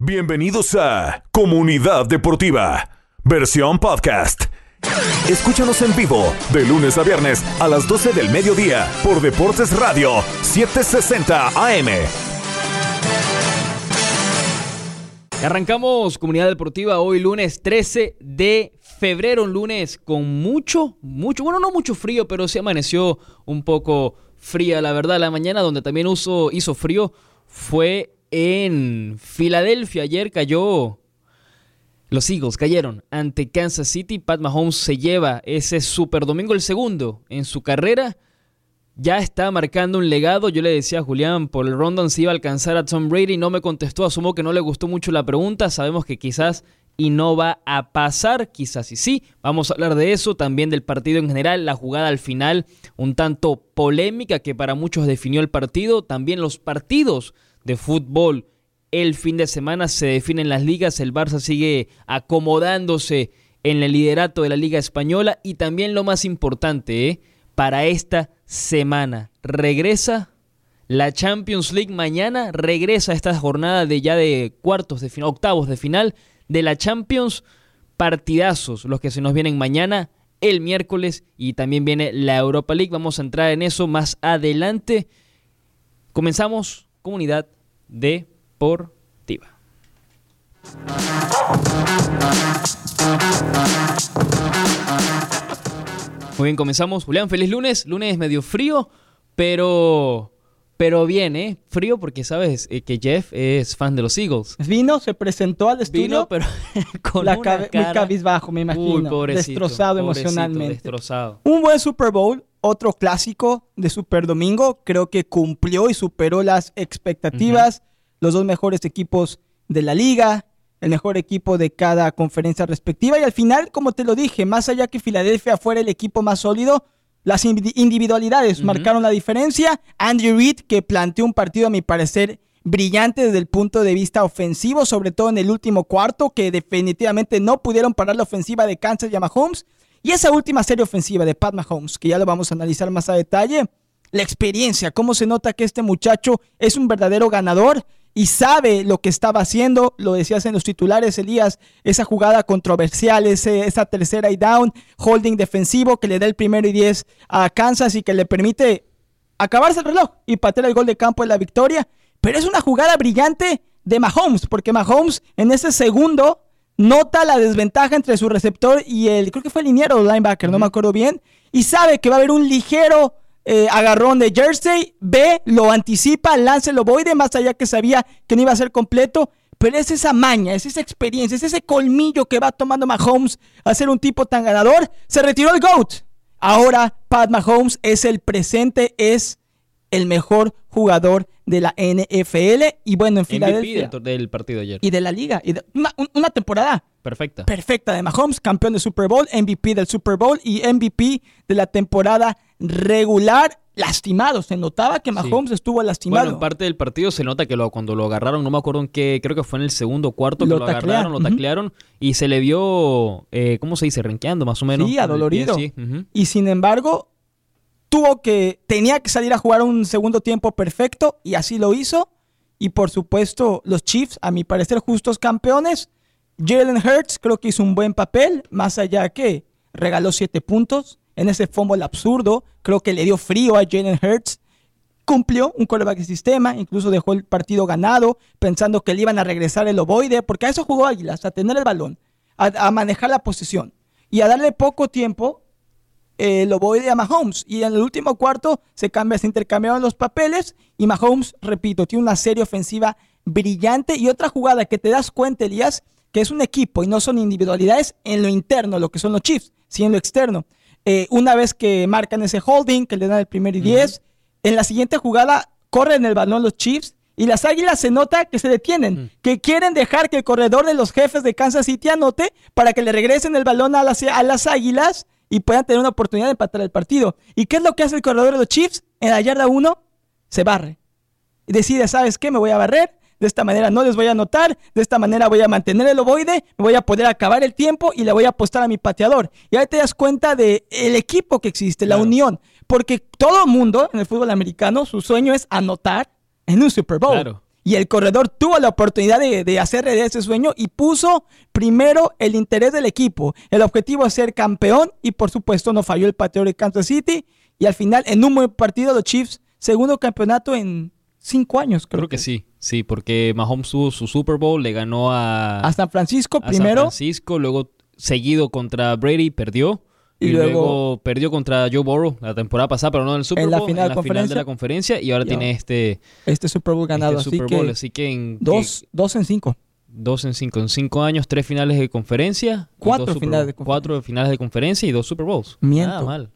Bienvenidos a Comunidad Deportiva, versión podcast. Escúchanos en vivo de lunes a viernes a las 12 del mediodía por Deportes Radio 760 AM. Arrancamos Comunidad Deportiva hoy lunes 13 de febrero, un lunes con mucho, mucho, bueno, no mucho frío, pero sí amaneció un poco fría, la verdad. La mañana donde también hizo, hizo frío fue en Filadelfia. Ayer cayó. Los Eagles cayeron ante Kansas City. Pat Mahomes se lleva ese super domingo, el segundo en su carrera. Ya está marcando un legado. Yo le decía a Julián por el rondon si iba a alcanzar a Tom Brady. No me contestó. Asumo que no le gustó mucho la pregunta. Sabemos que quizás y no va a pasar, quizás y sí. Vamos a hablar de eso, también del partido en general, la jugada al final, un tanto polémica que para muchos definió el partido, también los partidos de fútbol. El fin de semana se definen las ligas, el Barça sigue acomodándose en el liderato de la Liga Española y también lo más importante, ¿eh? para esta semana, regresa la Champions League mañana, regresa esta jornada de ya de cuartos de final, octavos de final de la Champions, partidazos los que se nos vienen mañana, el miércoles y también viene la Europa League, vamos a entrar en eso más adelante. Comenzamos comunidad deportiva. Muy bien, comenzamos. Julián, feliz lunes. Lunes medio frío, pero pero bien, ¿eh? Frío porque sabes eh, que Jeff es fan de los Eagles. Vino, se presentó al estudio. Vino, pero con la una cara... muy cabizbajo, me imagino. Uy, pobrecito, destrozado emocionalmente. Destrozado. Un buen Super Bowl, otro clásico de Super Domingo. Creo que cumplió y superó las expectativas. Los dos mejores equipos de la liga, el mejor equipo de cada conferencia respectiva. Y al final, como te lo dije, más allá que Filadelfia fuera el equipo más sólido, las indi- individualidades marcaron la diferencia. Andy Reid, que planteó un partido, a mi parecer, brillante desde el punto de vista ofensivo, sobre todo en el último cuarto, que definitivamente no pudieron parar la ofensiva de Kansas y Mahomes. Y esa última serie ofensiva de Pat Mahomes, que ya lo vamos a analizar más a detalle, la experiencia, cómo se nota que este muchacho es un verdadero ganador y sabe lo que estaba haciendo, lo decías en los titulares, Elías, esa jugada controversial, ese- esa tercera y down, holding defensivo que le da el primero y diez a Kansas y que le permite acabarse el reloj y patear el gol de campo de la victoria. Pero es una jugada brillante de Mahomes, porque Mahomes en ese segundo nota la desventaja entre su receptor y el, creo que fue el liniero o linebacker, no me acuerdo bien, y sabe que va a haber un ligero eh, agarrón de Jersey, ve, lo anticipa, lanza el ovoide, más allá que sabía que no iba a ser completo, pero es esa maña, es esa experiencia, es ese colmillo que va tomando Mahomes a ser un tipo tan ganador. Se retiró el GOAT. Ahora Pat Mahomes es el presente, es el mejor jugador de la NFL y bueno, en MVP Filadelfia del, tor- del partido ayer. y de la liga. Y de- una, un- una temporada Perfecta. perfecta de Mahomes, campeón de Super Bowl, MVP del Super Bowl y MVP de la temporada regular. Lastimado, se notaba que Mahomes estuvo lastimado. Bueno, en parte del partido se nota que lo, cuando lo agarraron, no me acuerdo en qué, creo que fue en el segundo cuarto que Lo agarraron, lo taclearon y se le vio, eh, ¿cómo se dice? Renqueando más o menos. Sí, adolorido. pie, sí, ujú. Y sin embargo, tuvo que, tenía que salir a jugar un segundo tiempo perfecto y así lo hizo. Y por supuesto, los Chiefs, a mi parecer, justos campeones. Jalen Hurts creo que hizo un buen papel, más allá que regaló siete puntos en ese fumble absurdo. Creo que le dio frío a Jalen Hurts. Cumplió un quarterback de sistema, incluso dejó el partido ganado, pensando que le iban a regresar el ovoide, porque a eso jugó Águilas, a tener el balón, a, a manejar la posición y a darle poco tiempo eh, lo voy a Mahomes. Y en el último cuarto se cambia, se intercambiaron los papeles. Y Mahomes, repito, tiene una serie ofensiva brillante. Y otra jugada que te das cuenta, Elías, que es un equipo y no son individualidades en lo interno, lo que son los Chiefs, sí en lo externo. Eh, una vez que marcan ese holding, que le dan el primer y 10, en la siguiente jugada corren el balón los Chiefs. Y las águilas se nota que se detienen, que quieren dejar que el corredor de los jefes de Kansas City anote para que le regresen el balón a las, a las águilas y puedan tener una oportunidad de empatar el partido. ¿Y qué es lo que hace el corredor de los Chiefs? En la yarda 1 se barre. Y decide, ¿sabes qué? Me voy a barrer. De esta manera no les voy a anotar. De esta manera voy a mantener el ovoide. Me voy a poder acabar el tiempo y le voy a apostar a mi pateador. Y ahí te das cuenta del el equipo que existe, la unión. Porque todo mundo en el fútbol americano, su sueño es anotar en un Super Bowl. Claro. Y el corredor tuvo la oportunidad de, de hacer realidad ese sueño y puso primero el interés del equipo. El objetivo es ser campeón y por supuesto no falló el pateador de Kansas City y al final en un buen partido los Chiefs, segundo campeonato en cinco años. Creo, Creo que sí, sí, porque Mahomes tuvo su Super Bowl, le ganó a, A San Francisco a San primero Francisco, luego seguido contra Brady, perdió. Y Y, luego- luego, perdió contra Joe Burrow la temporada pasada, pero no en el Super En la Bowl, final en de la final conferencia. de la conferencia. Y ahora tiene este, este Super Bowl ganado. este así Super Bowl. que así que en dos, dos en cinco. dos en cinco, en cinco años, tres finales de conferencia. Cuatro finales de conferencia. Cuatro finales de conferencia y dos Super Bowls. Miento. Nada mal.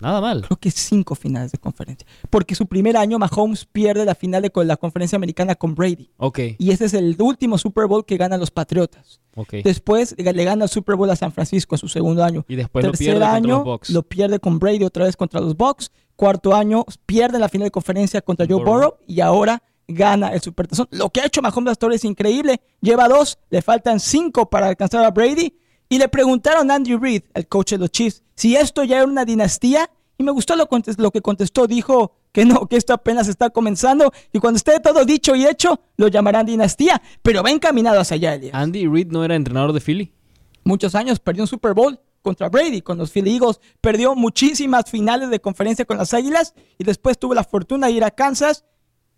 Nada mal. Creo que cinco finales de conferencia. Porque su primer año Mahomes pierde la final de la conferencia americana con Brady. Ok, Y ese es el último Super Bowl que ganan los Patriotas. ok. Después le gana el Super Bowl a San Francisco en su segundo año. Y después lo Tercer pierde contra año los Bucks. lo pierde con Brady otra vez contra los Bucks. Cuarto año pierde la final de conferencia contra Joe Burrow. Burrow y ahora gana el Supertazón. Lo que ha hecho Mahomes hasta ahora es increíble. Lleva dos, le faltan cinco para alcanzar a Brady. Y le preguntaron a Andy Reid, el coach de los Chiefs, si esto ya era una dinastía. Y me gustó lo, lo que contestó. Dijo que no, que esto apenas está comenzando. Y cuando esté todo dicho y hecho, lo llamarán dinastía. Pero va encaminado hacia allá, Elias Andy Reid no era entrenador de Philly. muchos años, perdió un Super Bowl contra Brady, con los Philly Eagles, perdió muchísimas finales de conferencia con las Águilas y después tuvo la fortuna de ir a Kansas,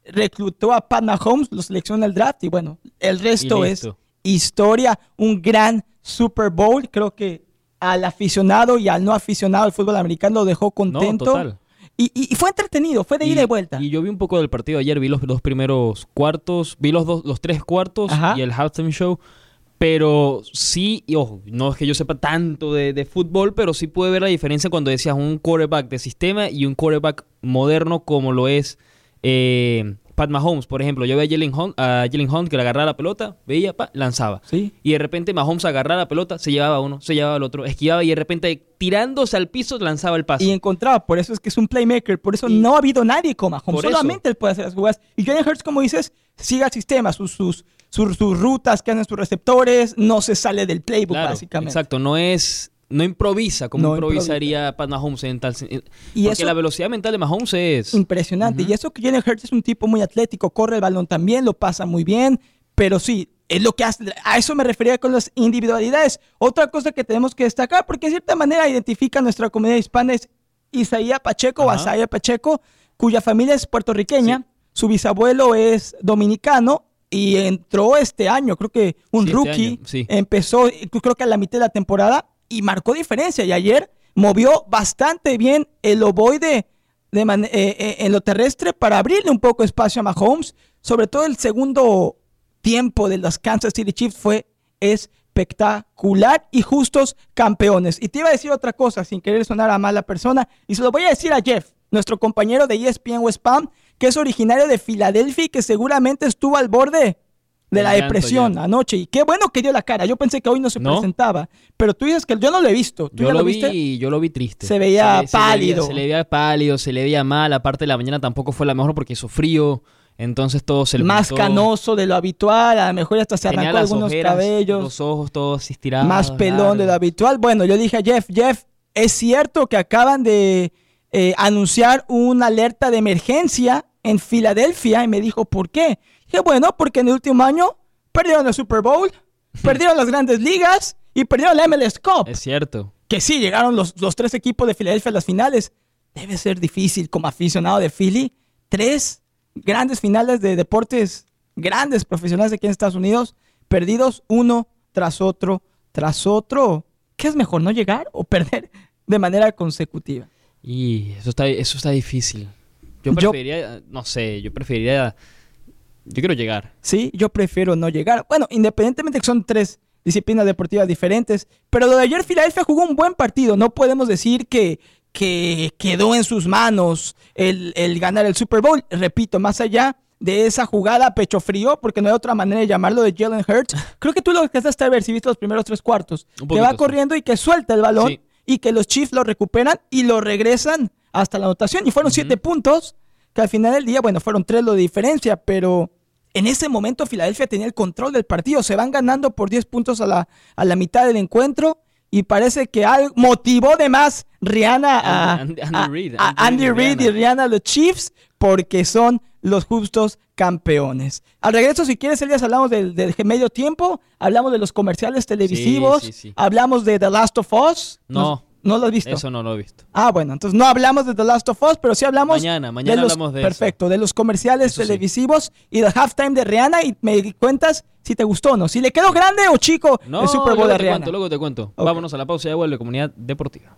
reclutó a Pat Mahomes, lo seleccionó en el draft y bueno, el resto es historia, un gran Super Bowl, creo que al aficionado y al no aficionado al fútbol americano lo dejó contento. total. Y, fue entretenido, fue de ida y vuelta. Y yo vi un poco del partido ayer, vi los dos primeros cuartos, vi los dos, los tres cuartos Ajá. y el halftime show. Pero sí, y ojo, no es que yo sepa tanto de, de fútbol, pero sí pude ver la diferencia cuando decías un quarterback de sistema y un quarterback moderno como lo es eh, Pat Mahomes. Por ejemplo, yo veía a Jalen Hunt, a Jalen Hunt que le agarraba la pelota, veía, pa, lanzaba. Sí. Y de repente Mahomes agarraba la pelota, se llevaba a uno, se llevaba al otro, esquivaba y de repente tirándose al piso lanzaba el pase. Y encontraba, por eso es que es un playmaker, por eso Y- no ha habido nadie como Mahomes, eso. solamente él puede hacer las jugadas. Y Jalen Hurts, como dices, sigue el sistema, sus, sus, sus, sus rutas que hacen sus receptores, no se sale del playbook Claro, básicamente. Exacto, no es no improvisa como No improvisaría Pat Mahomes en tal sen- Y porque eso- la velocidad mental de Mahomes es Impresionante. Y eso que Jalen Hurts es un tipo muy atlético, corre el balón también, lo pasa muy bien, pero sí, es lo que hace. A eso me refería con las individualidades. Otra cosa que tenemos que destacar, porque de cierta manera identifica a nuestra comunidad hispana, es Isaías Pacheco o. Asaya Pacheco, cuya familia es puertorriqueña, su bisabuelo es dominicano. Y entró este año, creo que un Sí, este rookie, año, sí. empezó creo que a la mitad de la temporada y marcó diferencia. Y ayer movió bastante bien el ovoide de man- eh, eh, en lo terrestre para abrirle un poco espacio a Mahomes. Sobre todo el segundo tiempo de los Kansas City Chiefs fue espectacular y justos campeones. Y te iba a decir otra cosa sin querer sonar a mala persona y se lo voy a decir a Jeff, nuestro compañero de ESPN West Palm, que es originario de Filadelfia y que seguramente estuvo al borde de la depresión ya. anoche. Y qué bueno que dio la cara. Yo pensé que hoy no se ¿No? presentaba. Pero tú dices que yo no lo he visto. ¿Tú yo ya lo, lo vi viste? yo lo vi triste. Se veía le- se le pálido. se le veía pálido, se le veía mal, aparte de la mañana tampoco fue la mejor porque hizo frío, entonces todo se le Más canoso de lo habitual. A lo mejor hasta se Tenía arrancó algunos ojeras, cabellos. los ojos todos estirados. más pelón de lo habitual. Bueno, yo dije a Jeff, Jeff, es cierto que acaban de eh, anunciar una alerta de emergencia en Filadelfia y me dijo, ¿por qué? Dije, bueno, porque en el último año perdieron el Super Bowl, perdieron las grandes ligas y perdieron la MLS Cup. Es cierto. Que sí, llegaron los, los tres equipos de Filadelfia a las finales. Debe ser difícil como aficionado de Philly. Tres grandes finales de deportes grandes profesionales aquí en Estados Unidos, perdidos uno tras otro, tras otro. ¿Qué es mejor, no llegar o perder de manera consecutiva? Y eso está, eso está difícil. Yo Yo- preferiría, no sé, yo preferiría, yo quiero llegar. Sí, yo prefiero no llegar. Bueno, independientemente que son tres disciplinas deportivas diferentes, pero lo de ayer Filadelfia jugó un buen partido. No podemos decir que, que quedó en sus manos el, el ganar el Super Bowl. Repito, más allá de esa jugada pecho frío, porque no hay otra manera de llamarlo de Jalen Hurts. Creo que tú lo alcanzaste a ver si viste los primeros tres cuartos. Que va corriendo y que suelta el balón Sí. y que los Chiefs lo recuperan y lo regresan hasta la anotación. Y fueron siete puntos, que al final del día, bueno, fueron tres lo de diferencia, pero en ese momento Filadelfia tenía el control del partido. Se van ganando por 10 puntos a la, a la mitad del encuentro y parece que algo motivó de más Rihanna a Andy- Reid, a Andy Andy Reid y Rihanna a los Chiefs porque son los justos campeones. Al regreso, si quieres, Elías, hablamos del, del medio tiempo, hablamos de los comerciales televisivos, sí, sí. hablamos de The Last of Us. No. ¿No lo has visto? Eso no lo he visto. Ah, bueno, entonces no hablamos de The Last of Us, pero sí hablamos. Mañana, mañana los, hablamos de eso. Perfecto, de los comerciales Eso sí. televisivos y del halftime de Rihanna. Y me cuentas si te gustó o no. Si le quedó grande o chico No, el Super Bowl luego de te Rihanna. cuento, luego te cuento. Vámonos a la pausa y ya vuelve Comunidad Deportiva.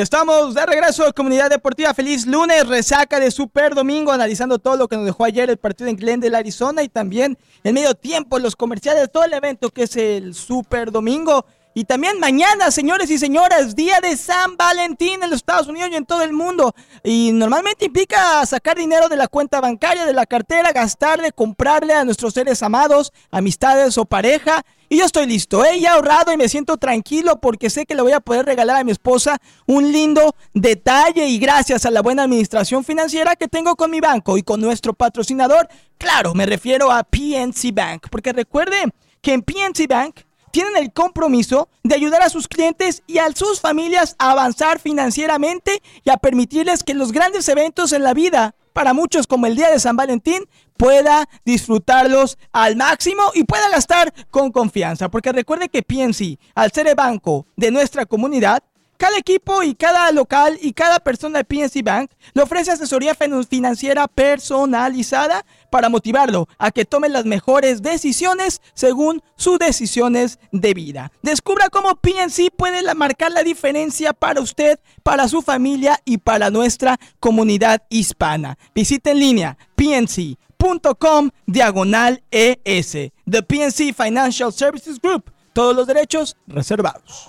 Estamos de regreso Comunidad Deportiva. Feliz lunes, resaca de Super Domingo, analizando todo lo que nos dejó ayer el partido en Glendale, Arizona, y también el medio tiempo, los comerciales, todo el evento que es el Super Domingo. Y también mañana, señores y señoras, día de San Valentín en los Estados Unidos y en todo el mundo. Y normalmente implica sacar dinero de la cuenta bancaria, de la cartera, gastarle, comprarle a nuestros seres amados, amistades o pareja. Y yo estoy listo, ¿eh? ahorrado y me siento tranquilo porque sé que le voy a poder regalar a mi esposa un lindo detalle y gracias a la buena administración financiera que tengo con mi banco y con nuestro patrocinador, claro, me refiero a PNC Bank, porque recuerde que en PNC Bank tienen el compromiso de ayudar a sus clientes y a sus familias a avanzar financieramente y a permitirles que los grandes eventos en la vida, para muchos como el Día de San Valentín, pueda disfrutarlos al máximo y pueda gastar con confianza. Porque recuerde que PNC, al ser el banco de nuestra comunidad, cada equipo y cada local y cada persona de PNC Bank le ofrece asesoría fin- financiera personalizada para motivarlo a que tome las mejores decisiones según sus decisiones de vida. Descubra cómo PNC puede marcar la diferencia para usted, para su familia y para nuestra comunidad hispana. Visite en línea pnc.com diagonal ES. The PNC Financial Services Group. Todos los derechos reservados.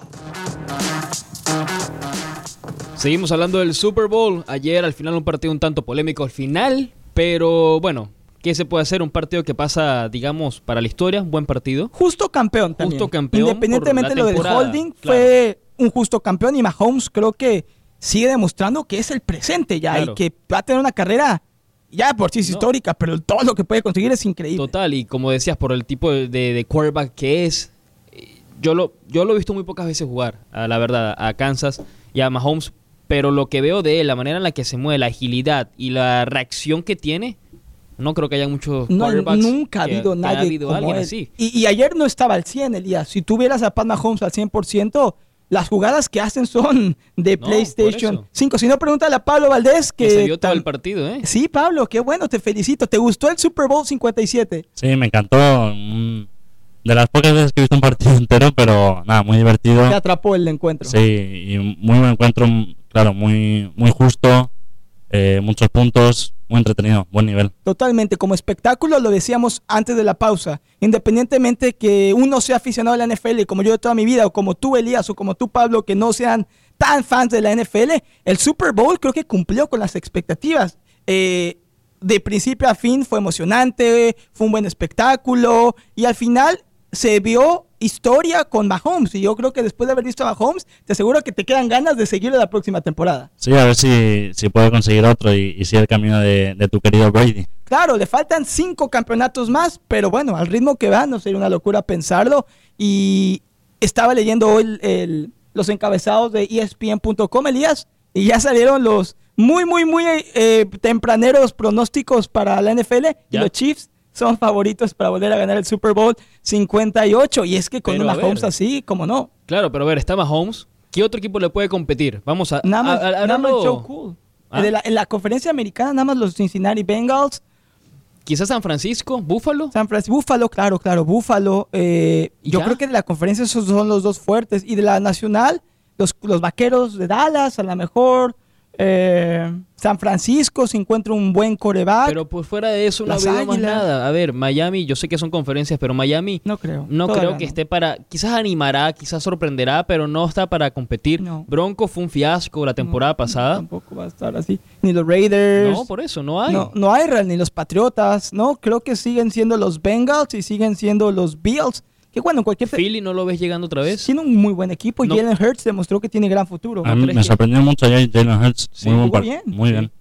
Seguimos hablando del Super Bowl. Ayer al final un partido un tanto polémico al final, pero bueno, ¿qué se puede hacer? Un partido que pasa, digamos, para la historia, un buen partido. Justo campeón también. Justo campeón Independientemente de lo del holding, claro. fue un justo campeón y Mahomes creo que sigue demostrando que es el presente ya Claro. y que va a tener una carrera ya por sí es No. histórica, pero todo lo que puede conseguir es increíble. Total, y como decías, por el tipo de, de- de quarterback que es, eh, yo lo, yo lo he visto muy pocas veces jugar, a la verdad, a Kansas y a Mahomes, pero lo que veo de él, la manera en la que se mueve, la agilidad y la reacción que tiene, no creo que haya muchos No, quarterbacks nunca ha que- habido que nadie habido como alguien él. así. Y, y ayer no estaba al 100, Elías. Si tuvieras a Pat Mahomes al 100%, las jugadas que hacen son de No, PlayStation eso. 5. Si no, pregúntale a Pablo Valdés que... Que se vio todo el partido, ¿eh? Sí, Pablo, qué bueno, te felicito. ¿Te gustó el Super Bowl 57? Sí, me encantó. mm, De las pocas veces que he visto un partido entero, pero nada, muy divertido. Te atrapó el encuentro. Sí, y muy buen encuentro, claro, muy, muy justo, eh, muchos puntos, muy entretenido, buen nivel. Totalmente, como espectáculo lo decíamos antes de la pausa, independientemente que uno sea aficionado a la NFL, como yo de toda mi vida, o como tú Elías, o como tú Pablo, que no sean tan fans de la NFL, el Super Bowl creo que cumplió con las expectativas. Eh, de principio a fin fue emocionante, fue un buen espectáculo, y al final se vio historia con Mahomes, y yo creo que después de haber visto a Mahomes, te aseguro que te quedan ganas de seguirlo la próxima temporada. Sí, a ver si, si puede conseguir otro y, y sigue el camino de, de tu querido Brady. Claro, le faltan cinco campeonatos más, pero bueno, al ritmo que va, no sería una locura pensarlo. Y estaba leyendo hoy el- el- los encabezados de ESPN.com, Elías, y ya salieron los muy, muy, muy eh, tempraneros pronósticos para la NFL. Y los Chiefs son favoritos para volver a ganar el Super Bowl 58. Y es que con Pero. Mahomes así, como no. Claro, pero a ver, está Mahomes. ¿Qué otro equipo le puede competir? Vamos a... Nada más, a- a- nada más Joe Cool. Ah. De la- en la conferencia americana, nada más los Cincinnati Bengals. Quizás San Francisco, Buffalo. San Francisco, Búfalo, claro, claro, Búfalo. eh, ¿Y yo ya? creo que de la conferencia esos son los dos fuertes. Y de la nacional, los, los vaqueros de Dallas, a lo mejor. Eh, San Francisco, si encuentra un buen coreback. Pero por fuera de eso no veo más nada. A ver, Miami, yo sé que son conferencias, pero Miami no creo. no creo que esté para... Quizás animará, quizás sorprenderá, pero no está para competir. No. Bronco fue un fiasco la temporada No, pasada. Tampoco va a estar así. Ni los Raiders. No, por eso, no hay. No, no hay real, ni los Patriotas, ¿no? Creo que siguen siendo los Bengals y siguen siendo los Bills que bueno, cualquier... Philly no lo ves llegando otra vez. Tiene un muy buen equipo y No. Jalen Hurts demostró que tiene gran futuro. A mí me sorprendió mucho Jalen Hurts. Sí, muy buen bien, Muy sí. bien.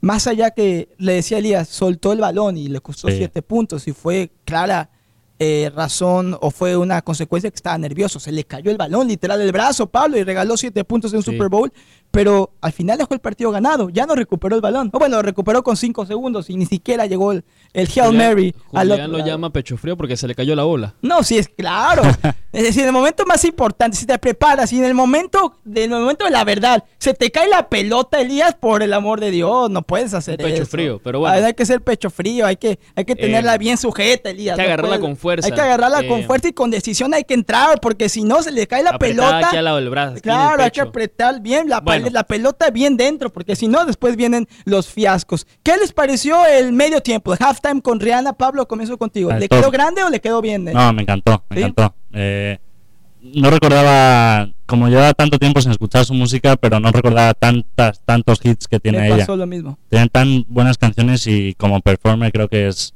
Más allá que le decía Elías, soltó el balón y le costó Sí. siete puntos y fue clara eh, razón o fue una consecuencia que estaba nervioso. Se le cayó el balón literal del brazo, Pablo, y regaló siete puntos en un Sí. Super Bowl, pero al final dejó el partido ganado. Ya no recuperó el balón. O bueno, lo recuperó con cinco segundos y ni siquiera llegó el, el Hail Julián- Mary Julián lo lado. llama pecho frío porque se le cayó la bola. No, sí, es claro. es decir, en el momento más importante, si te preparas y en el momento, en el momento de la verdad, se te cae la pelota, Elías, por el amor de Dios, no puedes hacer pecho eso. frío, pero bueno. Hay, hay que ser pecho frío, hay que, hay que tenerla Eh, bien sujeta, Elías. hay que no agarrarla puedes- con fuerza. Hay que agarrarla con Eh, fuerza y con decisión hay que entrar, porque si no se le cae la pelota. aquí al lado del brazo, aquí en el Claro, hay que pecho. apretar bien la, Bueno. La pelota bien dentro, porque si no, después vienen los fiascos. ¿Qué les pareció el medio tiempo, el halftime con Rihanna? Pablo, comienzo contigo. ¿Le quedó grande o le quedó bien? eh? No, me encantó, me ¿Sí? encantó. Eh, no recordaba, como llevaba tanto tiempo sin escuchar su música, pero no recordaba tantas, tantos hits que tiene Me ella. pasó lo mismo. Tiene tan buenas canciones y como performer creo que es,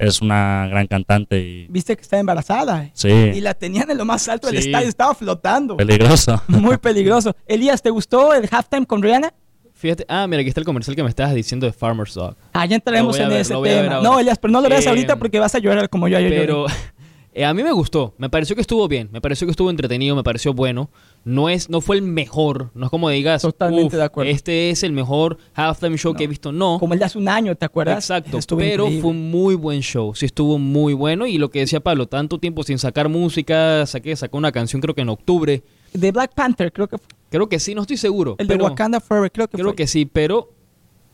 es una gran cantante y Viste que está embarazada. eh. sí, Y la tenían en lo más alto del Sí. estadio, estaba flotando. peligroso. Muy peligroso. Elías, ¿te gustó el halftime con Rihanna? Fíjate, ah, mira, aquí está el comercial que me estabas diciendo de Farmer's Dog. Ah, ya entraremos en ver, ese tema. No, Elías, pero no lo veas Eh, ahorita porque vas a llorar como yo ayer Pero eh, a mí me gustó, me pareció que estuvo bien, me pareció que estuvo entretenido, me pareció bueno. No es, no fue el mejor, no es como digas, Totalmente "Uf, de acuerdo". este es el mejor halftime show que he visto. No, Como el de hace un año, ¿te acuerdas? exacto, Estuvo pero increíble. fue un muy buen show, sí estuvo muy bueno y lo que decía Pablo, tanto tiempo sin sacar música, saqué, sacó una canción creo que en octubre, De Black Panther, creo que fue. creo que sí, no estoy seguro. El de pero Wakanda Forever, creo que Creo fue. que sí, pero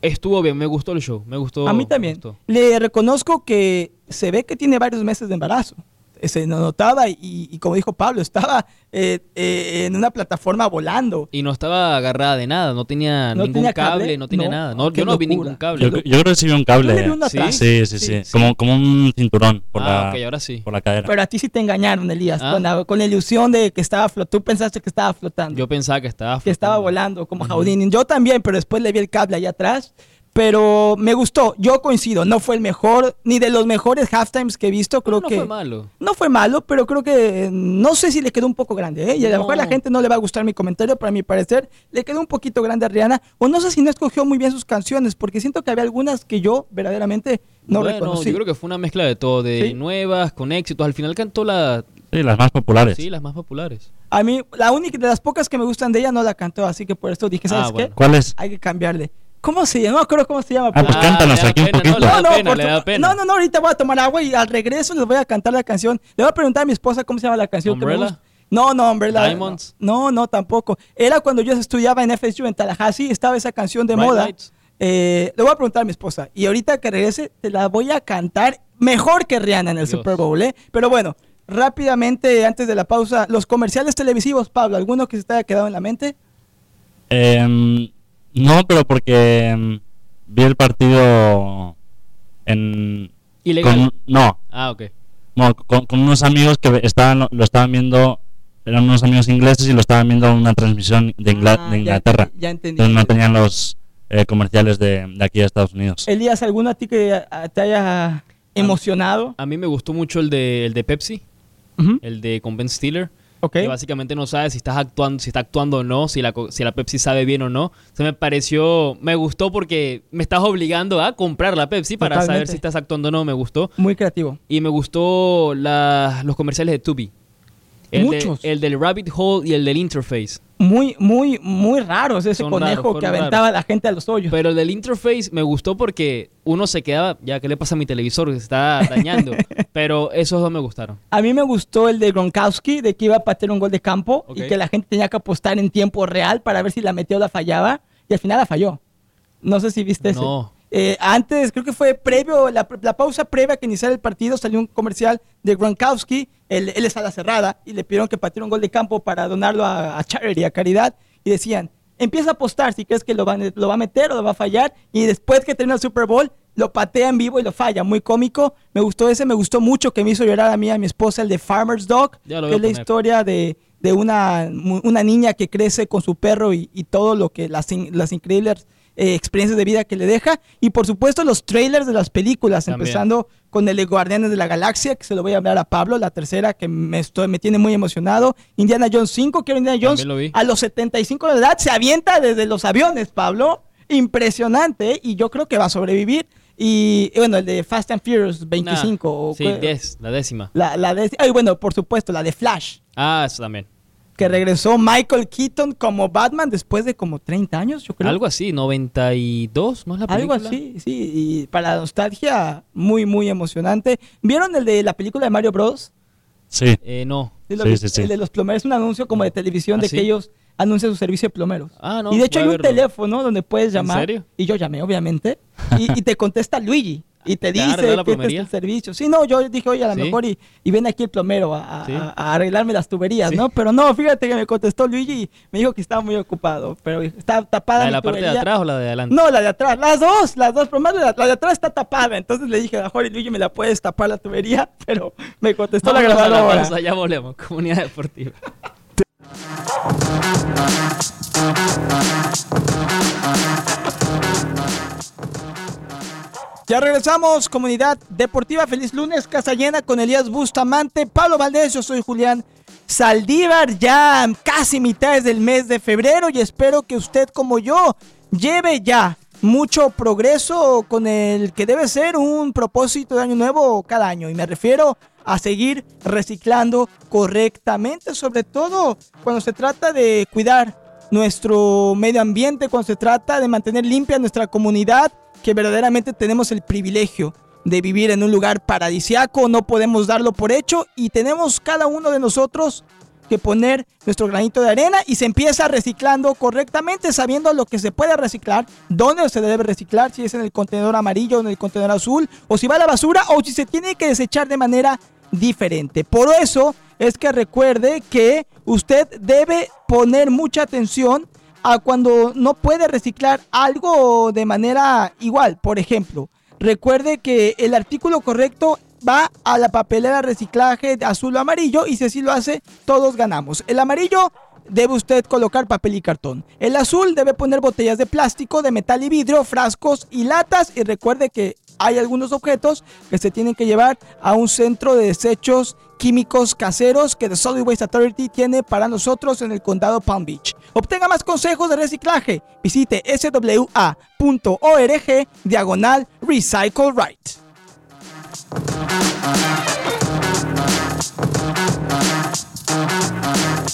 estuvo bien, me gustó el show, me gustó. A mí también. Le reconozco que se ve que tiene varios meses de embarazo. Eh, Se notaba y, y como dijo Pablo, estaba eh, eh, en una plataforma volando. Y no estaba agarrada de nada, no tenía ¿No ningún tenía cable, cable? no tenía No, nada. No, qué yo no vi locura. ningún cable. Yo, yo creo que sí vi un cable. Vi ¿Sí? Sí, sí, sí, Sí. Como, como un cinturón por, ah, la, ok, ahora sí. por la cadera. Pero a ti sí te engañaron, Elías, Ah. con, la, con la ilusión de que estaba flotando. Tú pensaste que estaba flotando. Yo pensaba que estaba que estaba flotando. volando como Houdini. Yo también, pero después le vi el cable allá atrás. Pero me gustó, yo coincido, no fue el mejor, ni de los mejores halftimes que he visto, creo no que... fue malo. No fue malo, pero creo que no sé si le quedó un poco grande, ¿eh? Y a lo No. mejor a la gente no le va a gustar mi comentario, pero a mi parecer le quedó un poquito grande a Rihanna. O no sé si no escogió muy bien sus canciones, porque siento que había algunas que yo verdaderamente no bueno, reconocí. yo creo que fue una mezcla de todo, de Sí. nuevas, con éxitos. Al final cantó la, Sí, las más populares. sí, las más populares. A mí, la única de las pocas que me gustan de ella no la cantó, así que por esto dije, ¿sabes Ah, qué? bueno. ¿Cuál es? Hay que cambiarle. ¿Cómo se llama? No me acuerdo cómo se llama. Ah, pues cántanos da aquí un pena, poquito. No, no, pena, tu- pena. no, no, no, ahorita voy a tomar agua y al regreso les voy a cantar la canción. Le voy a preguntar a mi esposa cómo se llama la canción que me ¿Umbrella? gusta. No, no, Umbrella. Diamonds. No, no, tampoco. Era cuando yo estudiaba en FSU en Tallahassee, estaba esa canción de Bright moda. Lights. Eh, le voy a preguntar a mi esposa. Y ahorita que regrese, te la voy a cantar mejor que Rihanna en el Dios. Super Bowl, ¿eh? Pero bueno, rápidamente, antes de la pausa, los comerciales televisivos, Pablo, ¿alguno que se te haya quedado en la mente? Em, no, pero porque em, vi el partido en... Ilegal. Con, no, Ah, ok. no, con, con unos amigos que estaban, lo estaban viendo, eran unos amigos ingleses y lo estaban viendo en una transmisión de, Ah, de ya- Inglaterra. Ya, entendí. Entonces no tenían los eh, comerciales de, de aquí de Estados Unidos. Elías, ¿alguno a ti que te haya emocionado? A mí me gustó mucho el de, el de Pepsi, el de con Ben Stiller. Ok. que básicamente no sabe si estás actuando, si está actuando o no, si la, si la Pepsi sabe bien o no. Se me pareció, me gustó porque me estás obligando a comprar la Pepsi para saber si estás actuando o no, me gustó. Muy creativo. Y me gustó la- los comerciales de Tubi. El, de- Muchos. el del Rabbit Hole y el del Interface. Muy, muy, muy raros ese Son conejo raros, que aventaba a la gente a los hoyos. Pero el del Interface me gustó porque uno se quedaba, ya, ¿qué le pasa a mi televisor? Se está dañando. Pero esos dos me gustaron. A mí me gustó el de Gronkowski, de que iba a patear un gol de campo y que la gente tenía que apostar en tiempo real para ver si la metió o la fallaba. Y al final la falló. No sé si viste. No. Eh, antes, creo que fue previo, la, la pausa previa a que iniciara el partido, salió un comercial de Gronkowski. Él, él es a la cerrada y le pidieron que pateara un gol de campo para donarlo a, a charity, a caridad. Y decían, empieza a apostar si crees que lo va, a- lo va a meter o lo va a fallar. Y después que termina el Super Bowl, lo patea en vivo y lo falla. Muy cómico. Me gustó ese, me gustó mucho que me hizo llorar a mí a mi esposa, el de Farmer's Dog, que es la poner. historia de, de una, una niña que crece con su perro y, y todo lo que las, las increíbles eh, experiencias de vida que le deja. Y por supuesto los trailers de las películas, También. empezando con el de Guardianes de la Galaxia, que se lo voy a hablar a Pablo, la tercera que me, estoy, me tiene muy emocionado. Indiana Jones 5, quiero Indiana Jones lo vi. a los 75 de edad se avienta desde los aviones, Pablo. Impresionante, ¿eh? y yo creo que va a sobrevivir. Y y bueno, el de Fast and Furious 25. Nah, o sí, cu- 10, la décima. la, la ay, bueno, por supuesto, la de Flash, Ah, eso también. Que regresó Michael Keaton como Batman después de como 30 años, yo creo. Algo así, 92, ¿no es la Algo película? así, sí, y para la nostalgia, muy, muy emocionante. ¿Vieron el de la película de Mario Bros? Sí. Eh, no. ¿Sí lo Sí, viste? sí, sí. El de los plomeros, es un anuncio como de televisión ¿Ah, de sí? que ellos anuncian su servicio de plomeros. Ah, no. y de hecho hay un verlo. teléfono donde puedes llamar. serio? Y yo llamé, obviamente. Y, y te contesta Luigi. Y te ¿Te dice la que este es el servicio. Sí, no, yo dije, oye, a lo ¿Sí? mejor y, y ven aquí el plomero a, a- Sí. a- a arreglarme las tuberías, Sí. ¿no? Pero no, fíjate que me contestó Luigi y me dijo que estaba muy ocupado. Pero está tapada ¿La de mi la parte de atrás o la de adelante? No, la de atrás, las dos, las dos, pero más la, la de atrás está tapada. Entonces le dije, a Jorge Luigi, me la puedes tapar la tubería, pero me contestó la Vámonos a grabadora. pausa, ya volvemos. Comunidad deportiva. Ya regresamos, comunidad deportiva. Feliz lunes, casa llena con Elías Bustamante, Pablo Valdés, yo soy Julián Saldívar, ya casi mitades del mes de febrero y espero que usted como yo lleve ya mucho progreso con el que debe ser un propósito de año nuevo cada año. Y me refiero a seguir reciclando correctamente, sobre todo cuando se trata de cuidar nuestro medio ambiente, cuando se trata de mantener limpia nuestra comunidad, que verdaderamente tenemos el privilegio de vivir en un lugar paradisiaco, no podemos darlo por hecho y tenemos cada uno de nosotros que poner nuestro granito de arena y se empieza reciclando correctamente, sabiendo lo que se puede reciclar, dónde se debe reciclar, si es en el contenedor amarillo en el contenedor azul, o si va a la basura o si se tiene que desechar de manera diferente. Por eso es que recuerde que usted debe poner mucha atención a cuando no puede reciclar algo de manera igual. Por ejemplo, recuerde que el artículo correcto va a la papelera reciclaje azul o amarillo y si así lo hace, todos ganamos. El amarillo debe usted colocar papel y cartón. El azul debe poner botellas de plástico, de metal y vidrio, frascos y latas. Y recuerde que hay algunos objetos que se tienen que llevar a un centro de desechos químicos caseros que The Solid Waste Authority tiene para nosotros en el condado Palm Beach. Obtenga más consejos de reciclaje. Visite swa.org diagonal Recycle Right.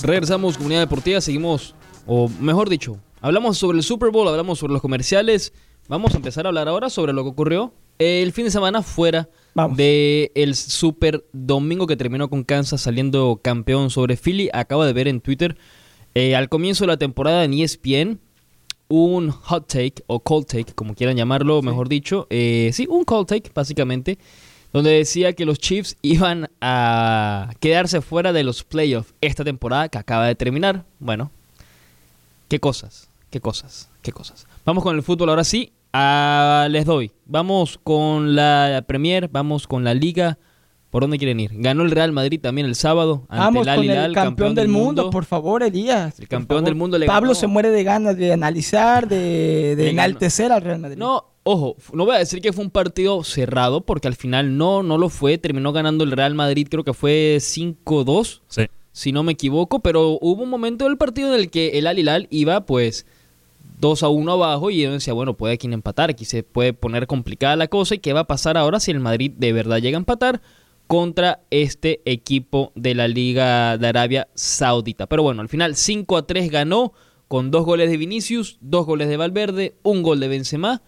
Regresamos, comunidad deportiva, seguimos, o mejor dicho, hablamos sobre el Super Bowl, hablamos sobre los comerciales. Vamos a empezar a hablar ahora sobre lo que ocurrió el fin de semana fuera Vamos. de el Super Domingo que terminó con Kansas saliendo campeón sobre Philly. Acabo de ver en Twitter eh, al comienzo de la temporada en ESPN un hot take o cold take, como quieran llamarlo, mejor dicho. Eh, sí, un cold take, básicamente, donde decía que los Chiefs iban a quedarse fuera de los playoffs esta temporada que acaba de terminar. Bueno, qué cosas, qué cosas, qué cosas. Vamos con el fútbol ahora sí. Ah, les doy. Vamos con la Premier, vamos con la Liga. ¿Por dónde quieren ir? Ganó el Real Madrid también el sábado ante Vamos el Al con el Hilal, campeón, del mundo, por favor, Elías. El campeón favor. del mundo le Pablo ganó. se muere de ganas de analizar, de, de enaltecer al Real Madrid. No, ojo, no voy a decir que fue un partido cerrado, porque al final no, no lo fue. Terminó ganando el Real Madrid, creo que fue 5-2, Sí. si no me equivoco. Pero hubo un momento del partido en el que el Al Hilal iba, pues, 2 a 1 abajo. Y yo decía, bueno, puede aquí empatar, aquí se puede poner complicada la cosa. ¿Y qué va a pasar ahora si el Madrid de verdad llega a empatar? contra este equipo de la Liga de Arabia Saudita. Pero bueno, al final 5 a 3 ganó con dos goles de Vinicius, dos goles de Valverde, un gol de Benzema,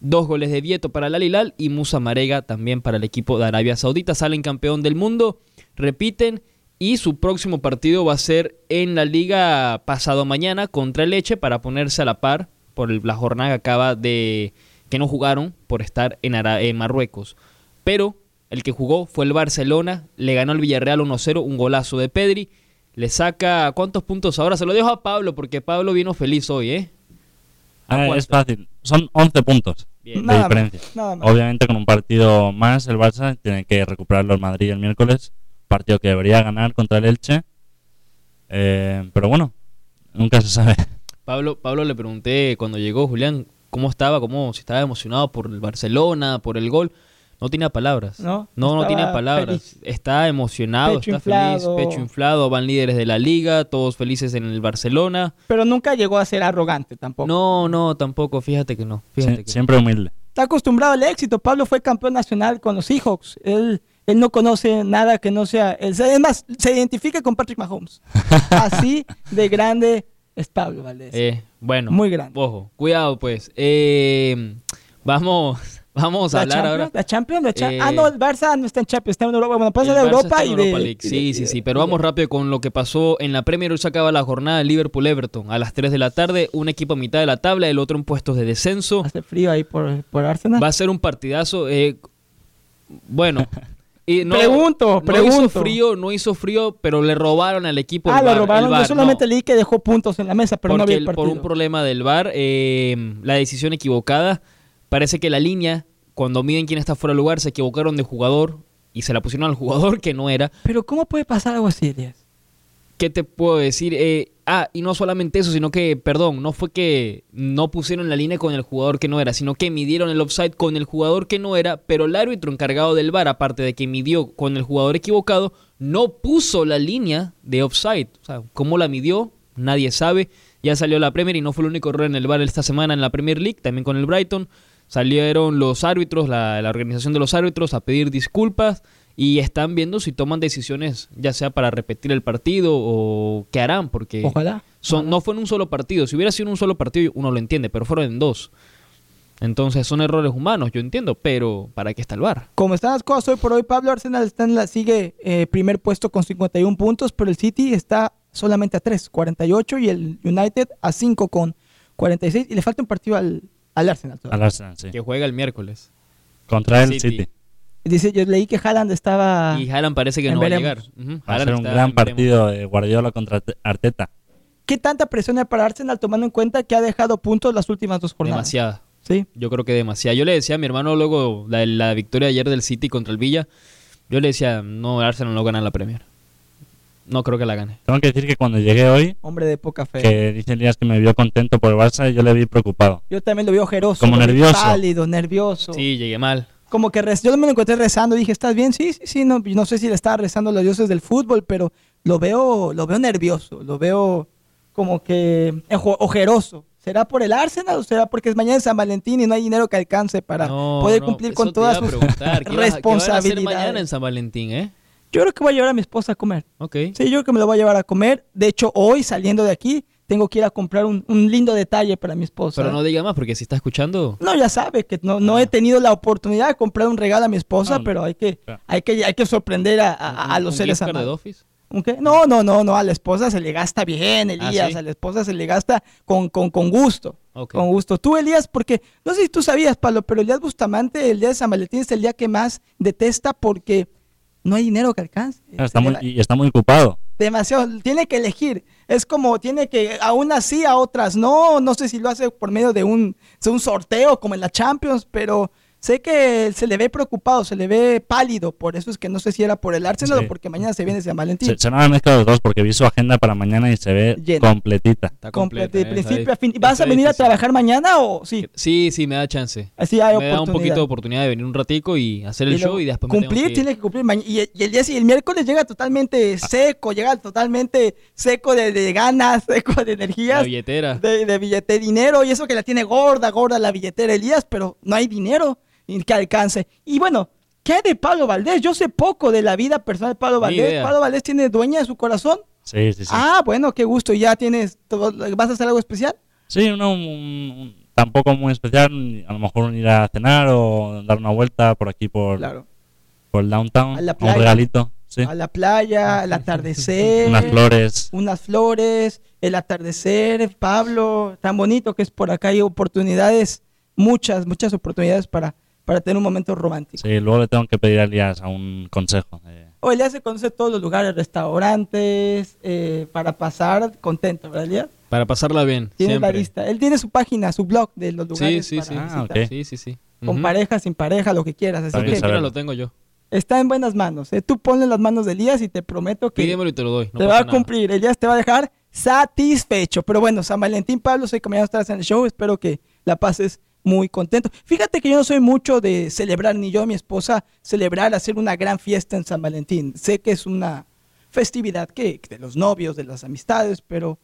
dos goles de Vieto para el Al Hilal y Musa Marega también para el equipo de Arabia Saudita. Salen campeón del mundo, repiten y su próximo partido va a ser en la liga pasado mañana contra el Leche para ponerse a la par por la jornada que acaba de que no jugaron por estar en, Ara- en Marruecos. Pero el que jugó fue el Barcelona, le ganó al Villarreal 1-0, un golazo de Pedri. Le saca cuántos puntos ahora. Se lo dejo a Pablo porque Pablo vino feliz hoy, ¿eh? Ah, es fácil. Son 11 puntos Bien. de Nada más, diferencia. nada más. Obviamente con un partido más el Barça tiene que recuperarlo el Madrid el miércoles. Partido que debería ganar contra el Elche. Eh, pero bueno, nunca se sabe. Pablo, Pablo le pregunté cuando llegó Julián, cómo estaba, cómo si estaba emocionado por el Barcelona, por el gol. No tenía palabras. No, no, no tiene palabras. feliz. Está emocionado, Pecho está feliz, pecho inflado. Van líderes de la liga, todos felices en el Barcelona. Pero nunca llegó a ser arrogante tampoco. No, no, tampoco. Fíjate que no. Fíjate Sie- que siempre humilde. Está acostumbrado al éxito. Pablo fue campeón nacional con los Seahawks. Él, él no conoce nada que no sea. Él, se- es más, se identifica con Patrick Mahomes. Así de grande es Pablo Valdés. Eh, bueno, Muy grande. Ojo, cuidado pues. Eh, vamos, vamos a la hablar Champions, ahora. la Champions, la Cha- Eh, Ah, no, el Barça no está en Champions, está en Europa. Bueno, pasa de Europa y de. Europa League. y de- Sí, sí, sí. Pero vamos rápido con lo que pasó en la Premier. Hoy se acaba la jornada de Liverpool-Everton a las 3 de la tarde. Un equipo a mitad de la tabla, el otro en puestos de descenso. Hace frío ahí por, por Arsenal. Va a ser un partidazo. eh, bueno. Y no, Pregunto, no pregunto. hizo frío, no hizo frío, pero le robaron al equipo. ah, el lo el robaron. Yo solamente no. leí que dejó puntos en la mesa, pero no había el partido. por un problema del VAR, eh, la decisión equivocada, parece que la línea, cuando miden quién está fuera de lugar, se equivocaron de jugador y se la pusieron al jugador que no era. Pero ¿cómo puede pasar algo así, Elías? ¿Qué te puedo decir? Eh, ah, y no solamente eso, sino que, perdón, no fue que no pusieron la línea con el jugador que no era, sino que midieron el offside con el jugador que no era, pero el árbitro encargado del VAR, aparte de que midió con el jugador equivocado, no puso la línea de offside. O sea, ¿cómo la midió? Nadie sabe. Ya salió la Premier y no fue el único error en el VAR esta semana en la Premier League, también con el Brighton. Salieron los árbitros, la, la organización de los árbitros, a pedir disculpas y están viendo si toman decisiones, ya sea para repetir el partido o qué harán, porque Ojalá. son, no fue en un solo partido. Si hubiera sido en un solo partido, uno lo entiende, pero fueron en dos. Entonces son errores humanos, yo entiendo, pero ¿para qué está el VAR? Como están las cosas hoy por hoy, Pablo Arsenal está en la, sigue eh, primer puesto con 51 puntos, pero el City está solamente a 3, 48, y el United a 5 con 46, y le falta un partido al, al Arsenal. todavía. Al Arsenal, sí. Que juega el miércoles. Contra el City. City. Dice, yo leí que Haaland estaba... Y Haaland parece que no va a llegar. Va a ser un gran partido de Guardiola contra Arte- Arteta. ¿Qué tanta presión hay para Arsenal tomando en cuenta que ha dejado puntos las últimas dos jornadas? Demasiada. Sí. Yo creo que demasiado. Yo le decía a mi hermano luego la, la victoria ayer del City contra el Villa. Yo le decía, no, Arsenal no gana la Premier. No creo que la gane. Tengo que decir que cuando llegué hoy, Hombre de poca fe. que dice Elías que me vio contento por el Barça, yo le vi preocupado. Yo también lo veo ojeroso. Como nervioso. Pálido, nervioso. Sí, llegué mal. Como que rez- yo me lo encontré rezando. Dije, ¿estás bien? Sí, sí, sí. No, no sé si le estaba rezando a los dioses del fútbol, pero lo veo, lo veo nervioso. Lo veo como que ojeroso. ¿Será por el Arsenal o será porque es mañana San Valentín y no hay dinero que alcance para No, poder no, cumplir con todas sus preguntar, ¿qué vas a- hacer responsabilidades? mañana en San Valentín, ¿eh? Yo creo que voy a llevar a mi esposa a comer. Ok. Sí, yo creo que me lo voy a llevar a comer. De hecho, hoy saliendo de aquí, tengo que ir a comprar un, un lindo detalle para mi esposa. Pero no diga más, porque si está escuchando... No, ya sabe que no, no he tenido la oportunidad de comprar un regalo a mi esposa, Ah, pero hay que, claro. hay que, hay que sorprender a, a- a los un seres amados. Office. ¿Un qué? No, no, no, no, a la esposa se le gasta bien, Elías, ¿Ah, sí? a la esposa se le gasta con, con, con gusto. Con gusto. Tú, Elías, porque no sé si tú sabías, Pablo, pero Elías Bustamante, el día de San Valentín es el día que más detesta porque no hay dinero que alcance. Está muy, y está muy ocupado. demasiado, tiene que elegir. Es como, tiene que, a unas sí, a otras no. No sé si lo hace por medio de un, de un sorteo como en la Champions, pero sé que se le ve preocupado, se le ve pálido. Por eso es que no sé si era por el Arsenal Sí. o porque mañana se viene San Valentín. Se, se van a mezclar los dos porque vi su agenda para mañana y se ve Llena. completita. Está completa, de ¿eh? principio Está a fin. ¿Vas a venir a trabajar mañana o sí? Sí, sí, me da chance. Así hay me da un oportunidad. poquito de oportunidad de venir un ratico y hacer el Y show y después cumplir, que tiene que cumplir. Y, y el día si- el miércoles llega totalmente seco, llega totalmente seco de, de ganas, seco de La energías. billetera. de, de billete, dinero, y eso que la tiene gorda, gorda la billetera Elías, pero no hay dinero y que alcance. Y bueno, ¿qué hay de Pablo Valdés? Yo sé poco de la vida personal de Pablo Valdés. idea. ¿Pablo Valdés tiene dueña de su corazón? Sí, sí, sí. Ah, bueno, qué gusto. ¿Ya tienes, todo- vas a hacer algo especial? Sí, uno un- un- tampoco muy especial. A lo mejor ir a cenar o dar una vuelta por aquí por, Claro. por el downtown. A la un playa. regalito. Sí. A la playa, al atardecer. Unas flores. Unas flores, el atardecer, Pablo, tan bonito que es por acá. Hay oportunidades, muchas, muchas oportunidades para, para tener un momento romántico. Sí, luego le tengo que pedir a Elías a un consejo. eh, O Elías se conoce todos los lugares, restaurantes, eh, para pasar contento, ¿verdad, Elías? Para pasarla bien. Tiene la siempre. lista. Él tiene su página, su blog de los Sí, lugares sí, para sí. Ah, visitar. ok. Sí, sí, sí. Con pareja, sin pareja, lo que quieras. Así que lo tengo yo. está en buenas manos. ¿eh? Tú ponle las manos de Elías y te prometo que Pídemelo y te lo doy. no te va a nada. cumplir. Elías te va a dejar satisfecho. Pero bueno, San Valentín, Pablo, soy no estás en el show. Espero que la pases muy contento. Fíjate que yo no soy mucho de celebrar, ni yo ni mi esposa, celebrar, hacer una gran fiesta en San Valentín. Sé que es una festividad que de los novios, de las amistades, pero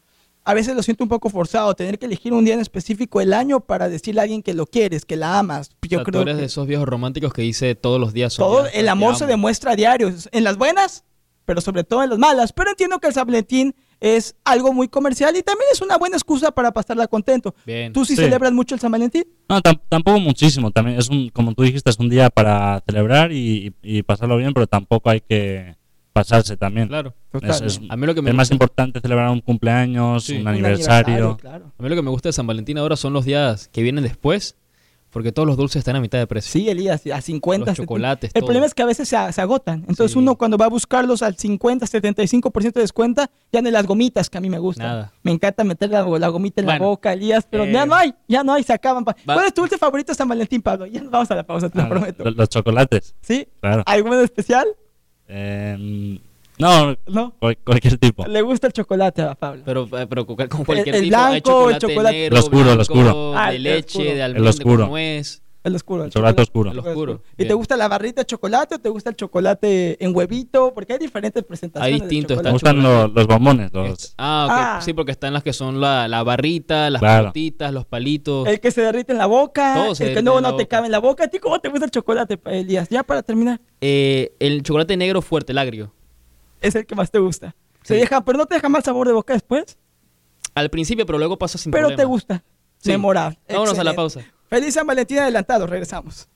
a veces lo siento un poco forzado, tener que elegir un día en específico el año para decirle a alguien que lo quieres, que la amas. Yo O sea, creo tú eres que de esos viejos románticos que dice todos los días son todo días, el amor se demuestra a diario, en las buenas, pero sobre todo en las malas. Pero entiendo que el San Valentín es algo muy comercial y también es una buena excusa para pasarla contento. Bien. ¿Tú sí, Sí. celebras mucho el San Valentín? No, tam- tampoco muchísimo. También es un, como tú dijiste, es un día para celebrar y, y pasarlo bien, pero tampoco hay que pasarse también. Claro. Es, es- A mí lo que me es más importante celebrar un cumpleaños, Sí. un Un aniversario. claro. A mí lo que me gusta de San Valentín ahora son los días que vienen después, porque todos los dulces están a mitad de precio. Sí, Elías, a 50. Los 70. chocolates, El todo. problema es que a veces se, se agotan. Entonces Sí. uno cuando va a buscarlos al 50, 75% de descuento, ya no hay las gomitas que a mí me gustan. Nada. Me encanta meter la, la gomita en la boca, Elías, pero eh, ya no hay, ya no hay, se acaban. va- ¿Cuál es tu dulce favorito de San Valentín, Pablo? Ya nos vamos a la pausa, te lo Ah, prometo. lo- los chocolates, ¿Sí? claro. ¿Alguno en especial? Eh, no, No. cual- cualquier tipo. Le gusta el chocolate a Pablo. Pero, eh, pero con cualquier el tipo. hay blanco, el chocolate, chocolate- negro, El oscuro, el oscuro. Ah, de el leche, oscuro. de El almendra oscuro. con nuez. El oscuro. El chocolate oscuro. El oscuro, ¿Y te gusta la barrita de chocolate o te gusta el chocolate en huevito? Porque hay diferentes presentaciones. Hay distintos. Me gustan los, los bombones, los, Ah, ok. Ah. Sí, porque están las que son la, la barrita, las Claro. los palitos. El que se derrite en la boca, Todo se el que no, no te cabe en la boca. ¿A ti cómo te gusta el chocolate, Elías? Ya para terminar, Eh, el chocolate negro fuerte, el agrio. Es el que más te gusta. Se Sí. deja, pero no te deja mal sabor de boca después, Al principio, pero luego pasa sin pero problema. te gusta. Sí. Memorable. Vámonos a la pausa. Feliz San Valentín adelantado, regresamos.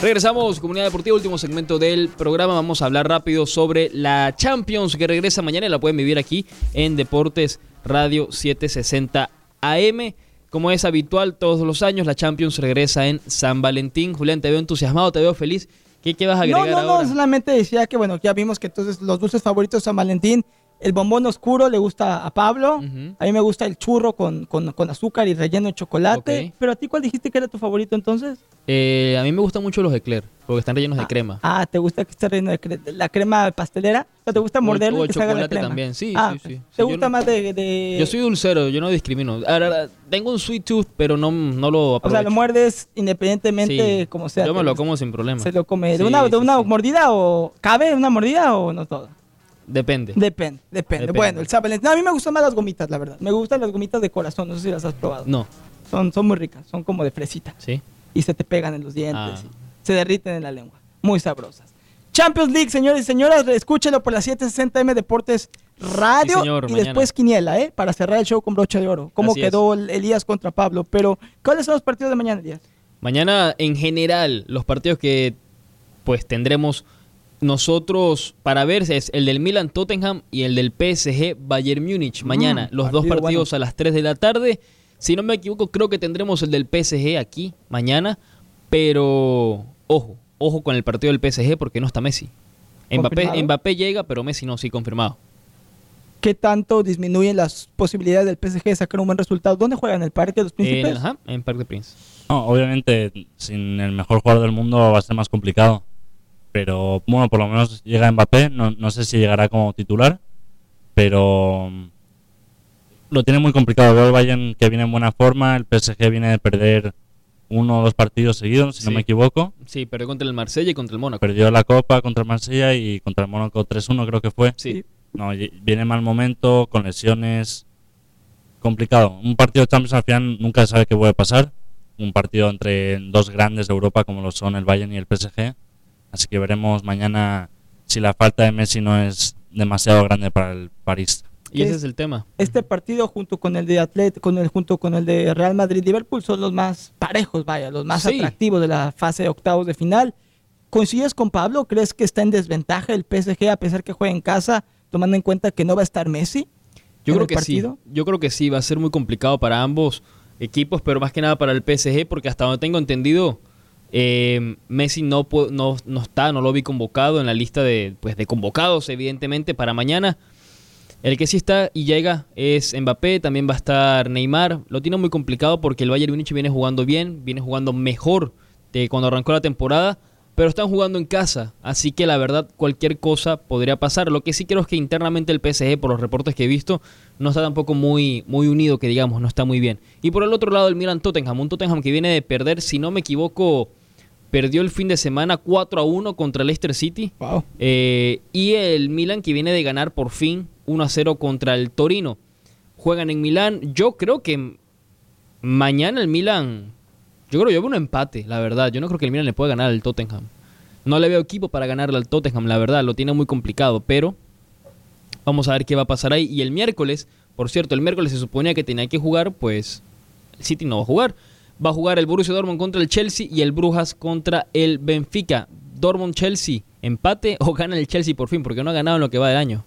Regresamos, comunidad deportiva, último segmento del programa. Vamos a hablar rápido sobre la Champions que regresa mañana y la pueden vivir aquí en Deportes Radio 760 AM. Como es habitual todos los años, la Champions regresa en San Valentín. Julián, te veo entusiasmado, te veo feliz. ¿Qué, qué vas a No, agregar no, ahora? no, solamente decía que, bueno, ya vimos que entonces los dulces favoritos de San Valentín, el bombón oscuro le gusta a Pablo, a mí me gusta el churro con, con- con azúcar y relleno de chocolate, pero a ti cuál dijiste que era tu favorito entonces? Eh, a mí me gustan mucho los eclair, porque están rellenos de crema. Ah, ¿te gusta que esté relleno de cre- la crema pastelera? ¿O te gusta O el- morderlo o y el que se haga la chocolate crema? también, sí, Ah, sí, sí. Sí, ¿Te yo gusta no- más de, de- Yo soy dulcero, yo no discrimino. Ahora, tengo un sweet tooth, pero no, no lo O aprovecho. sea, lo muerdes independientemente Sí, como sea. Yo me lo gusta. como sin problema. Se lo come. ¿De Sí, una, de sí, una sí. mordida o cabe una mordida o no todo? Depende. Depende, depende. Depende. Bueno, el San Valentín. no, a mí me gustan más las gomitas, la verdad. Me gustan las gomitas de corazón. No sé si las has probado. No, Son, son muy ricas. Son como de fresita. ¿sí? Y se te pegan en los dientes. Ah. y se derriten en la lengua. Muy sabrosas. Champions League, señores y señoras. Escúchelo por las 760M Deportes Radio. Sí, señor, y mañana. después Quiniela, ¿eh? Para cerrar el show con brocha de oro. Cómo Así es. quedó el Elías contra Pablo. Pero, ¿cuáles son los partidos de mañana, Elías? Mañana, en general, los partidos que pues tendremos nosotros para ver es el del Milan Tottenham y el del PSG Bayern Múnich. Mañana, Mm, los dos partido partidos a las 3 de la tarde. Si no me equivoco, creo que tendremos el del PSG aquí mañana. Pero ojo, ojo con el partido del PSG porque no está Messi. Mbappé. Mbappé llega, pero Messi no, sí, confirmado. ¿Qué tanto disminuyen las posibilidades del PSG de sacar un buen resultado? ¿Dónde juegan? ¿En el Parque de los En, Príncipes? ajá, en Parc de Prince. No, obviamente, sin el mejor jugador del mundo va a ser más complicado. Pero bueno, por lo menos llega Mbappé. No, no sé si llegará como titular. Pero mm, lo tiene muy complicado. Veo el Bayern que viene en buena forma. El PSG viene de perder uno o dos partidos seguidos, si Sí. no me equivoco. Sí, perdió contra el Marsella y contra el Mónaco. Perdió la Copa contra el Marsella y contra el Mónaco 3-1 creo que fue. Sí. No, viene mal momento, con lesiones. Complicado. Un partido de Champions al final nunca se sabe qué puede pasar. Un partido entre dos grandes de Europa como lo son el Bayern y el PSG. Así que veremos mañana si la falta de Messi no es demasiado grande para el París. Y ese Es- el tema. Este partido junto con el de Atlet, con el junto con el de Real Madrid Liverpool son los más parejos, vaya, los más Sí. atractivos de la fase de octavos de final. ¿Coincides con Pablo? ¿Crees que está en desventaja el PSG a pesar que juega en casa, tomando en cuenta que no va a estar Messi? Yo en creo el que partido? sí. Yo creo que sí, va a ser muy complicado para ambos equipos, pero más que nada para el PSG, porque hasta donde tengo entendido, eh, Messi no, no, no está, no lo vi convocado en la lista de, pues, de convocados, evidentemente, para mañana. El que sí está y llega es Mbappé, también va a estar Neymar. Lo tiene muy complicado porque el Bayern Múnich viene jugando bien, viene jugando mejor de cuando arrancó la temporada, pero están jugando en casa, así que la verdad cualquier cosa podría pasar. Lo que sí creo es que internamente el PSG, por los reportes que he visto, no está tampoco muy, muy unido, que digamos, no está muy bien. Y por el otro lado el Milan Tottenham, un Tottenham que viene de perder, si no me equivoco, perdió el fin de semana 4 a 1 contra el Leicester City. Wow. Eh, y el Milan que viene de ganar por fin 1 a 0 contra el Torino. Juegan en Milán. Yo creo que mañana el Milan. Yo creo que yo veo un empate, la verdad. Yo no creo que el Milan le pueda ganar al Tottenham. No le veo equipo para ganarle al Tottenham, la verdad. Lo tiene muy complicado. Pero vamos a ver qué va a pasar ahí. Y el miércoles, por cierto, el miércoles se suponía que tenía que jugar, pues el City no va a jugar. Va a jugar el Borussia Dortmund contra el Chelsea y el Brujas contra el Benfica. Dortmund-Chelsea, empate o gana el Chelsea por fin, porque no ha ganado en lo que va del año.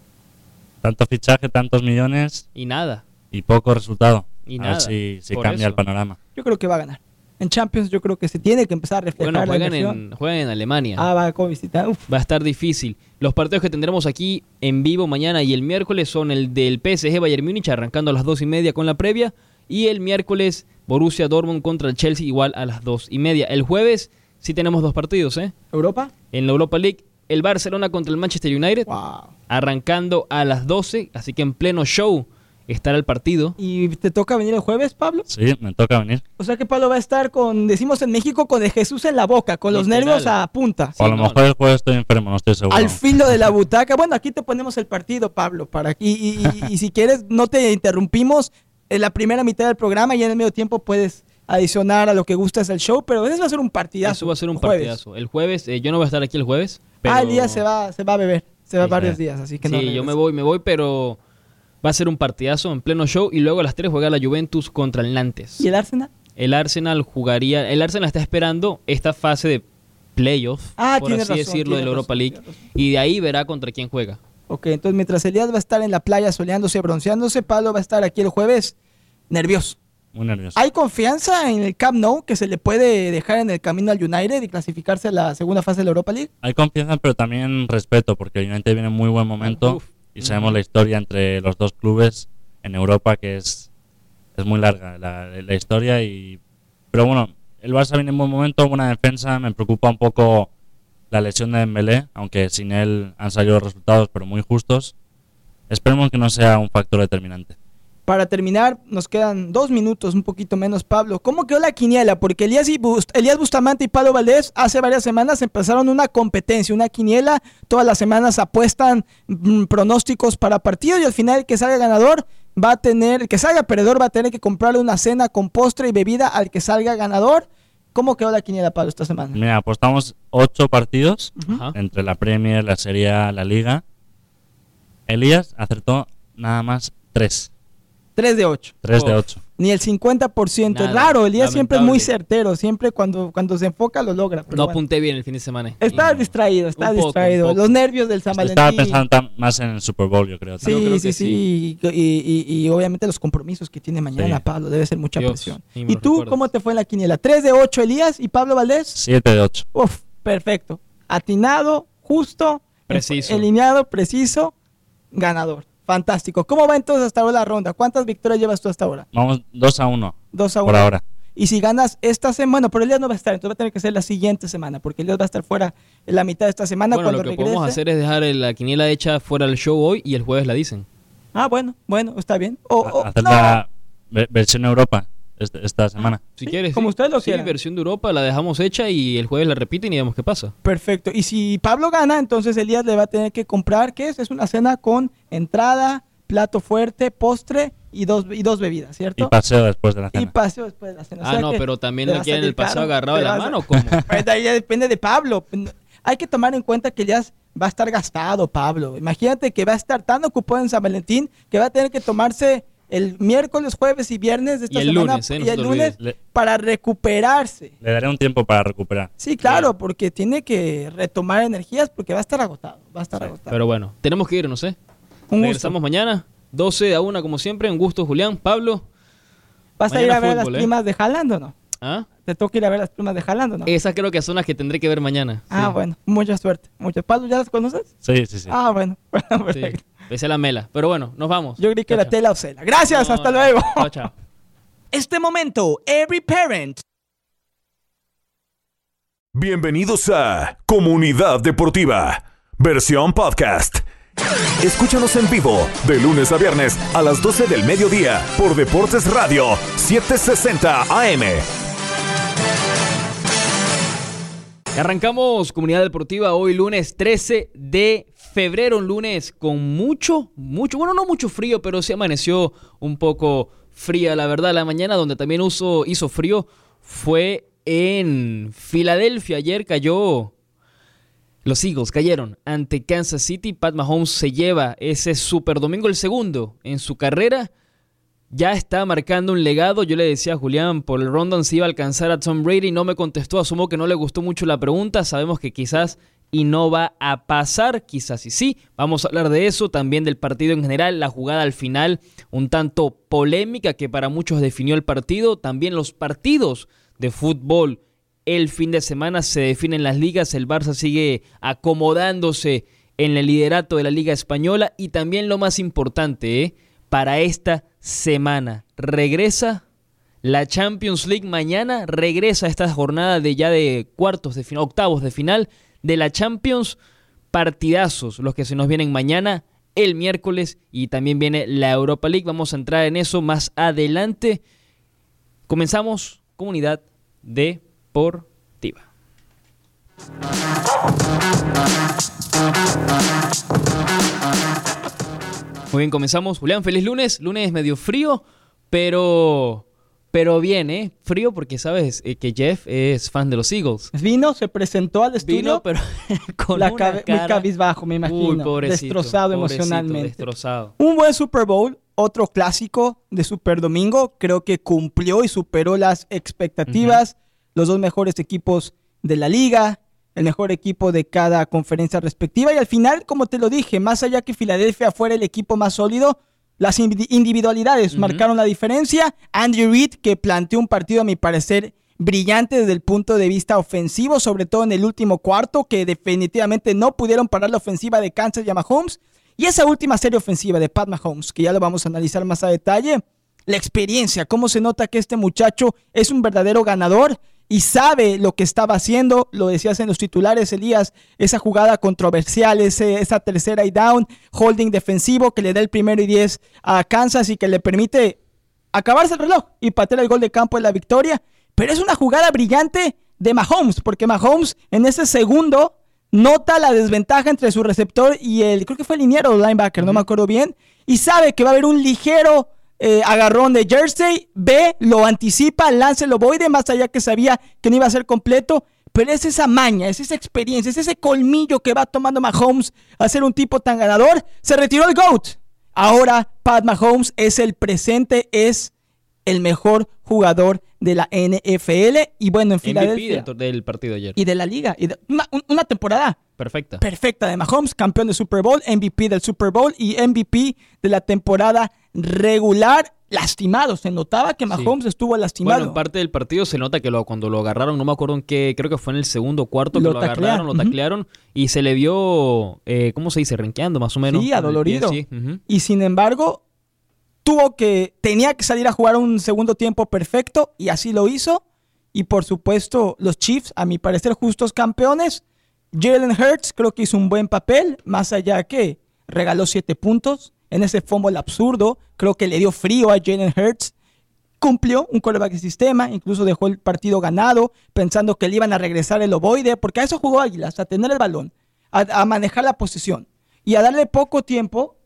Tanto fichaje, tantos millones Y nada. y poco resultado. Y a nada, ver si, cambia el panorama. Yo creo que va a ganar. En Champions yo creo que se tiene que empezar a reflejar Bueno, la juegan en, juegan en Alemania. Ah, va a visitar. Uf. Va a estar difícil. Los partidos que tendremos aquí en vivo mañana y el miércoles son el del PSG Bayern Múnich arrancando a las dos y media con la previa y el miércoles Borussia Dortmund contra el Chelsea igual a las dos y media. El jueves sí tenemos dos partidos, ¿eh? ¿Europa? En la Europa League el Barcelona contra el Manchester United Wow. arrancando a las 12, así que en pleno show estará el partido. ¿Y te toca venir el jueves, Pablo? Sí, me toca venir. O sea que Pablo va a estar con, decimos en México, con el Jesús en la boca, con los nervios a punta. o a lo no, mejor el jueves estoy enfermo, no estoy seguro. Al filo de la butaca. Bueno, aquí te ponemos el partido, Pablo, para aquí. Y, y- y si quieres, no te interrumpimos en la primera mitad del programa y en el medio tiempo puedes adicionar a lo que gustas el show, pero ese va a ser un partidazo. Eso va a ser un jueves. partidazo. El jueves, eh, yo no voy a estar aquí el jueves. Pero... Ah, el día se va, se va a beber. Se va Sí, varios sí. días, así que Sí, no. yo regresa. me voy, me voy, pero va a ser un partidazo en pleno show y luego a las 3 juega la Juventus contra el Nantes. ¿Y el Arsenal? El Arsenal jugaría, el Arsenal está esperando esta fase de playoff, Ah, por así razón, decirlo, de la Europa razón, League y de ahí verá contra quién juega. Ok, entonces mientras Elías va a estar en la playa soleándose, bronceándose, Pablo va a estar aquí el jueves nervioso. Muy nervioso. ¿Hay confianza en el Camp Nou que se le puede dejar en el camino al United y clasificarse a la segunda fase de la Europa League? Hay confianza, pero también respeto, porque el United viene en muy buen momento Uf. y sabemos Ujú. la historia entre los dos clubes en Europa, que es, es muy larga la, la historia. y Pero bueno, el Barça viene en buen momento, buena defensa. Me preocupa un poco la lesión de Dembélé, aunque sin él han salido resultados, pero muy justos. Esperemos que no sea un factor determinante. Para terminar, nos quedan dos minutos, un poquito menos, Pablo. ¿Cómo quedó la quiniela? Porque Elías, y Bust- Elías Bustamante y Pablo Valdés hace varias semanas empezaron una competencia, una quiniela. Todas las semanas apuestan mm, pronósticos para partidos y al final el que salga ganador va a tener, que salga perdedor va a tener que comprarle una cena con postre y bebida al que salga ganador. ¿Cómo quedó la quiniela, Pablo, esta semana? Mira, apostamos ocho partidos entre la Premier, la Serie A, la Liga. Elías acertó nada más tres. Tres de ocho. Tres de ocho. Ni el 50%. Es Nada, raro, Elías siempre es muy certero. Siempre cuando, cuando se enfoca lo logra. pero No bueno. apunté bien el fin de semana. Está Y- distraído, poco, distraído. poco. Los nervios del San Estaba Valentín. pensando tam- más en el Super Bowl, yo creo. Yo creo Sí, que sí, sí. Y, y- y- y obviamente los compromisos que tiene mañana, Sí. Pablo. Debe ser mucha Dios, presión. ¿Y tú cómo te fue en la quiniela? ¿3 de 8 Elías y Pablo Valdés? Siete de ocho. Uf, perfecto. Atinado, justo, Preciso. alineado, preciso, ganador. Fantástico. ¿Cómo va entonces hasta ahora la ronda? ¿Cuántas victorias llevas tú hasta ahora? Vamos dos a uno Dos a por uno. ahora. Y si ganas esta semana, pero Elías no va a estar, entonces va a tener que ser la siguiente semana, porque Elías va a estar fuera en la mitad de esta semana Bueno, cuando lo que regrese. podemos hacer es dejar la quiniela hecha fuera del show hoy y el jueves la dicen. Ah, bueno, bueno, está bien. O, o- Hacer no, la ve- versión Europa este- esta semana. Si Sí, quieres. como sí. ustedes lo Sí, quieran. versión de Europa la dejamos hecha y el jueves la repiten y vemos qué pasa. Perfecto. Y si Pablo gana, entonces Elías le va a tener que comprar, ¿qué es? Es una cena con entrada, plato fuerte, postre y dos, y dos bebidas, Y ¿cierto? paseo después de la Y cena. paseo después de la cena. O Ah, sea no, pero también le a quieren el paseo agarrado de la a- mano o cómo. Pues de ahí ya depende de Pablo. Hay que tomar en cuenta que Elías va a estar gastado, Pablo. Imagínate que va a estar tan ocupado en San Valentín que va a tener que tomarse el miércoles, jueves y viernes de esta Y el semana lunes, ¿eh? Y el lunes. Le- para recuperarse. Le daré un tiempo para recuperar. Sí, claro, porque tiene que retomar energías porque va a estar agotado. Va a estar Sí, agotado. Pero bueno, tenemos que ir, no sé. Un gusto. Regresamos mañana, 12 a 1 como siempre. Un gusto, Julián. Pablo. ¿Vas a ir a ver fútbol, las ¿eh? primas de Haaland o no? ¿Ah? ¿Te toca ir a ver las primas de Haaland o no? Esas creo que son las que tendré que ver mañana. ah, Sí. bueno, mucha suerte. Mucho. ¿Pablo ya las conoces? Sí, sí, sí. Ah, bueno. Sí. Perfecto. Pese a la mela. Pero bueno, nos vamos. Yo creí que chao. tela o cela. Gracias, No, hasta no. luego. Chao, chao. Este momento, every parent Bienvenidos a Comunidad Deportiva, versión podcast. Escúchanos en vivo de lunes a viernes a las 12 del mediodía por Deportes Radio 760 AM. Arrancamos Comunidad Deportiva hoy lunes 13 de febrero, un lunes con mucho, mucho, bueno, no mucho frío, pero sí amaneció un poco fría, la verdad. La mañana donde también hizo frío fue en Filadelfia. Ayer cayó, los Eagles cayeron ante Kansas City. Pat Mahomes se lleva ese super domingo, el segundo en su carrera ya está marcando un legado. Yo le decía a Julián por el rondon si iba a alcanzar a Tom Brady. No me contestó. Asumo que no le gustó mucho la pregunta. Sabemos que quizás y no va a pasar. Quizás y sí. Vamos a hablar de eso. También del partido en general. La jugada al final un tanto polémica que para muchos definió el partido. También los partidos de fútbol. El fin de semana se definen las ligas. El Barça sigue acomodándose en el liderato de la Liga Española. Y también lo más importante, ¿eh? para esta semana. Regresa la Champions League mañana, regresa esta jornada de ya de cuartos de final, octavos de final de la Champions. Partidazos los que se nos vienen mañana, el miércoles y también viene la Europa League. Vamos a entrar en eso más adelante. Comenzamos comunidad deportiva. Muy bien, comenzamos. Julián, feliz lunes. Lunes medio frío, pero pero bien, ¿eh? Frío porque sabes eh, que Jeff es fan de los Eagles. vino, se presentó al estudio. Vino, pero con la una cabe- muy cara... cabizbajo, me imagino. Uy, pobrecito, destrozado pobrecito, emocionalmente. Destrozado. Un buen Super Bowl, otro clásico de Super Domingo. Creo que cumplió y superó las expectativas. Los dos mejores equipos de la liga, el mejor equipo de cada conferencia respectiva. Y al final, como te lo dije, más allá que Filadelfia fuera el equipo más sólido, las indi- individualidades marcaron la diferencia. Andy Reid, que planteó un partido, a mi parecer, brillante desde el punto de vista ofensivo, sobre todo en el último cuarto, que definitivamente no pudieron parar la ofensiva de Kansas y a Mahomes. Y esa última serie ofensiva de Pat Mahomes, que ya lo vamos a analizar más a detalle, la experiencia, cómo se nota que este muchacho es un verdadero ganador y sabe lo que estaba haciendo, lo decías en los titulares, Elías, esa jugada controversial, ese- esa tercera y down, holding defensivo que le da el primero y diez a Kansas y que le permite acabarse el reloj y patear el gol de campo de la victoria. Pero es una jugada brillante de Mahomes, porque Mahomes en ese segundo nota la desventaja entre su receptor y el, creo que fue el liniero linebacker, no me acuerdo bien, y sabe que va a haber un ligero eh, agarrón de Jersey, ve, lo anticipa, lanza el ovoide, más allá que sabía que no iba a ser completo, pero es esa maña, es esa experiencia, es ese colmillo que va tomando Mahomes a ser un tipo tan ganador. Se retiró el GOAT. Ahora Pat Mahomes es el presente, es el mejor jugador de la NFL y bueno, en Filadelfia del, partido de ayer. y de la liga. Y de- una, un- una temporada Perfecta. perfecta de Mahomes, campeón de Super Bowl, MVP del Super Bowl y MVP de la temporada regular. Lastimado, se notaba que Mahomes estuvo lastimado. Bueno, en parte del partido se nota que lo, cuando lo agarraron, no me acuerdo en qué, creo que fue en el segundo cuarto que Lo agarraron, lo taclearon y se le vio, eh, ¿cómo se dice? Renqueando más o menos. Sí, adolorido. pie, sí, ujú. Y sin embargo, tuvo que, tenía que salir a jugar un segundo tiempo perfecto y así lo hizo. Y por supuesto, los Chiefs, a mi parecer, justos campeones. Jalen Hurts creo que hizo un buen papel, más allá que regaló siete puntos en ese fumble absurdo. Creo que le dio frío a Jalen Hurts. Cumplió un quarterback sistema, incluso dejó el partido ganado, pensando que le iban a regresar el ovoide, porque a eso jugó Águilas, a tener el balón, a, manejar la posición y a darle poco tiempo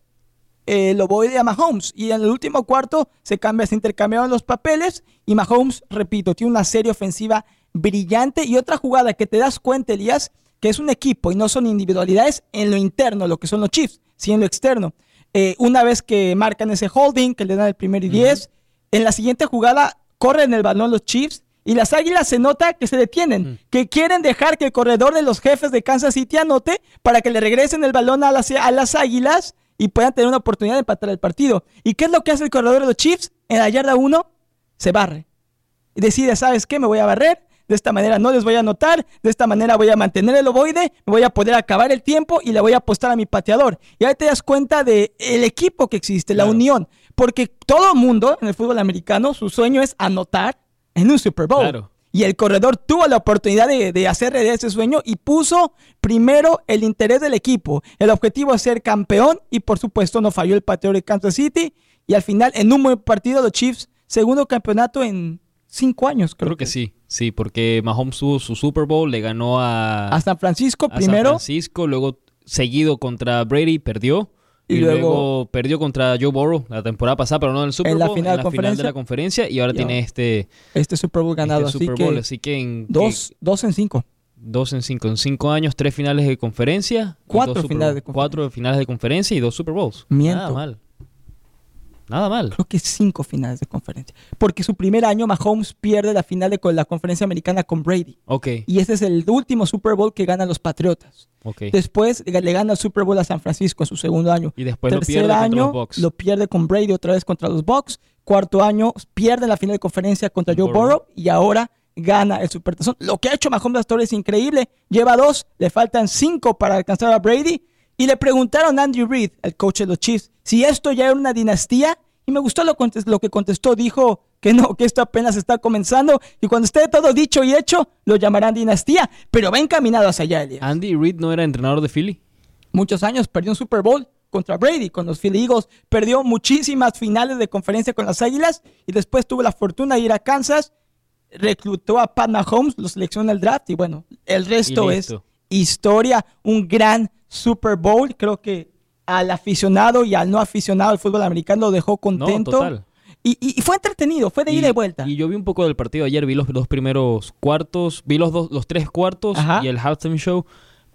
lo voy a Mahomes. Y en el último cuarto se cambia, se intercambiaron los papeles. Y Mahomes, repito, tiene una serie ofensiva brillante. Y otra jugada que te das cuenta, Elías, que es un equipo y no son individualidades en lo interno, lo que son los Chiefs, sí en lo externo. Eh, una vez que marcan ese holding, que le dan el primer y 10, en la siguiente jugada corren el balón los Chiefs. Y las águilas se nota que se detienen, que quieren dejar que el corredor de los jefes de Kansas City anote para que le regresen el balón a las, a las águilas y puedan tener una oportunidad de empatar el partido. ¿Y qué es lo que hace el corredor de los Chiefs? En la yarda 1 se barre. Y decide, ¿sabes qué? Me voy a barrer, de esta manera no les voy a anotar, de esta manera voy a mantener el ovoide, voy a poder acabar el tiempo y le voy a apostar a mi pateador. Y ahí te das cuenta de el equipo que existe, la unión, porque todo mundo en el fútbol americano, su sueño es anotar en un Super Bowl. Claro. Y el corredor tuvo la oportunidad de, de hacer realidad ese sueño y puso primero el interés del equipo. El objetivo es ser campeón y por supuesto no falló el pateador de Kansas City. Y al final, en un buen partido, los Chiefs, segundo campeonato en cinco años, creo, Creo que sí, sí, porque Mahomes tuvo su Super Bowl, le ganó a, A San Francisco a San primero. Francisco, luego seguido contra Brady, perdió. Y Y, luego- luego, perdió contra Joe Burrow la temporada pasada, pero no en el Super En la Bowl, final en de la final conferencia. de la conferencia. Y ahora Y tiene este, Este Super Bowl ganado, este así Super Bowl. que así que en dos, dos en cinco. dos en cinco. En cinco años, tres finales de conferencia. Cuatro finales de conferencia. Cuatro finales de conferencia y dos Super Bowls. Miento. Nada mal. Nada mal. Creo que cinco finales de conferencia. Porque su primer año Mahomes pierde la final de con la conferencia americana con Brady. Ok, Y ese es el último Super Bowl que ganan los Patriotas. ok. Después le gana el Super Bowl a San Francisco en su segundo año. Y después lo pierde contra los Bucks. lo pierde con Brady otra vez contra los Bucks. Cuarto año pierde la final de conferencia contra Joe Burrow. Burrow y ahora gana el Supertazón. Lo que ha hecho Mahomes hasta ahora es increíble. Lleva dos, le faltan cinco para alcanzar a Brady. Y le preguntaron a Andy Reid, el coach de los Chiefs, si esto ya era una dinastía. Y me gustó lo, lo que contestó. Dijo que no, que esto apenas está comenzando. Y cuando esté todo dicho y hecho, lo llamarán dinastía. Pero va encaminado hacia allá, Elias Andy Reid no era entrenador de Philly. muchos años, perdió un Super Bowl contra Brady, con los Philly Eagles, perdió muchísimas finales de conferencia con las Águilas y después tuvo la fortuna de ir a Kansas, reclutó a Pat Mahomes, lo seleccionó en el draft y bueno, el resto es historia, un gran Super Bowl, creo que al aficionado y al no aficionado al fútbol americano lo dejó contento. total. Y, fue entretenido, fue de ida y vuelta. Y yo vi un poco del partido ayer, vi los dos primeros cuartos, vi los dos, los tres cuartos Ajá. y el halftime show.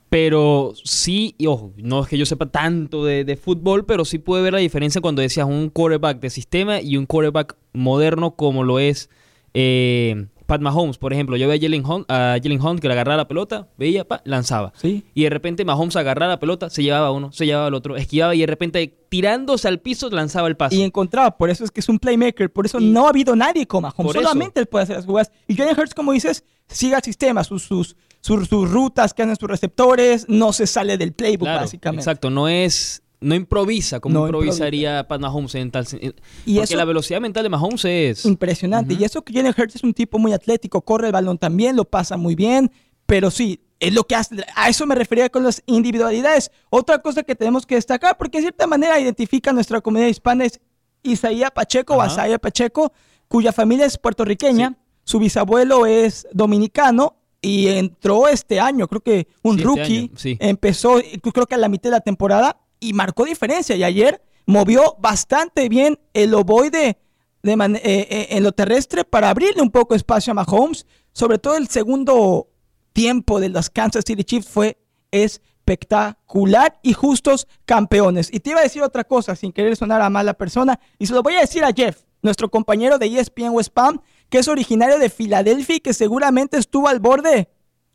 Pero sí, y ojo, no es que yo sepa tanto de, de fútbol, pero sí pude ver la diferencia cuando decías un quarterback de sistema y un quarterback moderno como lo es eh, Pat Mahomes. Por ejemplo, yo veía a Jalen Hunt, a Jalen Hunt que le agarraba la pelota, veía, pa, lanzaba. Sí. Y de repente Mahomes agarraba la pelota, se llevaba a uno, se llevaba al otro, esquivaba y de repente tirándose al piso lanzaba el pase. Y encontraba, por eso es que es un playmaker, por eso Y- no ha habido nadie como Mahomes, solamente él puede hacer las jugadas. Y Jalen Hurts, como dices, sigue el sistema, sus, sus, sus, sus rutas que hacen sus receptores, no se sale del playbook Claro, básicamente. Exacto, no es no improvisa como No improvisaría Pat Mahomes en tal sen- Y porque eso- la velocidad mental de Mahomes es Impresionante. Y eso que Jalen Hurts es un tipo muy atlético, corre el balón también, lo pasa muy bien, pero sí, es lo que hace. A eso me refería con las individualidades. Otra cosa que tenemos que destacar, porque de cierta manera identifica a nuestra comunidad hispana, es Isaías Pacheco o Ajá. Asaya Pacheco, cuya familia es puertorriqueña, su bisabuelo es dominicano. Y entró este año, creo que un Sí, este rookie, año, sí. empezó, creo que a la mitad de la temporada, y marcó diferencia. Y ayer movió bastante bien el ovoide de man- eh, eh, en lo terrestre para abrirle un poco espacio a Mahomes. Sobre todo el segundo tiempo de los Kansas City Chiefs fue espectacular y justos campeones. Y te iba a decir otra cosa sin querer sonar a mala persona y se lo voy a decir a Jeff, nuestro compañero de ESPN West Palm, que es originario de Filadelfia y que seguramente estuvo al borde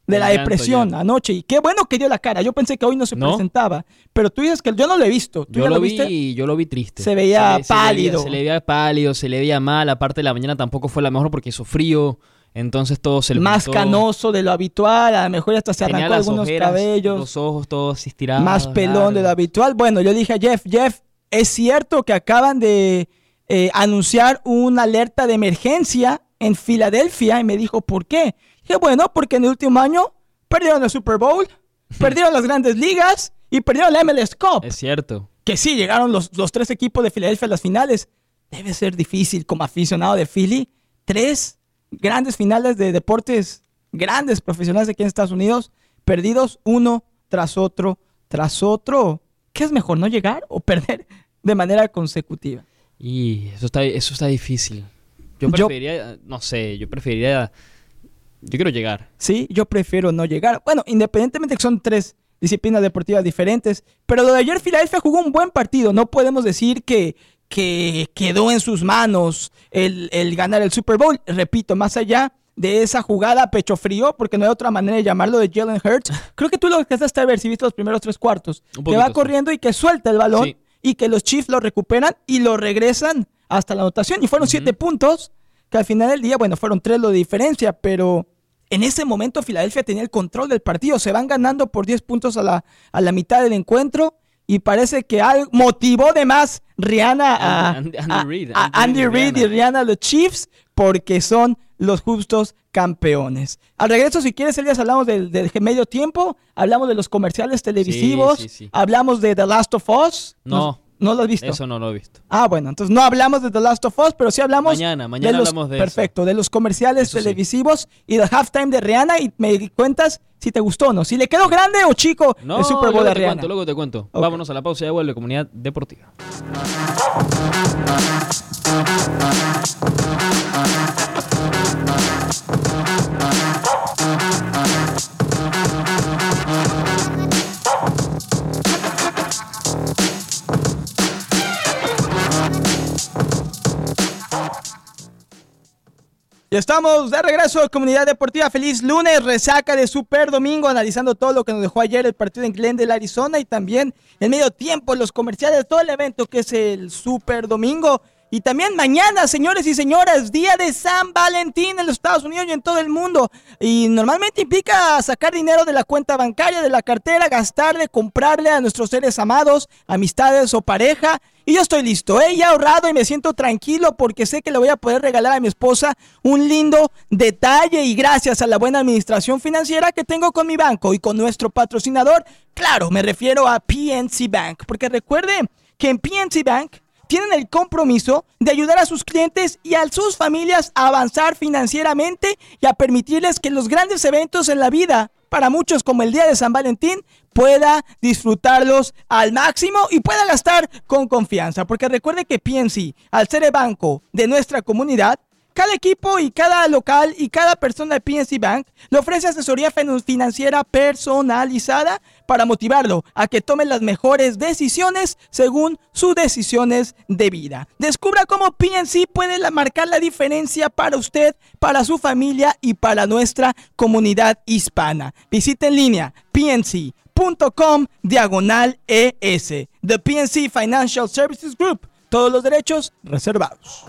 de la depresión anoche. Y qué bueno que dio la cara. Yo pensé que hoy no se ¿No? presentaba. Pero tú dices que yo no lo he visto. ¿Tú yo ya lo, lo vi viste? y yo lo vi triste. Se veía le- se le pálido. se le veía pálido, se le veía mal, aparte de la mañana tampoco fue la mejor porque hizo frío, entonces todo se le Más canoso de lo habitual. A lo mejor hasta se Tenía arrancó algunos ojeras, cabellos. los ojos todos estirados. más pelón de lo habitual. Bueno, yo dije a Jeff, Jeff, es cierto que acaban de eh, anunciar una alerta de emergencia en Filadelfia y me dijo, ¿por qué? Dije, bueno, porque en el último año perdieron el Super Bowl, perdieron las grandes ligas y perdieron la MLS Cup. Es cierto. Que sí, llegaron los, los tres equipos de Filadelfia a las finales. Debe ser difícil como aficionado de Philly. Tres grandes finales de deportes grandes profesionales aquí en Estados Unidos, perdidos uno tras otro, tras otro. ¿Qué es mejor, no llegar o perder de manera consecutiva? Y eso está, eso está difícil. Yo Yo- preferiría, no sé, yo preferiría, yo quiero llegar. Sí, yo prefiero no llegar. Bueno, independientemente que son tres disciplinas deportivas diferentes, pero lo de ayer Filadelfia jugó un buen partido. No podemos decir que, que quedó en sus manos el, el ganar el Super Bowl. Repito, más allá de esa jugada pecho frío, porque no hay otra manera de llamarlo de Jalen Hurts. Creo que tú lo alcanzaste a ver si viste los primeros tres cuartos. Que va corriendo y que suelta el balón Sí. y que los Chiefs lo recuperan y lo regresan hasta la anotación. Y fueron siete puntos, que al final del día, bueno, fueron tres lo de diferencia, pero En ese momento Filadelfia tenía el control del partido. Se van ganando por 10 puntos a la, a la mitad del encuentro y parece que algo motivó de más Rihanna a Andy- Reid, a Andy Andy Reid y Rihanna. Los Chiefs porque son los justos campeones. Al regreso, si quieres, Elías, hablamos del, del medio tiempo, hablamos de los comerciales televisivos, sí, sí. hablamos de The Last of Us. No. ¿No lo has visto? Eso no lo he visto. Ah, bueno, entonces no hablamos de The Last of Us, pero sí hablamos Mañana, mañana los, hablamos de eso. perfecto, de los comerciales Eso sí. televisivos y del halftime de Rihanna y me cuentas si te gustó o no, si le quedó grande o chico No, el Super Bowl de te Rihanna. cuento, luego te cuento. Ok. Vámonos a la pausa y vuelve Comunidad Deportiva. Estamos de regreso Comunidad Deportiva. Feliz lunes, resaca de Super Domingo, analizando todo lo que nos dejó ayer el partido en Glendale, Arizona y también el medio tiempo, los comerciales, todo el evento que es el Super Domingo. Y también mañana, señores y señoras, día de San Valentín en los Estados Unidos y en todo el mundo. Y normalmente implica sacar dinero de la cuenta bancaria, de la cartera, gastarle, comprarle a nuestros seres amados, amistades o pareja. Y yo estoy listo, ¿eh? ya ahorrado y me siento tranquilo porque sé que le voy a poder regalar a mi esposa un lindo detalle y gracias a la buena administración financiera que tengo con mi banco y con nuestro patrocinador, claro, me refiero a PNC Bank, porque recuerde que en PNC Bank tienen el compromiso de ayudar a sus clientes y a sus familias a avanzar financieramente y a permitirles que los grandes eventos en la vida, para muchos como el Día de San Valentín, pueda disfrutarlos al máximo y pueda gastar con confianza. Porque recuerde que PNC, al ser el banco de nuestra comunidad, cada equipo y cada local y cada persona de PNC Bank le ofrece asesoría fin- financiera personalizada para motivarlo a que tome las mejores decisiones según sus decisiones de vida. Descubra cómo PNC puede marcar la diferencia para usted, para su familia y para nuestra comunidad hispana. Visite en línea pnc.com diagonal ES. The PNC Financial Services Group. Todos los derechos reservados.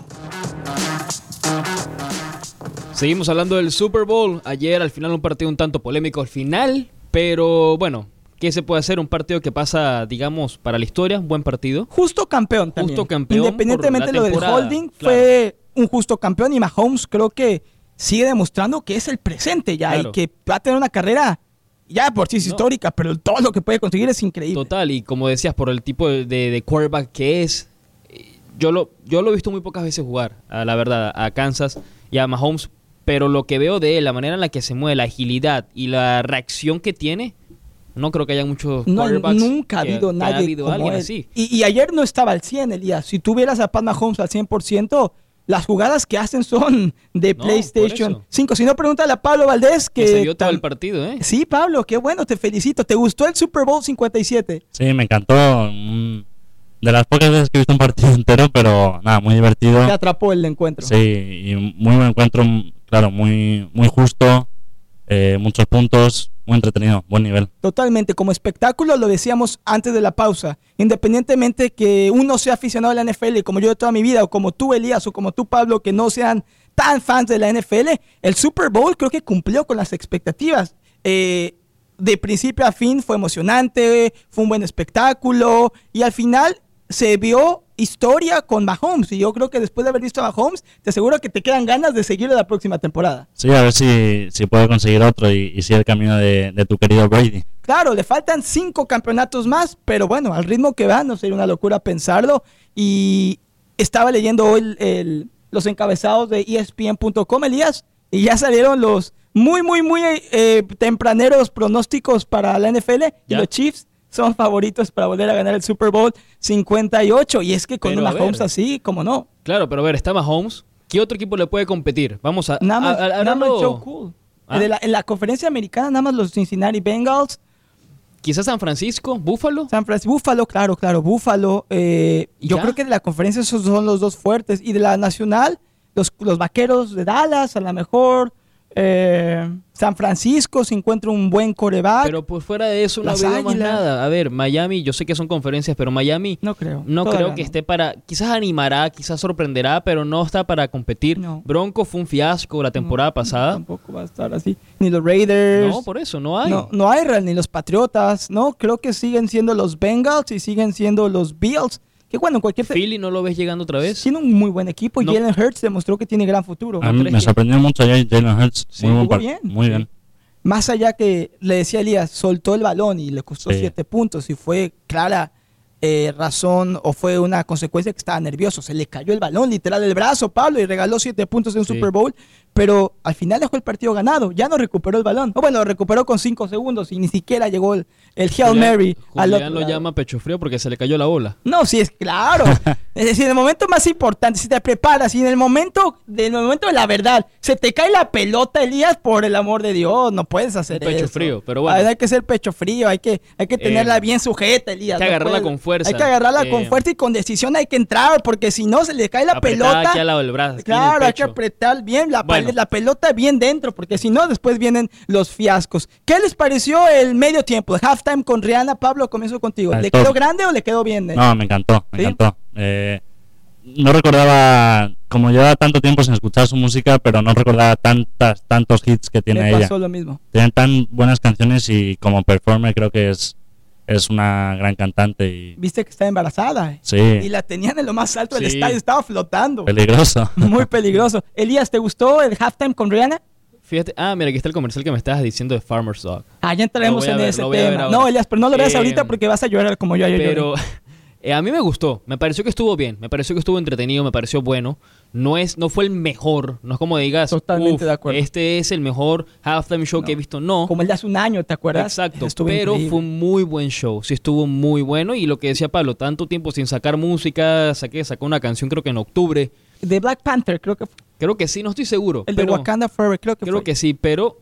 Seguimos hablando del Super Bowl. Ayer al final un partido un tanto polémico al final, pero bueno, ¿qué se puede hacer? Un partido que pasa, digamos, para la historia, un buen partido. Justo campeón también. Justo campeón Independientemente de lo del holding, claro. fue un justo campeón y Mahomes creo que sigue demostrando que es el presente ya Claro. y que va a tener una carrera ya por sí es No. histórica, pero todo lo que puede conseguir es increíble. Total, y como decías, por el tipo de, de- de quarterback que es, yo lo, yo lo he visto muy pocas veces jugar, a la verdad, a Kansas y a Mahomes, pero lo que veo de él, la manera en la que se mueve, la agilidad y la reacción que tiene, no creo que haya muchos No, quarterbacks nunca ha que- habido que nadie habido como alguien él. así. Y, y ayer no estaba al 100, Elías. Si tuvieras a Pat Mahomes al 100%, las jugadas que hacen son de No, PlayStation eso. 5. Si no, pregúntale a Pablo Valdés que... Se vio todo el partido, ¿eh? Sí, Pablo, qué bueno, te felicito. ¿Te gustó el Super Bowl 57? Sí, me encantó. mm, De las pocas veces que he visto un partido entero, pero nada, muy divertido. Te atrapó el encuentro. Sí, y muy buen encuentro, claro, muy, muy justo, eh, muchos puntos, muy entretenido, buen nivel. Totalmente, como espectáculo lo decíamos antes de la pausa, independientemente que uno sea aficionado a la NFL, como yo de toda mi vida, o como tú Elías, o como tú Pablo, que no sean tan fans de la NFL, el Super Bowl creo que cumplió con las expectativas. Eh, de principio a fin fue emocionante, fue un buen espectáculo, y al final se vio historia con Mahomes, y yo creo que después de haber visto a Mahomes, te aseguro que te quedan ganas de seguirlo la próxima temporada. Sí, a ver si, si puede conseguir otro y, y sigue el camino de, de tu querido Brady. Claro, le faltan cinco campeonatos más, pero bueno, al ritmo que va, no sería una locura pensarlo. Y estaba leyendo hoy el- el- los encabezados de ESPN.com, Elías, y ya salieron los muy, muy, muy eh, tempraneros pronósticos para la NFL. Y los Chiefs son favoritos para volver a ganar el Super Bowl 58. Y es que con Pero, una. Mahomes así, como no. Claro, pero a ver, está Mahomes. ¿Qué otro equipo le puede competir? Vamos a... Nada más, a- a- nada más hablando- Joe Cool. Ah. De la- en la conferencia americana, nada más los Cincinnati Bengals. Quizás San Francisco, Buffalo. San Francisco, Búfalo, claro, claro, Búfalo. eh, ¿Y yo ya? creo que de la conferencia esos son los dos fuertes. Y de la nacional, los, los vaqueros de Dallas, a lo mejor. Eh, San Francisco se encuentra un buen coreback. Pero por fuera de eso no Las veo más nada. A ver, Miami, yo sé que son conferencias, pero Miami no creo. no creo que esté para... Quizás animará, quizás sorprenderá, pero no está para competir. No. Bronco fue un fiasco la temporada No, pasada. Tampoco va a estar así. Ni los Raiders. No, por eso, no hay. No, no hay real, ni los Patriotas, ¿no? Creo que siguen siendo los Bengals y siguen siendo los Bills. Que bueno, cualquier... Philly no lo ves llegando otra vez. Tiene un muy buen equipo. No. Jalen Hurts demostró que tiene gran futuro. A mí me que- sorprendió mucho ayer Jalen Hurts. Sí, muy buen bien. Muy Sí. bien. Más allá que le decía Elías, soltó el balón y le costó Sí. siete puntos y fue clara eh, razón o fue una consecuencia que estaba nervioso. Se le cayó el balón literal del brazo, Pablo, y regaló siete puntos en un Sí. Super Bowl, pero al final dejó el partido ganado. Ya no recuperó el balón. O bueno, lo recuperó con cinco segundos y ni siquiera llegó el, el Hail Julián- Mary. Julián lo lado. llama pecho frío porque se le cayó la bola. No, sí, es claro. es decir, en el momento más importante, si te preparas y en el momento, en el momento de la verdad, se te cae la pelota, Elías, por el amor de Dios, no puedes hacer pecho eso. frío, pero bueno. Hay, hay que ser pecho frío, hay que, hay que tenerla Eh, bien sujeta, Elías. hay que no agarrarla puedes- con fuerza. Hay que agarrarla con Eh, fuerza y con decisión hay que entrar, porque si no se le cae la pelota. aquí al lado del brazo, aquí en el Claro, hay que apretar bien la, Bueno. pal- la pelota bien dentro, porque si no, después vienen los fiascos. ¿Qué les pareció el medio tiempo, el halftime con Rihanna? Pablo, comienzo contigo. ¿Le quedó grande o le quedó bien? eh? No, me encantó, me ¿Sí? encantó. Eh, no recordaba, como llevaba tanto tiempo sin escuchar su música, pero no recordaba tantas, tantos hits que tiene Me ella. pasó lo mismo. Tiene tan buenas canciones y como performer creo que es, es una gran cantante y Viste que está embarazada. eh. sí, Y la tenían en lo más alto del Sí. estadio, estaba flotando. peligroso. Muy peligroso. Elías, ¿te gustó el halftime con Rihanna? Fíjate, ah, mira, aquí está el comercial que me estabas diciendo de Farmer's Dog. Ah, ya entraremos en ver, ese tema. No, Elías, pero no lo veas Eh, ahorita porque vas a llorar como yo ayer Pero lloré. Eh, a mí me gustó, me pareció que estuvo bien, me pareció que estuvo entretenido, me pareció bueno. No es, no fue el mejor, no es como digas, Totalmente "Uf, de acuerdo". este es el mejor halftime show que he visto. No, Como el de hace un año, ¿te acuerdas? exacto, Estuvo pero increíble. fue un muy buen show, sí estuvo muy bueno y lo que decía Pablo, tanto tiempo sin sacar música, saqué, sacó una canción creo que en octubre, De Black Panther, creo que fue. creo que sí, no estoy seguro. El de Wakanda Forever, creo que Creo fue. que sí, pero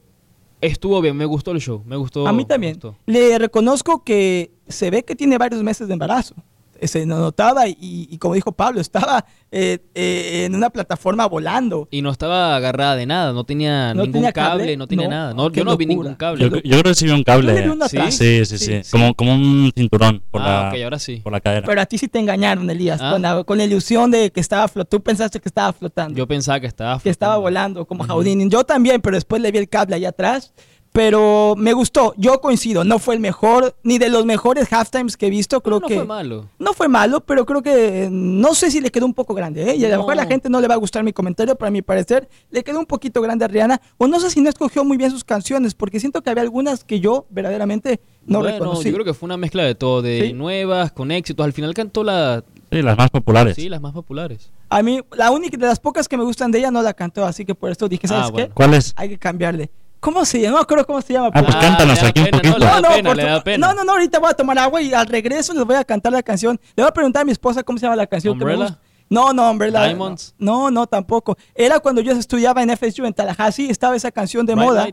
estuvo bien, me gustó el show, me gustó. A mí también. Le reconozco que se ve que tiene varios meses de embarazo. Eh, Se notaba y, y como dijo Pablo, estaba eh, eh, en una plataforma volando. Y no estaba agarrada de nada, no tenía ¿No ningún tenía cable, cable? no tenía No, nada. No, yo no vi locura. ningún cable. Yo, yo creo que sí vi un vi cable. ¿Sí? Sí, sí, sí, Sí, Como, como un cinturón por, ah, la, ok, ahora sí. por la cadera. Pero a ti sí te engañaron, Elías, Ah. con, la, con la ilusión de que estaba flotando. Tú pensaste que estaba flotando. Yo pensaba que estaba que estaba flotando. volando como Houdini. Yo también, pero después le vi el cable allá atrás. Pero me gustó, yo coincido, no fue el mejor, ni de los mejores halftimes que he visto, creo no que... fue malo. No fue malo, pero creo que no sé si le quedó un poco grande, ¿eh? Y a lo No. mejor a la gente no le va a gustar mi comentario, pero a mi parecer le quedó un poquito grande a Rihanna. O no sé si no escogió muy bien sus canciones, porque siento que había algunas que yo verdaderamente no bueno, reconocí. yo creo que fue una mezcla de todo, de Sí. nuevas, con éxitos. Al final cantó la, Sí, las más populares. sí, las más populares. A mí, la única de las pocas que me gustan de ella no la cantó, así que por esto dije, ¿sabes Ah, qué? bueno. ¿Cuál es? Hay que cambiarle. ¿Cómo se llama? No me acuerdo cómo se llama. Ah, pues Ah, cántanos aquí un poquito. ¿no? No, pena, por le tu- da pena. no, no, no, ahorita voy a tomar agua y al regreso les voy a cantar la canción. Le voy a preguntar a mi esposa cómo se llama la canción. que me ¿Umbrella? gusta. No, no, Umbrella. Diamonds. No, no, tampoco. Era cuando yo estudiaba en FSU en Tallahassee, estaba esa canción de Bright moda.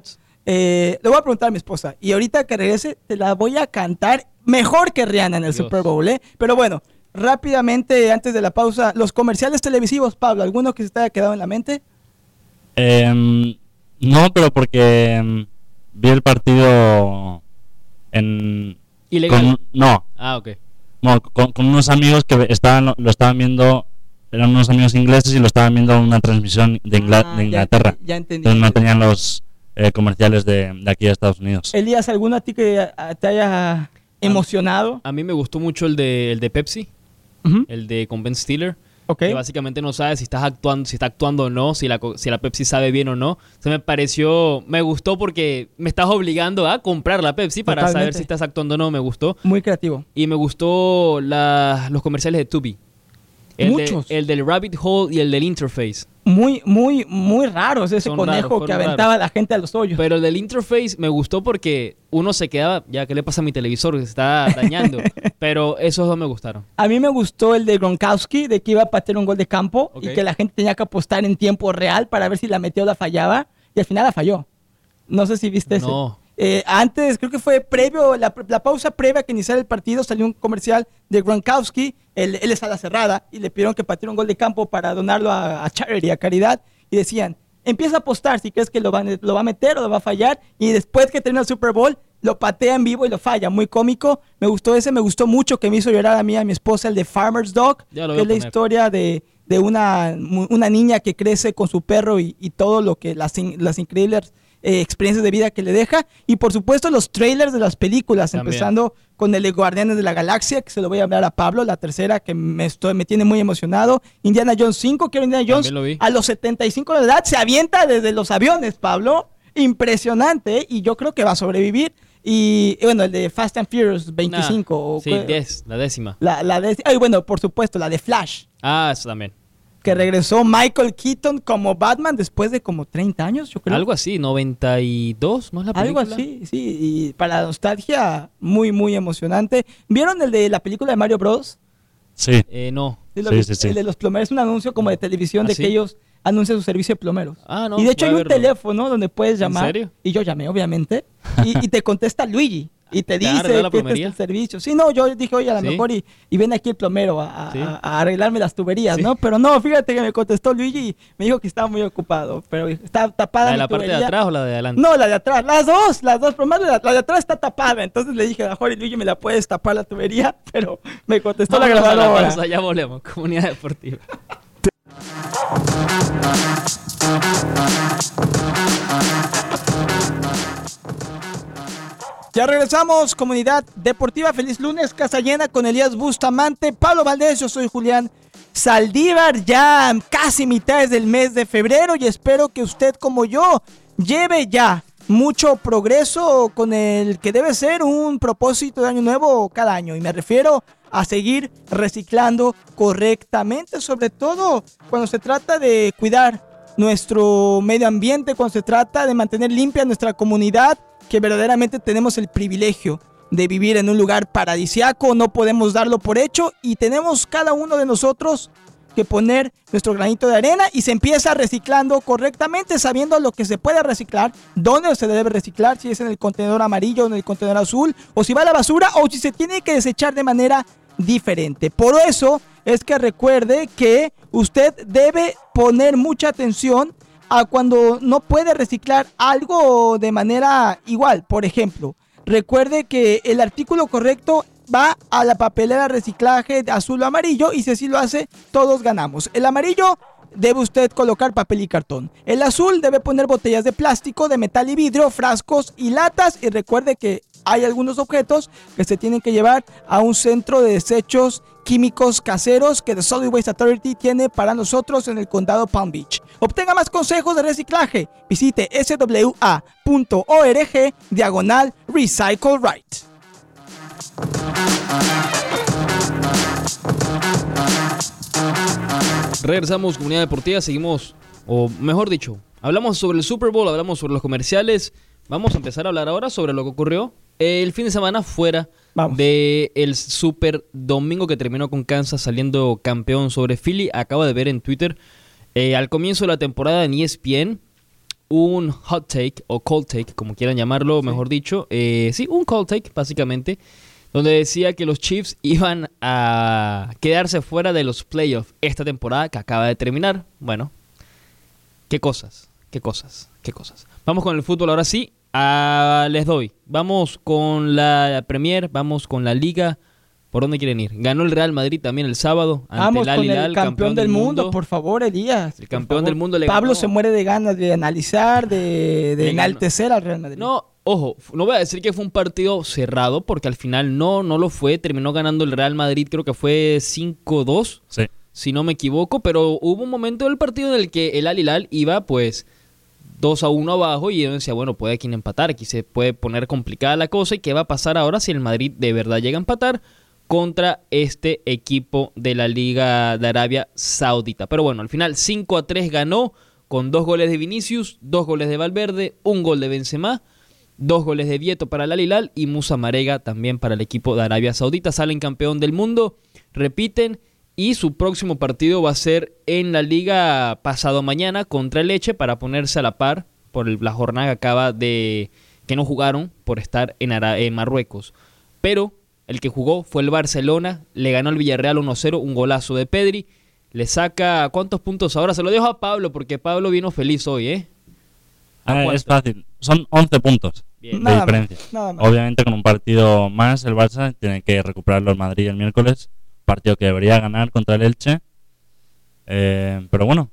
Eh, le voy a preguntar a mi esposa. Y ahorita que regrese, te la voy a cantar mejor que Rihanna en el Dios. Super Bowl, ¿eh? Pero bueno, rápidamente, antes de la pausa, los comerciales televisivos, Pablo, ¿alguno que se te haya quedado en la mente? Em, no, pero porque em, vi el partido en... Ilegal. Con, no, Ah, ok. no, con, con unos amigos que estaban lo estaban viendo, eran unos amigos ingleses y lo estaban viendo en una transmisión de, Ah, de Inglaterra. Ya, entendí. Entonces no tenían los eh, comerciales de, de aquí de Estados Unidos. Elías, ¿alguno a ti que te haya emocionado? A mí me gustó mucho el de, el de Pepsi, el de con Ben Stiller. Ok. que básicamente no sabe si estás actuando, si está actuando o no, si la, si la Pepsi sabe bien o no. Se me pareció, me gustó porque me estás obligando a comprar la Pepsi para saber si estás actuando o no, me gustó. Muy creativo. Y me gustó la- los comerciales de Tubi. El, de- Muchos. el del Rabbit Hole y el del Interface. Muy, muy, muy raros ese Son conejo raros, que aventaba a la gente a los hoyos. Pero el del Interface me gustó porque uno se quedaba, ya, ¿qué le pasa a mi televisor? Se está dañando. Pero esos dos me gustaron. A mí me gustó el de Gronkowski, de que iba a patear un gol de campo y que la gente tenía que apostar en tiempo real para ver si la metió o la fallaba. Y al final la falló. No sé si viste. No. Eh, antes, creo que fue previo, la, la pausa previa a que iniciara el partido, salió un comercial de Gronkowski. Él, él es a la cerrada y le pidieron que pateara un gol de campo para donarlo a, a charity, a caridad. Y decían, empieza a apostar si crees que lo va, lo va a meter o lo va a fallar. Y después que termina el Super Bowl, lo patea en vivo y lo falla. Muy cómico. Me gustó ese, me gustó mucho que me hizo llorar a mí, a mi esposa, el de Farmer's Dog, que es la poner. historia de, de una, una niña que crece con su perro y, y todo lo que las, las increíbles eh, experiencias de vida que le deja. Y por supuesto los trailers de las películas, También. empezando con el de Guardianes de la Galaxia, que se lo voy a hablar a Pablo, la tercera que me, estoy, me tiene muy emocionado. Indiana Jones 5, quiero Indiana Jones. Lo. A los 75 de edad se avienta desde los aviones, Pablo. Impresionante, ¿eh? y yo creo que va a sobrevivir. Y y bueno, el de Fast and Furious 25. Nah, o sí, cu- 10, la décima. La, ay, bueno, por supuesto, la de Flash, Ah, eso también. Que regresó Michael Keaton como Batman después de como 30 años, yo creo. Algo así, 92, ¿no es la Algo película? así, sí, y para la nostalgia, muy, muy emocionante. ¿Vieron el de la película de Mario Bros? Sí. Eh, no. Sí, lo Sí, vi- sí, sí. El de los plomeros, es un anuncio como de televisión ¿Ah, de sí? que ellos anuncian su servicio de plomeros. Ah, no. y de hecho hay un verlo. teléfono donde puedes llamar. serio? Y yo llamé, obviamente. Y, y te contesta Luigi. Y te ¿Te dice la que este es el servicio. Sí, no, yo dije, oye, a lo ¿Sí? mejor y, y viene aquí el plomero a, a- Sí. a- a arreglarme las tuberías, Sí. ¿no? Pero no, fíjate que me contestó Luigi y me dijo que estaba muy ocupado. Pero está tapada ¿La de mi la parte de atrás o la de adelante? No, la de atrás, las dos, las dos, pero más la, la de atrás está tapada. Entonces le dije, a Jorge Luigi, me la puedes tapar la tubería, pero me contestó la a la grabadora. pausa, ya volvemos. Comunidad deportiva. Ya regresamos, comunidad deportiva. Feliz lunes, casa llena con Elías Bustamante, Pablo Valdés, yo soy Julián Saldívar, ya casi mitades del mes de febrero y espero que usted como yo lleve ya mucho progreso con el que debe ser un propósito de año nuevo cada año. Y me refiero a seguir reciclando correctamente, sobre todo cuando se trata de cuidar nuestro medio ambiente, cuando se trata de mantener limpia nuestra comunidad, que verdaderamente tenemos el privilegio de vivir en un lugar paradisiaco, no podemos darlo por hecho y tenemos cada uno de nosotros que poner nuestro granito de arena y se empieza reciclando correctamente, sabiendo lo que se puede reciclar, dónde se debe reciclar, si es en el contenedor amarillo en el contenedor azul, o si va a la basura o si se tiene que desechar de manera diferente. Por eso es que recuerde que usted debe poner mucha atención a cuando no puede reciclar algo de manera igual. Por ejemplo, recuerde que el artículo correcto va a la papelera reciclaje de azul o amarillo y si así lo hace, todos ganamos. El amarillo debe usted colocar papel y cartón. El azul debe poner botellas de plástico, de metal y vidrio, frascos y latas. Y recuerde que hay algunos objetos que se tienen que llevar a un centro de desechos químicos caseros que The Solid Waste Authority tiene para nosotros en el condado Palm Beach. Obtenga más consejos de reciclaje. Visite swa.org diagonal Recycle Right. Regresamos, comunidad deportiva, seguimos, o mejor dicho, hablamos sobre el Super Bowl, hablamos sobre los comerciales. Vamos a empezar a hablar ahora sobre lo que ocurrió el fin de semana fuera Vamos. de el Super Domingo que terminó con Kansas saliendo campeón sobre Philly. Acabo de ver en Twitter eh, al comienzo de la temporada en ESPN un hot take o cold take, como quieran llamarlo, mejor dicho. Eh, sí, un cold take, básicamente, donde decía que los Chiefs iban a quedarse fuera de los playoffs esta temporada que acaba de terminar. Bueno, qué cosas, qué cosas, qué cosas. Vamos con el fútbol ahora sí. Ah, les doy. Vamos con la Premier, vamos con la Liga. ¿Por dónde quieren ir? Ganó el Real Madrid también el sábado ante Vamos el con campeón, del mundo, por favor, Elías. El campeón favor. del mundo le Pablo ganó. se muere de ganas de analizar, de, de ganó. enaltecer al Real Madrid. No, ojo, no voy a decir que fue un partido cerrado, porque al final no, no lo fue. Terminó ganando el Real Madrid, creo que fue 5-2, Sí. si no me equivoco. Pero hubo un momento del partido en el que el Al Hilal iba, pues, 2 a 1 abajo. Y yo decía, bueno, puede aquí empatar, aquí se puede poner complicada la cosa. ¿Y qué va a pasar ahora si el Madrid de verdad llega a empatar? contra este equipo de la Liga de Arabia Saudita. Pero bueno, al final 5 a 3 ganó con dos goles de Vinicius, dos goles de Valverde, un gol de Benzema, dos goles de Vieto para el Al Hilal y Musa Marega también para el equipo de Arabia Saudita. Salen campeón del mundo, repiten y su próximo partido va a ser en la liga pasado mañana contra el Leche para ponerse a la par por el- la jornada que acaba de que no jugaron por estar en, Ara- en Marruecos. Pero el que jugó fue el Barcelona, le ganó al Villarreal 1-0, un golazo de Pedri. le saca cuántos puntos ahora. Se lo dejo a Pablo porque Pablo vino feliz hoy, ¿eh? ¿A Ah, es fácil. Son 11 puntos Bien. de Nada más, diferencia. nada más. Obviamente con un partido más el Barça tiene que recuperarlo el Madrid el miércoles. Partido que debería ganar contra el Elche. Eh, pero bueno,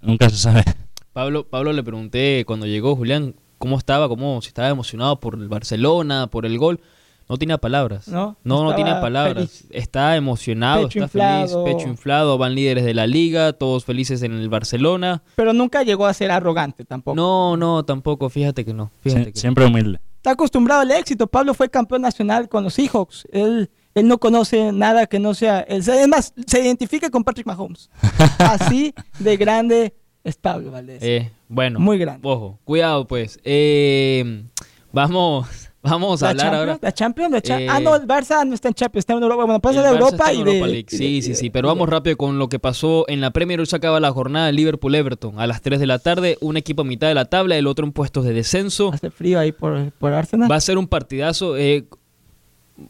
nunca se sabe. Pablo, Pablo le pregunté cuando llegó Julián cómo estaba, cómo si estaba emocionado por el Barcelona, por el gol. No tenía palabras. No, no, no tiene palabras. feliz. Está emocionado, Pecho está inflado. feliz, pecho inflado. Van líderes de la liga, todos felices en el Barcelona. Pero nunca llegó a ser arrogante tampoco. No, no, tampoco. Fíjate que no. Fíjate Sie- que siempre humilde. Está acostumbrado al éxito. Pablo fue campeón nacional con los Seahawks. Él, él no conoce nada que no sea. Él, se- es más, se identifica con Patrick Mahomes. Así de grande es Pablo Valdés. Eh, bueno, Muy grande. Ojo, cuidado pues. Eh, vamos, vamos a la hablar Champions, ahora. la Champions, la Cha- Eh, Ah, no, el Barça no está en Champions, está en Europa. Bueno, pasa de Europa y de. League. Sí, sí, sí. Pero vamos rápido con lo que pasó en la Premier. Hoy se acaba la jornada Liverpool-Everton a las 3 de la tarde. Un equipo a mitad de la tabla, el otro en puestos de descenso. Hace frío ahí por, por Arsenal. Va a ser un partidazo. eh,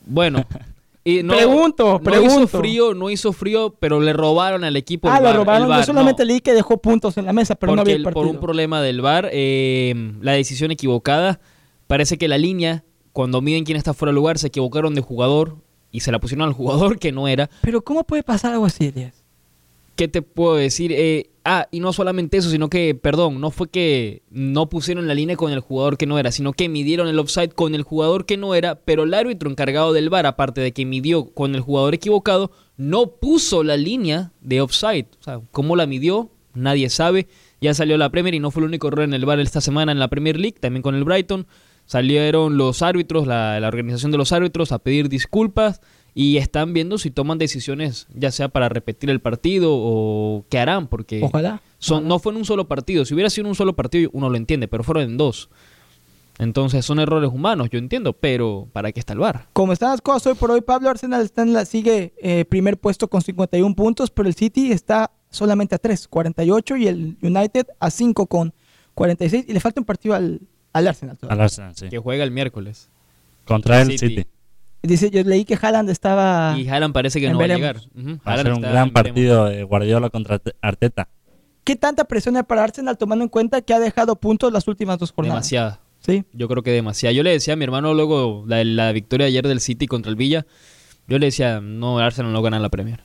bueno. Y no, Pregunto, no pregunto. hizo frío, no hizo frío, pero le robaron al equipo ah, el lo el robaron. Yo solamente no. leí que dejó puntos en la mesa, pero no había el por un problema del VAR, eh, la decisión equivocada. Parece que la línea, cuando miden quién está fuera de lugar, se equivocaron de jugador y se la pusieron al jugador que no era. Pero ¿cómo puede pasar algo así, Elías? ¿Qué te puedo decir? Eh, ah, y no solamente eso, sino que, perdón, no fue que no pusieron la línea con el jugador que no era, sino que midieron el offside con el jugador que no era, pero el árbitro encargado del VAR, aparte de que midió con el jugador equivocado, no puso la línea de offside. O sea, ¿cómo la midió? Nadie sabe. Ya salió la Premier y no fue el único error en el VAR esta semana en la Premier League, también con el Brighton. Salieron los árbitros, la, la organización de los árbitros, a pedir disculpas y están viendo si toman decisiones, ya sea para repetir el partido o qué harán, porque Ojalá. son, no fue en un solo partido. Si hubiera sido en un solo partido, uno lo entiende, pero fueron en dos. Entonces son errores humanos, yo entiendo, pero ¿para qué está el VAR? Como están las cosas hoy por hoy, Pablo Arsenal está en la, sigue eh, primer puesto con 51 puntos, pero el City está solamente a 3, 48, y el United a 5 con 46, y le falta un partido al, al Arsenal. todavía. Al Arsenal, sí. Que juega el miércoles. Contra el City. City. Dice, yo leí que Haaland estaba... Y Haaland parece que no va a llegar. Va a ser un gran partido de Guardiola contra Arte- Arteta. ¿Qué tanta presión hay para Arsenal tomando en cuenta que ha dejado puntos las últimas dos jornadas? Demasiada. Sí. Yo creo que demasiado. Yo le decía a mi hermano luego la, la victoria ayer del City contra el Villa. Yo le decía, no, Arsenal no gana la Premier.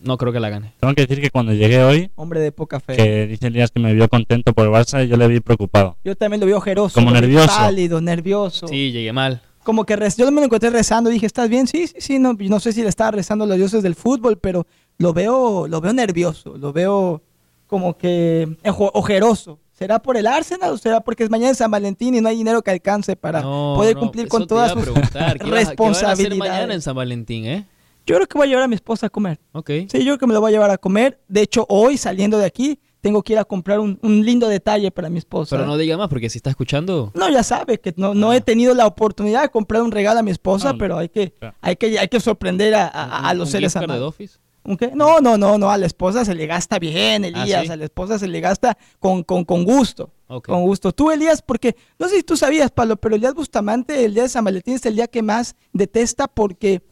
No creo que la gane. Tengo que decir que cuando llegué hoy, Hombre de poca fe. que dice Elías que me vio contento por el Barça, yo le vi preocupado. Yo también lo vi ojeroso. Como nervioso. Pálido, nervioso. Sí, llegué mal. Como que rez- yo me lo encontré rezando. Dije, ¿estás bien? Sí, sí, sí. No, no sé si le estaba rezando a los dioses del fútbol, pero lo veo, lo veo nervioso. Lo veo como que ojeroso. ¿Será por el Arsenal o será porque es mañana es San Valentín y no hay dinero que alcance para No, poder no, cumplir con todas sus preguntar, ¿qué vas a- qué van a hacer responsabilidades? mañana en San Valentín, eh? Yo creo que voy a llevar a mi esposa a comer. Ok. Sí, yo creo que me lo voy a llevar a comer. De hecho, hoy saliendo de aquí, tengo que ir a comprar un, un lindo detalle para mi esposa. Pero no diga más, porque si está escuchando... No, ya sabe que no, no he tenido la oportunidad de comprar un regalo a mi esposa, Ah, pero hay que, claro. hay que, hay que sorprender a, a- a los un seres amados. Office. ¿Un qué? No, no, no, no, a la esposa se le gasta bien, Elías, ¿Ah, sí? a la esposa se le gasta con, con, con gusto. Con gusto. Tú, Elías, porque no sé si tú sabías, Pablo, pero Elías Bustamante, el día de San Valentín es el día que más detesta porque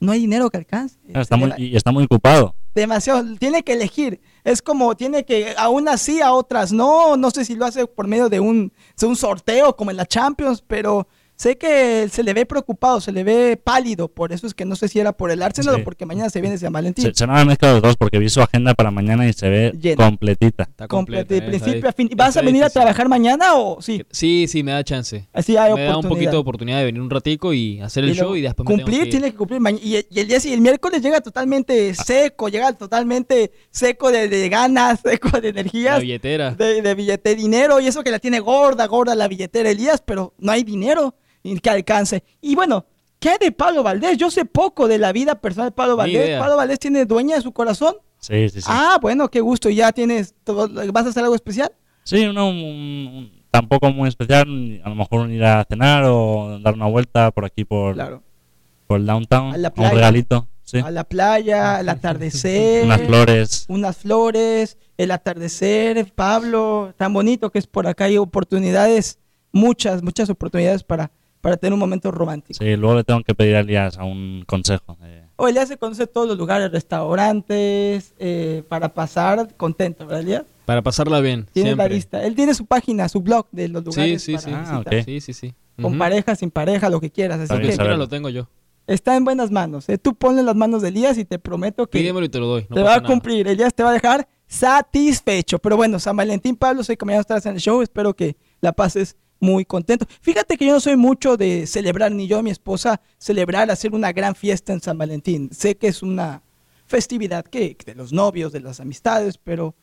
no hay dinero que alcance. Está muy, y está muy ocupado. demasiado, tiene que elegir. Es como, tiene que, a unas sí, a otras no. No sé si lo hace por medio de un, de un sorteo como en la Champions, pero sé que se le ve preocupado, se le ve pálido. Por eso es que no sé si era por el Arsenal Sí. o porque mañana se viene San Valentín. Se, se me han mezclado los dos porque vi su agenda para mañana y se ve Llena. completita. Está completa, de eh, principio está a fin. ¿Vas a venir a trabajar mañana o sí? Sí, sí, me da chance. Así hay me da un poquito de oportunidad de venir un ratico y hacer el Y luego show y después me tengo cumplir, que tiene que cumplir. Y, y el día si- el miércoles llega totalmente seco, llega totalmente seco de, de ganas, seco de La energías. billetera. de, de billete, dinero, y eso que la tiene gorda, gorda la billetera Elías, pero no hay dinero y que alcance. Y bueno, ¿qué hay de Pablo Valdés? Yo sé poco de la vida personal de Pablo Valdés. idea. ¿Pablo Valdés tiene dueña de su corazón? Sí, sí, sí. Ah, bueno, qué gusto. ¿Ya tienes, todo- vas a hacer algo especial? Sí, no, un- un- tampoco muy especial. A lo mejor ir a cenar o dar una vuelta por aquí, por, Claro. por el downtown. A la un playa. regalito. Sí. A la playa, al atardecer. Unas flores. Unas flores, el atardecer, Pablo, tan bonito que es por acá. Hay oportunidades, muchas, muchas oportunidades para, para tener un momento romántico. Sí, luego le tengo que pedir a Elías a un consejo. de- O Elías se conoce todos los lugares, restaurantes, eh, para pasar contento, ¿verdad, Elías? Para pasarla bien. Tiene la siempre. lista. Él tiene su página, su blog de los Sí, lugares sí, para sí. Ah, visitar. ok. Sí, sí, sí. Con pareja, sin pareja, lo que quieras. Así que lo tengo yo. está en buenas manos. ¿eh? Tú ponle las manos de Elías y te prometo que Pídemelo y te lo doy. no te va a nada. cumplir. Elías te va a dejar satisfecho. Pero bueno, San Valentín, Pablo, soy mañana estarás en el show. Espero que la pases muy contento. Fíjate que yo no soy mucho de celebrar, ni yo ni mi esposa, celebrar, hacer una gran fiesta en San Valentín. Sé que es una festividad que de los novios, de las amistades, pero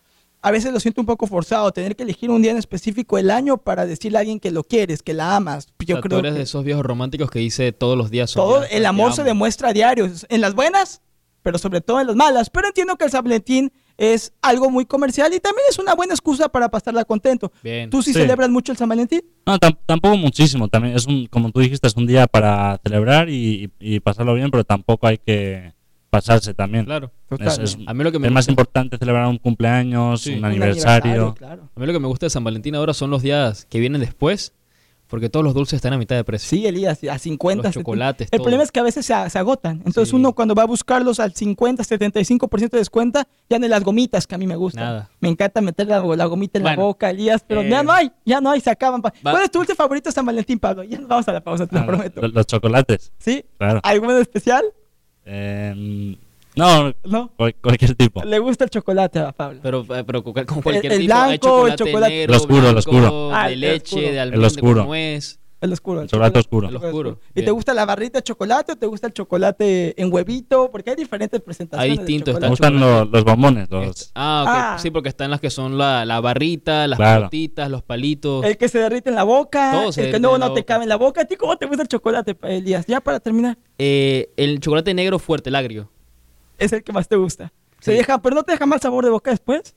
a veces lo siento un poco forzado, tener que elegir un día en específico el año para decirle a alguien que lo quieres, que la amas. O Yo sea, tú creo eres que de esos viejos románticos que dice todos los días. son todo días, el amor se demuestra a diario, en las buenas, pero sobre todo en las malas. Pero entiendo que el San Valentín es algo muy comercial y también es una buena excusa para pasarla contento. Bien. ¿Tú sí, Sí. celebras mucho el San Valentín? No, tam- tampoco muchísimo. También es un, como tú dijiste, es un día para celebrar y, y pasarlo bien, pero tampoco hay que pasarse también. Claro. Es, es- A mí lo que me es más importante celebrar un cumpleaños, Sí. un Un aniversario. claro. A mí lo que me gusta de San Valentín ahora son los días que vienen después, porque todos los dulces están a mitad de precio. Sí, Elías, a 50. Los 70. chocolates, El todo. problema es que a veces se, se agotan. Entonces Sí. uno cuando va a buscarlos al 50, 75% de descuento, ya no hay las gomitas que a mí me gustan. Nada. Me encanta meter la, la gomita en la boca, Elías, pero eh, ya no hay, ya no hay, se acaban. va- ¿Cuál es tu dulce favorito de San Valentín, Pablo? Ya nos vamos a la pausa, te lo Ah, prometo. lo- los chocolates, ¿Sí? claro. ¿Alguno en especial? Eh, no, ¿No? cual- cualquier tipo. Le gusta el chocolate a Pablo. Pero, eh, pero con con cualquier el tipo. hay blanco, el chocolate, chocolate- negro, El oscuro, el oscuro. Ah, de el leche, oscuro. de El almendra, oscuro. con nuez. El oscuro. El chocolate oscuro. El oscuro, ¿Y te gusta la barrita de chocolate o te gusta el chocolate en huevito? Porque hay diferentes presentaciones. Hay de distintos, Me chocolate. gustan chocolate. los, los bombones, los, Este- Ah, ok. Ah. Sí, porque están las que son la, la barrita, las Claro. pelotitas, los palitos. El que se derrite en la boca, Todo se el que no, no te cabe en la boca. ¿A ti cómo te gusta el chocolate, Elías? Ya para terminar, Eh, el chocolate negro fuerte, el agrio. Es el que más te gusta. Se Sí. deja, pero no te deja mal sabor de boca después,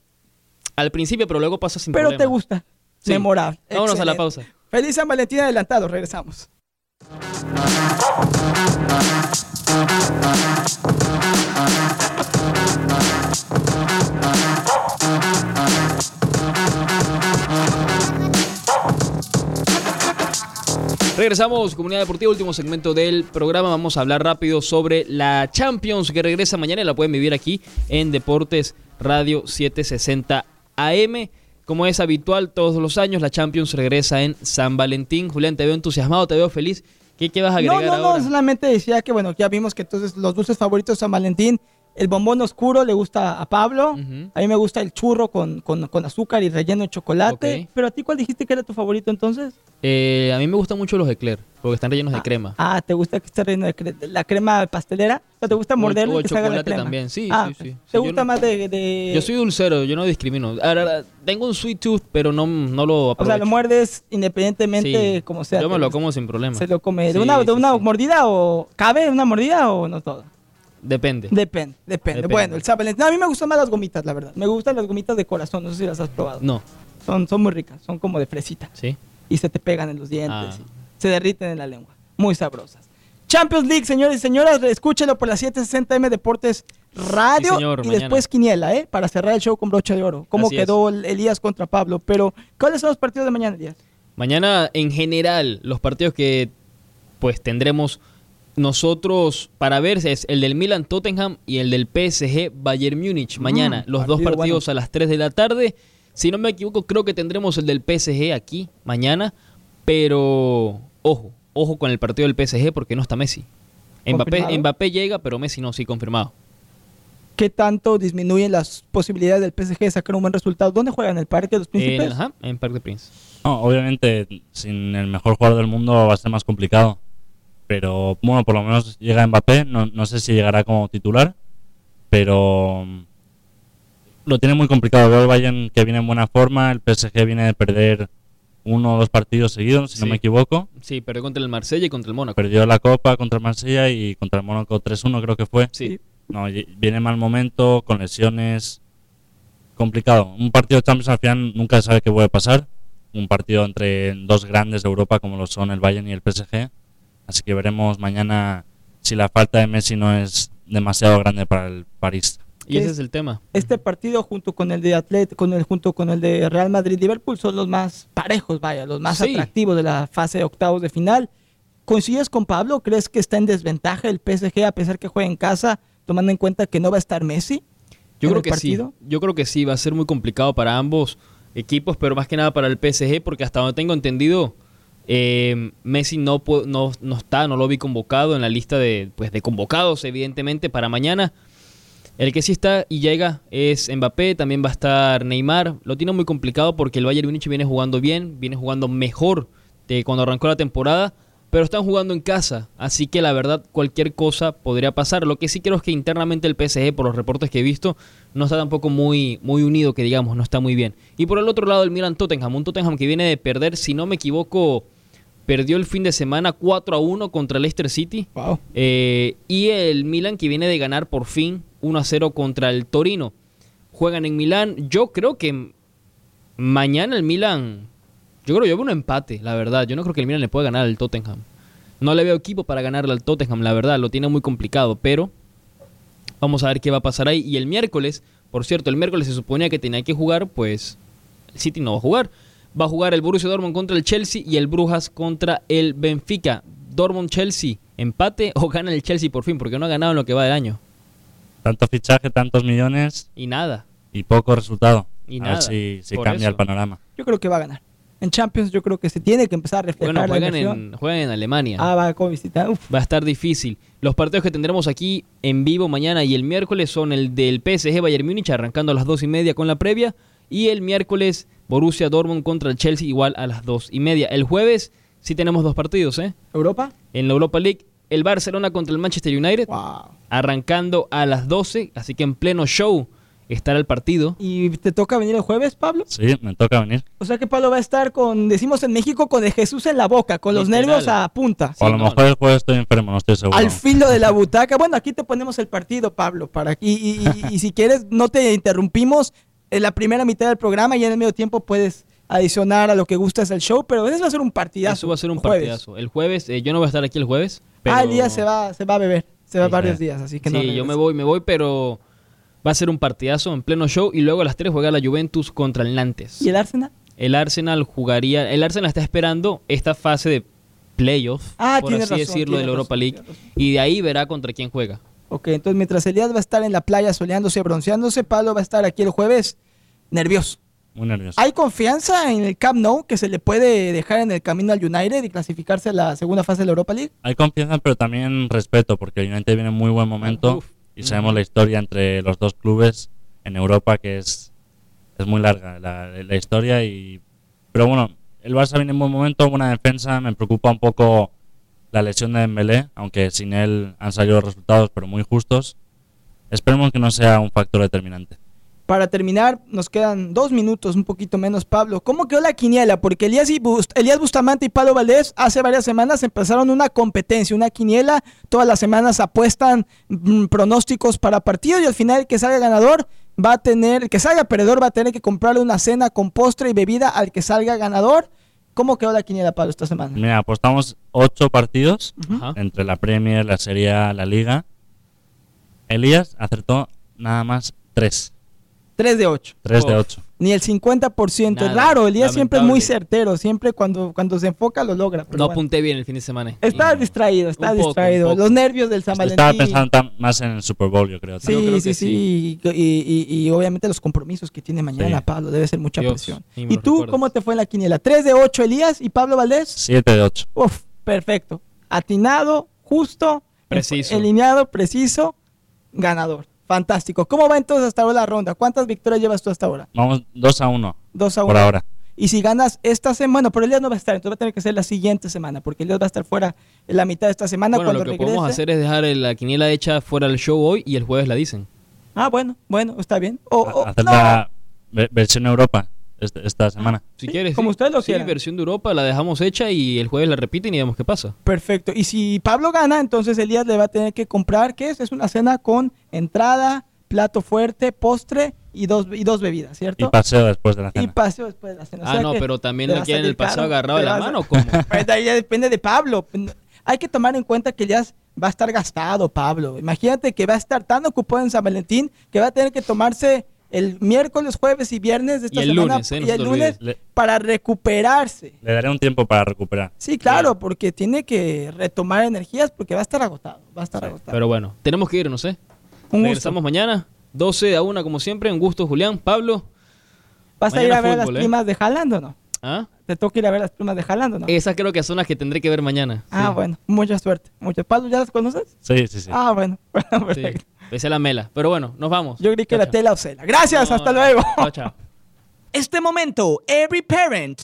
Al principio, pero luego pasa sin pero problema. te gusta. Sí. Memorable. Vámonos a la pausa. Feliz San Valentín adelantado, regresamos. Regresamos, comunidad deportiva, último segmento del programa. Vamos a hablar rápido sobre la Champions que regresa mañana y la pueden vivir aquí en Deportes Radio 760 AM. Como es habitual todos los años, la Champions regresa en San Valentín. Julián, te veo entusiasmado, te veo feliz. ¿Qué, qué vas a No, agregar no, ahora? no, solamente decía que, bueno, ya vimos que entonces los dulces favoritos de San Valentín, el bombón oscuro le gusta a Pablo, a mí me gusta el churro con, con- con azúcar y relleno de chocolate, pero a ti cuál dijiste que era tu favorito entonces? Eh, a mí me gustan mucho los eclair, porque están rellenos de crema. Ah, ¿te gusta que esté relleno de cre- la crema pastelera? ¿O te gusta O el- morderlo o y el que se haga la chocolate crema? también, sí, Ah, sí, sí. ¿Te Sí, gusta no- más de, de- Yo soy dulcero, yo no discrimino. Ahora, tengo un sweet tooth, pero no, no lo O sea, aprovecho. lo muerdes independientemente Sí. como sea. Yo me lo como sin problema. Se lo come. ¿De una, de una mordida o cabe una mordida o no todo? Depende. Depende, depende. Depende. Bueno, el San Valentín. no, a mí me gustan más las gomitas, la verdad. Me gustan las gomitas de corazón. No sé si las has probado. No, Son, son muy ricas. Son como de fresita. ¿sí? Y se te pegan en los dientes. Ah. y se derriten en la lengua. Muy sabrosas. Champions League, señores y señoras. Escúchelo por la 760M Deportes Radio. Sí, señor, y mañana. después Quiniela, ¿eh? Para cerrar el show con brocha de oro. Cómo Así es. quedó el Elías contra Pablo. Pero, ¿cuáles son los partidos de mañana, Elías? Mañana, en general, los partidos que pues tendremos nosotros para ver es el del Milan Tottenham y el del PSG Bayern Múnich. Mañana, Mm, los dos partido partidos a las 3 de la tarde. Si no me equivoco, creo que tendremos el del PSG aquí mañana. Pero ojo, ojo con el partido del PSG porque no está Messi. Mbappé, llega, pero Messi no, sí, confirmado. ¿Qué tanto disminuyen las posibilidades del PSG de sacar un buen resultado? ¿Dónde juegan? ¿En el Parque de los En, Príncipes? ajá, en Parc de Prince. No, obviamente sin el mejor jugador del mundo va a ser más complicado. Pero bueno, por lo menos llega Mbappé. No, no sé si llegará como titular. Pero mm, lo tiene muy complicado. Veo el Bayern que viene en buena forma. El PSG viene de perder uno o dos partidos seguidos, si Sí. no me equivoco. Sí, perdió contra el Marsella y contra el Mónaco. Perdió la Copa contra el Marsella y contra el Mónaco 3-1 creo que fue. Sí. No, viene mal momento, con lesiones. Complicado. Un partido de Champions al final nunca se sabe qué puede pasar. Un partido entre dos grandes de Europa como lo son el Bayern y el PSG. Así que veremos mañana si la falta de Messi no es demasiado grande para el París. Y ese Es- el tema. Este partido junto con el de Atlet, con el junto con el de Real Madrid Liverpool son los más parejos, vaya, los más Sí. atractivos de la fase de octavos de final. ¿Coincides con Pablo? ¿Crees que está en desventaja el PSG a pesar que juega en casa, tomando en cuenta que no va a estar Messi? Yo en creo el que partido? sí. Yo creo que sí, va a ser muy complicado para ambos equipos, pero más que nada para el PSG, porque hasta donde tengo entendido, eh, Messi no, no, no está, no lo vi convocado en la lista de, pues, de convocados, evidentemente, para mañana. El que sí está y llega es Mbappé, también va a estar Neymar. Lo tiene muy complicado porque el Bayern Múnich viene jugando bien, viene jugando mejor de cuando arrancó la temporada, pero están jugando en casa, así que la verdad cualquier cosa podría pasar. Lo que sí creo es que internamente el PSG, por los reportes que he visto, no está tampoco muy, muy unido, que digamos, no está muy bien. Y por el otro lado el Milan Tottenham, un Tottenham que viene de perder, si no me equivoco, perdió el fin de semana 4 a 1 contra el Leicester City. Wow. Eh, y el Milan que viene de ganar por fin 1 a 0 contra el Torino. Juegan en Milán. Yo creo que mañana el Milan. Yo creo yo veo un empate, la verdad. Yo no creo que el Milan le pueda ganar al Tottenham. No le veo equipo para ganarle al Tottenham, la verdad. Lo tiene muy complicado, pero vamos a ver qué va a pasar ahí. Y el miércoles, por cierto, el miércoles se suponía que tenía que jugar, pues el City no va a jugar. Va a jugar el Borussia Dortmund contra el Chelsea y el Brujas contra el Benfica. Dortmund-Chelsea, empate o gana el Chelsea por fin, porque no ha ganado en lo que va del año. Tanto fichaje, tantos millones Y nada. y poco resultado. Y a nada, ver si, cambia eso. el panorama. Yo creo que va a ganar. En Champions yo creo que se tiene que empezar a reflejar Bueno, juegan en, juegan en Alemania. Ah, va a visitar. Uf. Va a estar difícil. Los partidos que tendremos aquí en vivo mañana y el miércoles son el del PSG Bayern Múnich arrancando a las dos y media con la previa y el miércoles Borussia Dortmund contra el Chelsea igual a las dos y media. El jueves sí tenemos dos partidos, ¿eh? ¿Europa? En la Europa League el Barcelona contra el Manchester United Wow. arrancando a las 12, así que en pleno show estará el partido. ¿Y te toca venir el jueves, Pablo? Sí, me toca venir. O sea que Pablo va a estar con, decimos en México, con el Jesús en la boca, con los nervios a punta. o a lo no, mejor el jueves estoy enfermo, no estoy seguro. Al filo de la butaca. Bueno, aquí te ponemos el partido, Pablo, para y, y- y- y si quieres, no te interrumpimos en la primera mitad del programa y en el medio tiempo puedes adicionar a lo que gustas el show, pero ese va a ser un partidazo. Eso va a ser un jueves. partidazo. El jueves, eh, yo no voy a estar aquí el jueves. Pero... Ah, el día se va, se va a beber, se va Sí, varios sí. días, así que Sí, no. yo regresa. me voy, me voy, pero va a ser un partidazo en pleno show y luego a las 3 juega la Juventus contra el Nantes. ¿Y el Arsenal? El Arsenal jugaría, el Arsenal está esperando esta fase de playoff, Ah, por así razón, decirlo, de la Europa razón, League y de ahí verá contra quién juega. Ok, entonces mientras Elías va a estar en la playa soleándose, bronceándose, Pablo va a estar aquí el jueves nervioso. Muy nervioso. ¿Hay confianza en el Camp Nou que se le puede dejar en el camino al United y clasificarse a la segunda fase de la Europa League? Hay confianza, pero también respeto, porque el United viene en muy buen momento Uf. y sabemos la historia entre los dos clubes en Europa, que es, es muy larga la, la historia. y Pero bueno, el Barça viene en buen momento, buena defensa. Me preocupa un poco la lesión de Dembélé, aunque sin él han salido resultados, pero muy justos. Esperemos que no sea un factor determinante. Para terminar, nos quedan dos minutos, un poquito menos, Pablo. ¿Cómo quedó la quiniela? Porque Elías, y Bust- Elías Bustamante y Pablo Valdés hace varias semanas empezaron una competencia, una quiniela. Todas las semanas apuestan mm, pronósticos para partidos y al final el que salga ganador va a tener, el que salga perdedor va a tener que comprarle una cena con postre y bebida al que salga ganador. ¿Cómo quedó la quiniela, Pablo, esta semana? Mira, apostamos ocho partidos entre la Premier, la Serie A, la Liga. Elías acertó nada más tres. Tres de ocho. Tres de Uf. ocho. Ni el 50%. Es Nada, raro, Elías siempre es muy certero. Siempre cuando, cuando se enfoca lo logra. pero No bueno. apunté bien el fin de semana. Está Y- distraído, poco, distraído. poco. Los nervios del San Estaba Valentín. pensando tam- más en el Super Bowl, yo creo. Yo creo Sí, que sí, sí. Y, y- y- y obviamente los compromisos que tiene mañana, Sí. Pablo. Debe ser mucha Dios, presión. ¿Y tú cómo te fue en la quiniela? ¿3 de 8 Elías y Pablo Valdés? Siete de ocho. Uf, perfecto. Atinado, justo, Preciso. alineado, preciso, ganador. Fantástico. ¿Cómo va entonces hasta ahora la ronda? ¿Cuántas victorias llevas tú hasta ahora? Vamos dos a uno Dos a por uno. ahora. Y si ganas esta semana, pero Elías no va a estar, entonces va a tener que ser la siguiente semana, porque Elías va a estar fuera en la mitad de esta semana Bueno, cuando lo que regrese. podemos hacer es dejar la quiniela hecha fuera del show hoy y el jueves la dicen. Ah, bueno, bueno, está bien. O, o- Hacer no, la ve- versión Europa esta semana. Si Sí, quieres. como sí. ustedes lo Sí, versión de Europa la dejamos hecha y el jueves la repiten y vemos qué pasa. Perfecto. Y si Pablo gana, entonces Elías le va a tener que comprar, ¿qué es? Es una cena con entrada, plato fuerte, postre y dos, y dos bebidas, Y ¿cierto? paseo después de la Y cena. paseo después de la cena. O Ah, sea no, pero también le va a quieren el paseo agarrado de la a- mano o cómo. Pues ahí ya depende de Pablo. Hay que tomar en cuenta que Elías va a estar gastado, Pablo. Imagínate que va a estar tan ocupado en San Valentín que va a tener que tomarse el miércoles, jueves y viernes de esta Y el semana lunes, ¿eh? No y se el lunes para recuperarse. Le daré un tiempo para recuperar. Sí, claro, porque tiene que retomar energías porque va a estar agotado, va a estar agotado. Pero bueno, tenemos que irnos, ¿eh? Un gusto. Regresamos mañana, 12 a 1 como siempre. Un gusto, Julián. Pablo. ¿Vas a ir a ver fútbol, las ¿eh? primas de Haaland o no? ¿Ah? ¿Te toca ir a ver las primas de Haaland o no? Esas creo que son las que tendré que ver mañana. ah, Sí. bueno, mucha suerte. Mucho. ¿Pablo ya las conoces? Sí, sí, sí. Ah, bueno. Sí. Perfecto. Pese a la mela. Pero bueno, nos vamos. Yo creí que Chao, chao. tela o cela. Gracias, No, hasta no. luego. Chao, chao. Este momento, every parent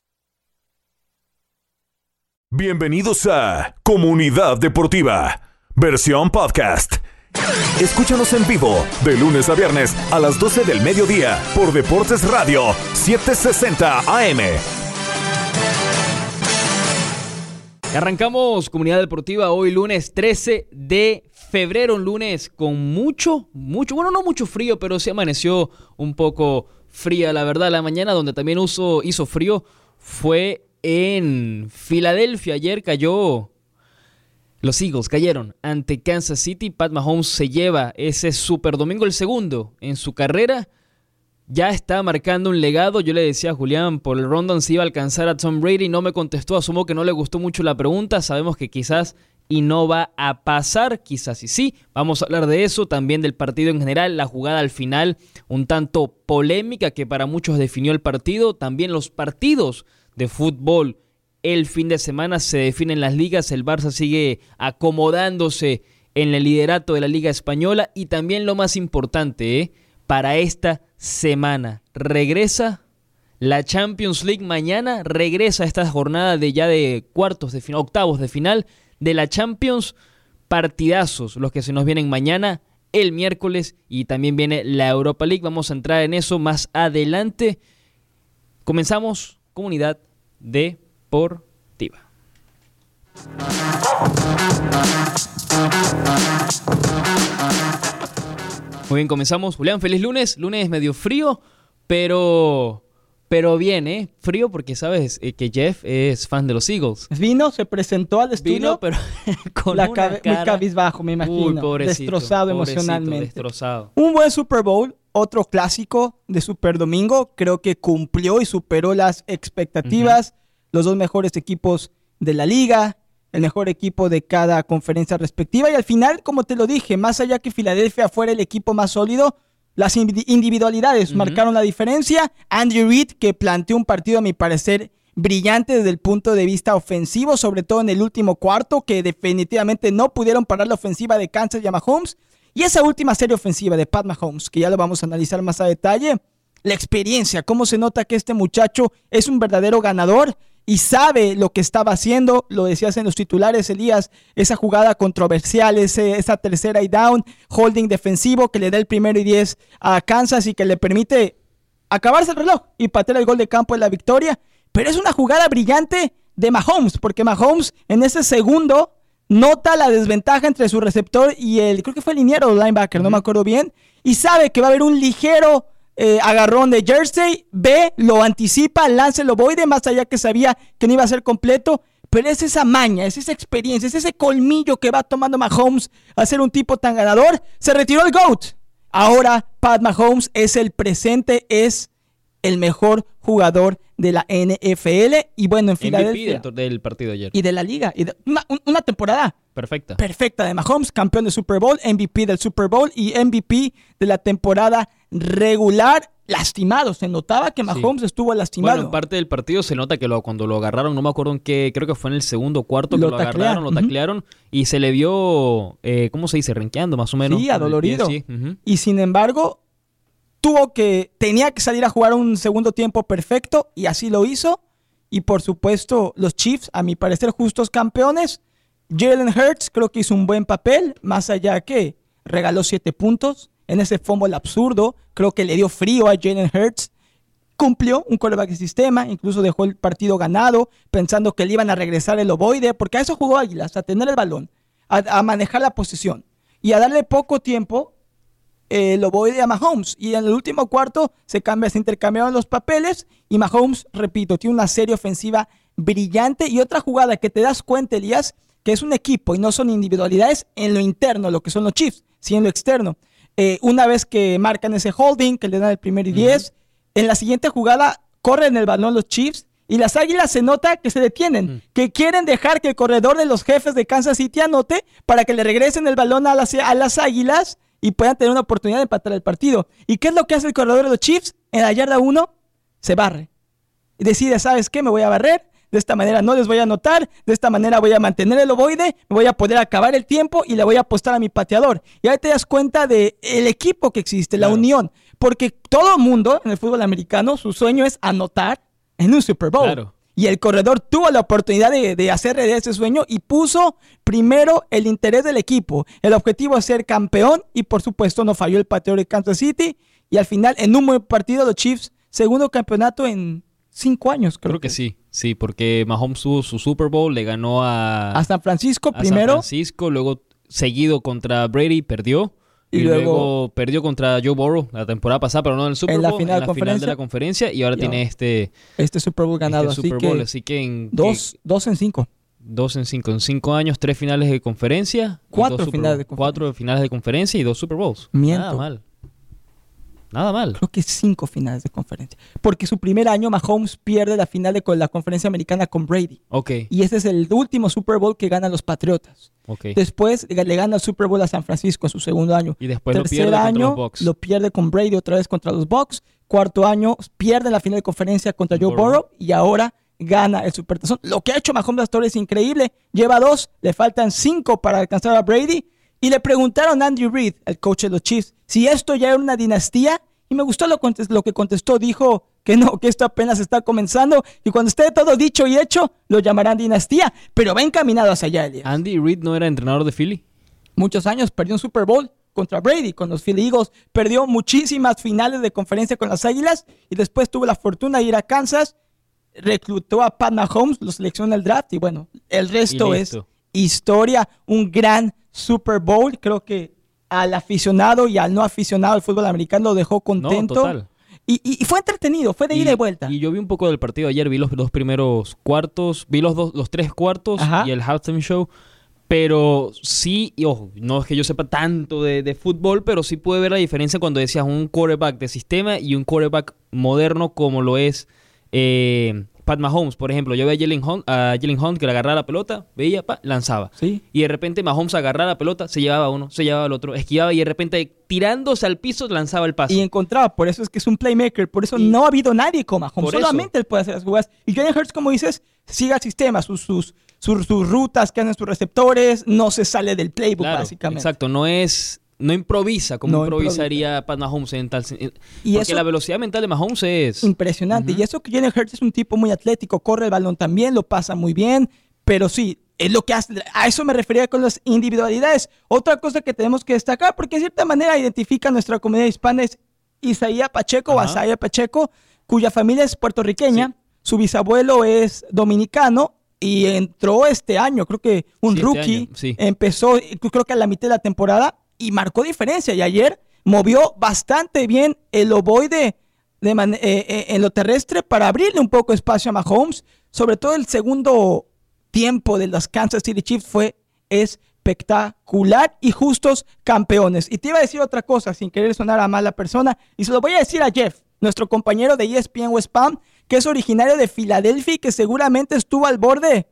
Bienvenidos a Comunidad Deportiva, versión podcast. Escúchanos en vivo de lunes a viernes a las 12 del mediodía por Deportes Radio 760 AM. Arrancamos Comunidad Deportiva hoy lunes 13 de febrero, un lunes con mucho, mucho, bueno, no mucho frío, pero sí amaneció un poco fría, la verdad. La mañana donde también uso- hizo frío fue en Filadelfia. Ayer cayó, los Eagles cayeron ante Kansas City. Pat Mahomes se lleva ese super domingo, el segundo en su carrera ya está marcando un legado. Yo le decía a Julián por el rondon si iba a alcanzar a Tom Brady. No me contestó. Asumo que no le gustó mucho la pregunta. Sabemos que quizás y no va a pasar. Quizás y sí. Vamos a hablar de eso. También del partido en general. La jugada al final un tanto polémica que para muchos definió el partido. También los partidos de fútbol. El fin de semana se definen las ligas. El Barça sigue acomodándose en el liderato de la Liga Española. Y también lo más importante, ¿eh? Para esta semana. Regresa la Champions League mañana, regresa esta jornada de ya de cuartos de final, octavos de final de la Champions. Partidazos los que se nos vienen mañana, el miércoles y también viene la Europa League. Vamos a entrar en eso más adelante. Comenzamos comunidad deportiva. Muy bien, comenzamos. Julián, feliz lunes. Lunes medio frío, pero pero bien, ¿eh? Frío porque sabes eh, que Jeff es fan de los Eagles. Vino, se presentó al estudio. Vino, pero con la una muy cara- cabizbajo, me imagino. Uy, pobrecito, destrozado pobrecito, emocionalmente. Destrozado. Un buen Super Bowl, otro clásico de Super Domingo. Creo que cumplió y superó las expectativas. Los dos mejores equipos de la liga, el mejor equipo de cada conferencia respectiva. Y al final, como te lo dije, más allá que Filadelfia fuera el equipo más sólido, las indi- individualidades marcaron la diferencia. Andy Reid, que planteó un partido, a mi parecer, brillante desde el punto de vista ofensivo, sobre todo en el último cuarto, que definitivamente no pudieron parar la ofensiva de Kansas y a Mahomes. Y esa última serie ofensiva de Pat Mahomes, que ya lo vamos a analizar más a detalle, la experiencia, cómo se nota que este muchacho es un verdadero ganador y sabe lo que estaba haciendo, lo decías en los titulares, Elías, esa jugada controversial, ese- esa tercera y down, holding defensivo que le da el primero y diez a Kansas y que le permite acabarse el reloj y patear el gol de campo en la victoria. Pero es una jugada brillante de Mahomes, porque Mahomes en ese segundo nota la desventaja entre su receptor y el, creo que fue el liniero linebacker, no me acuerdo bien, y sabe que va a haber un ligero eh, agarrón de Jersey, ve, lo anticipa, lanza el ovoide, más allá que sabía que no iba a ser completo, pero es esa maña, es esa experiencia, es ese colmillo que va tomando Mahomes a ser un tipo tan ganador. Se retiró el GOAT. Ahora Pat Mahomes es el presente, es el mejor jugador de la NFL y bueno, en Filadelfia del, partido ayer. y de la liga. Y de- una, un- una temporada Perfecta. perfecta de Mahomes, campeón de Super Bowl, MVP del Super Bowl y MVP de la temporada regular. Lastimado, se notaba que Mahomes estuvo lastimado. Bueno, en parte del partido se nota que lo, cuando lo agarraron, no me acuerdo en qué, creo que fue en el segundo cuarto que Lo agarraron, lo taclearon y se le vio, eh, ¿cómo se dice? Renqueando más o menos. Sí, adolorido. sí. Y sin embargo, tuvo que, tenía que salir a jugar un segundo tiempo perfecto y así lo hizo. Y por supuesto, los Chiefs, a mi parecer, justos campeones. Jalen Hurts creo que hizo un buen papel, más allá que regaló siete puntos en ese fumble absurdo. Creo que le dio frío a Jalen Hurts. Cumplió un quarterback sistema, incluso dejó el partido ganado, pensando que le iban a regresar el ovoide, porque a eso jugó Águilas, a tener el balón, a manejar la posición y a darle poco tiempo eh, lo voy a Mahomes. Y en el último cuarto se cambia, se intercambiaron los papeles. Y Mahomes, repito, tiene una serie ofensiva brillante. Y otra jugada que te das cuenta, Elías, que es un equipo y no son individualidades en lo interno, lo que son los Chiefs, sí en lo externo. eh, una vez que marcan ese holding, que le dan el primer y 10, en la siguiente jugada corren el balón los Chiefs y las Águilas se nota que se detienen, que quieren dejar que el corredor de los jefes de Kansas City anote para que le regresen el balón a las, a las Águilas y puedan tener una oportunidad de empatar el partido. ¿Y qué es lo que hace el corredor de los Chiefs? En la yarda 1 se barre. Y decide, ¿sabes qué? Me voy a barrer de esta manera no les voy a anotar, de esta manera voy a mantener el ovoide, me voy a poder acabar el tiempo y le voy a apostar a mi pateador. Y ahí te das cuenta de el equipo que existe, la unión, porque todo mundo en el fútbol americano, su sueño es anotar en un Super Bowl. Y el corredor tuvo la oportunidad de, de hacer de ese sueño y puso primero el interés del equipo. El objetivo es ser campeón y por supuesto no falló el pateador de Kansas City. Y al final, en un buen partido, los Chiefs, segundo campeonato en cinco años, creo, creo que, sí, sí, porque Mahomes tuvo su Super Bowl, le ganó a, a San Francisco primero. San Francisco, luego seguido contra Brady, perdió. Y, luego, perdió contra Joe Burrow la temporada pasada, pero no en el Super Bowl, en la final, de la conferencia. Y ahora tiene este, este Super Bowl ganado. Este Super Bowl, así que, en, dos, dos en cinco. Dos en cinco. En cinco años, tres finales de conferencia. Cuatro finales de conferencia. Cuatro finales de conferencia y dos Super Bowls. Miento. Nada mal. Nada mal. Creo que cinco finales de conferencia. Porque su primer año Mahomes pierde la final de la conferencia americana con Brady. Ok. Y ese es el último Super Bowl que ganan los Patriotas. Okay. Después le gana el Super Bowl a San Francisco en su segundo año. Y después Tercer lo pierde año contra los Bucks. lo pierde con Brady otra vez contra los Bucks. Cuarto año pierde la final de conferencia contra Joe Burrow. Burrow. Y ahora gana el Supertazón. Lo que ha hecho Mahomes hasta ahora es increíble. Lleva dos, le faltan cinco para alcanzar a Brady. Y le preguntaron a Andy Reid, el coach de los Chiefs, si esto ya era una dinastía. Y me gustó lo, lo, que contestó. Dijo que no, que esto apenas está comenzando. Y cuando esté todo dicho y hecho, lo llamarán dinastía. Pero va encaminado hacia allá, Elias. Andy Reid no era entrenador de Philly. Muchos años perdió un Super Bowl contra Brady, con los Philly Eagles. Perdió muchísimas finales de conferencia con las Águilas. Y después tuvo la fortuna de ir a Kansas. Reclutó a Pat Mahomes, lo seleccionó en el draft. Y bueno, el resto es historia. Un gran Super Bowl. Creo que al aficionado y al no aficionado al fútbol americano lo dejó contento. No, total. Y, y, fue entretenido, fue de y, ida y vuelta. Y yo vi un poco del partido ayer, vi los dos primeros cuartos, vi los, dos, los tres cuartos Ajá. y el halftime show. Pero sí, y ojo, no es que yo sepa tanto de, de, fútbol, pero sí pude ver la diferencia cuando decías un quarterback de sistema y un quarterback moderno como lo es eh, Pat Mahomes, por ejemplo, yo veía a Jalen Hunt, a Jalen Hunt que le agarraba la pelota, veía, pa, lanzaba. ¿Sí? Y de repente Mahomes agarraba la pelota, se llevaba uno, se llevaba al otro, esquivaba y de repente tirándose al piso lanzaba el pase. Y encontraba, por eso es que es un playmaker, por eso y no ha habido nadie como Mahomes, solamente eso. él puede hacer las jugadas. Y Jalen Hurts, como dices, sigue el sistema, sus, sus, sus, sus rutas que hacen sus receptores, no se sale del playbook claro, básicamente. Exacto, no es no improvisa como no improvisaría improvisa. Mahomes en tal y porque eso, la velocidad mental de Mahomes es impresionante uh -huh. y eso que Jalen Hurts es un tipo muy atlético corre el balón también lo pasa muy bien pero sí es lo que hace a eso me refería con las individualidades otra cosa que tenemos que destacar porque de cierta manera identifica a nuestra comunidad hispana es Isaías Pacheco o Asaya Pacheco cuya familia es puertorriqueña sí. su bisabuelo es dominicano y entró este año, creo que un rookie, sí. empezó creo que a la mitad de la temporada y marcó diferencia. Y ayer movió bastante bien el ovoide de eh, eh, en lo terrestre para abrirle un poco espacio a Mahomes. Sobre todo el segundo tiempo de los Kansas City Chiefs fue espectacular y justos campeones. Y te iba a decir otra cosa sin querer sonar a mala persona y se lo voy a decir a Jeff, nuestro compañero de ESPN West Palm, que es originario de Filadelfia y que seguramente estuvo al borde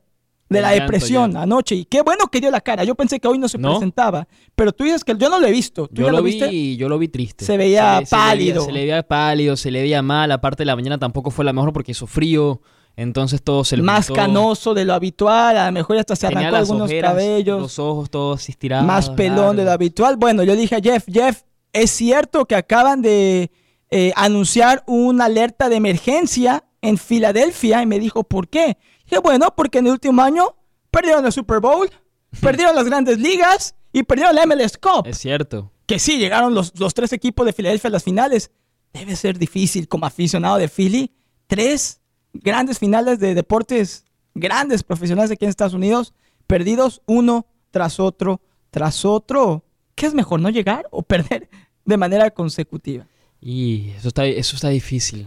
de la depresión ya. anoche. Y qué bueno que dio la cara. Yo pensé que hoy no se ¿No? presentaba. Pero tú dices que yo no lo he visto. ¿Tú yo ya lo, lo vi viste? y yo lo vi triste. Se veía se, pálido. Se le, veía, se le, veía, pálido, se le veía mal. Aparte de la mañana tampoco fue la mejor porque hizo frío. Entonces todo se le Más canoso de lo habitual. A lo mejor hasta se Tenía arrancó algunos ojeras, cabellos. Los ojos todos estirados. Más pelón largos. de lo habitual. Bueno, yo dije a Jeff, Jeff, es cierto que acaban de eh, anunciar una alerta de emergencia en Filadelfia. Y me dijo, ¿por qué? Dije, bueno, porque en el último año perdieron el Super Bowl, perdieron las grandes ligas y perdieron la MLS Cup. Es cierto. Que sí, llegaron los, los, tres equipos de Filadelfia a las finales. Debe ser difícil como aficionado de Philly. Tres grandes finales de deportes grandes profesionales aquí en Estados Unidos, perdidos uno tras otro, tras otro. ¿Qué es mejor, no llegar o perder de manera consecutiva? Y eso está, eso está difícil.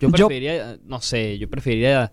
Yo preferiría, yo, no sé, yo preferiría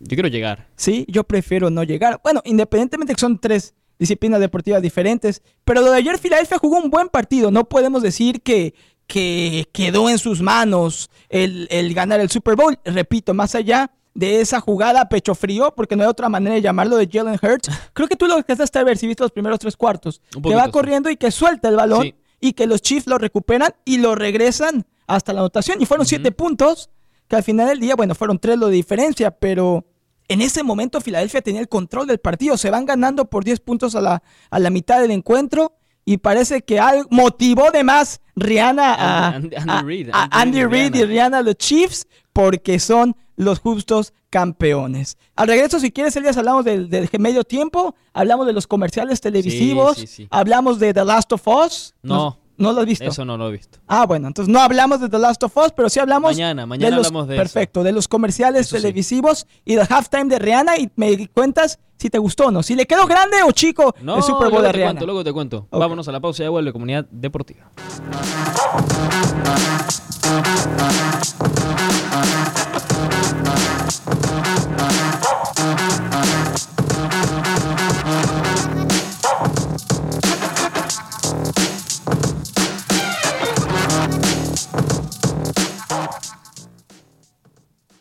yo quiero llegar. Sí, yo prefiero no llegar. Bueno, independientemente que son tres disciplinas deportivas diferentes. Pero lo de ayer, Filadelfia jugó un buen partido. No podemos decir que, que quedó en sus manos el, el ganar el Super Bowl. Repito, más allá de esa jugada pecho frío, porque no hay otra manera de llamarlo de Jalen Hurts. Creo que tú lo alcanzaste a ver si viste los primeros tres cuartos. Que va corriendo y que suelta el balón Sí. y que los Chiefs lo recuperan y lo regresan hasta la anotación. Y fueron siete puntos, que al final del día, bueno, fueron tres lo de diferencia, pero en ese momento Filadelfia tenía el control del partido. Se van ganando por 10 puntos a la, a la mitad del encuentro. Y parece que algo motivó de más Rihanna a Andy- Reid, a Andy Andy Reid y Rihanna. A los Chiefs porque son los justos campeones. Al regreso, si quieres, Elías, hablamos del, del medio tiempo, hablamos de los comerciales televisivos, sí, sí. hablamos de The Last of Us. No. ¿No lo has visto? Eso no lo he visto. Ah, bueno, entonces no hablamos de The Last of Us, pero sí hablamos Mañana, mañana los, hablamos de eso. perfecto, de los comerciales Eso sí. televisivos y del halftime de Rihanna y me cuentas si te gustó o no, si le quedó grande o chico No, el Super Bowl Rihanna. cuento, luego te cuento. Vámonos a la pausa y ya vuelve Comunidad Deportiva.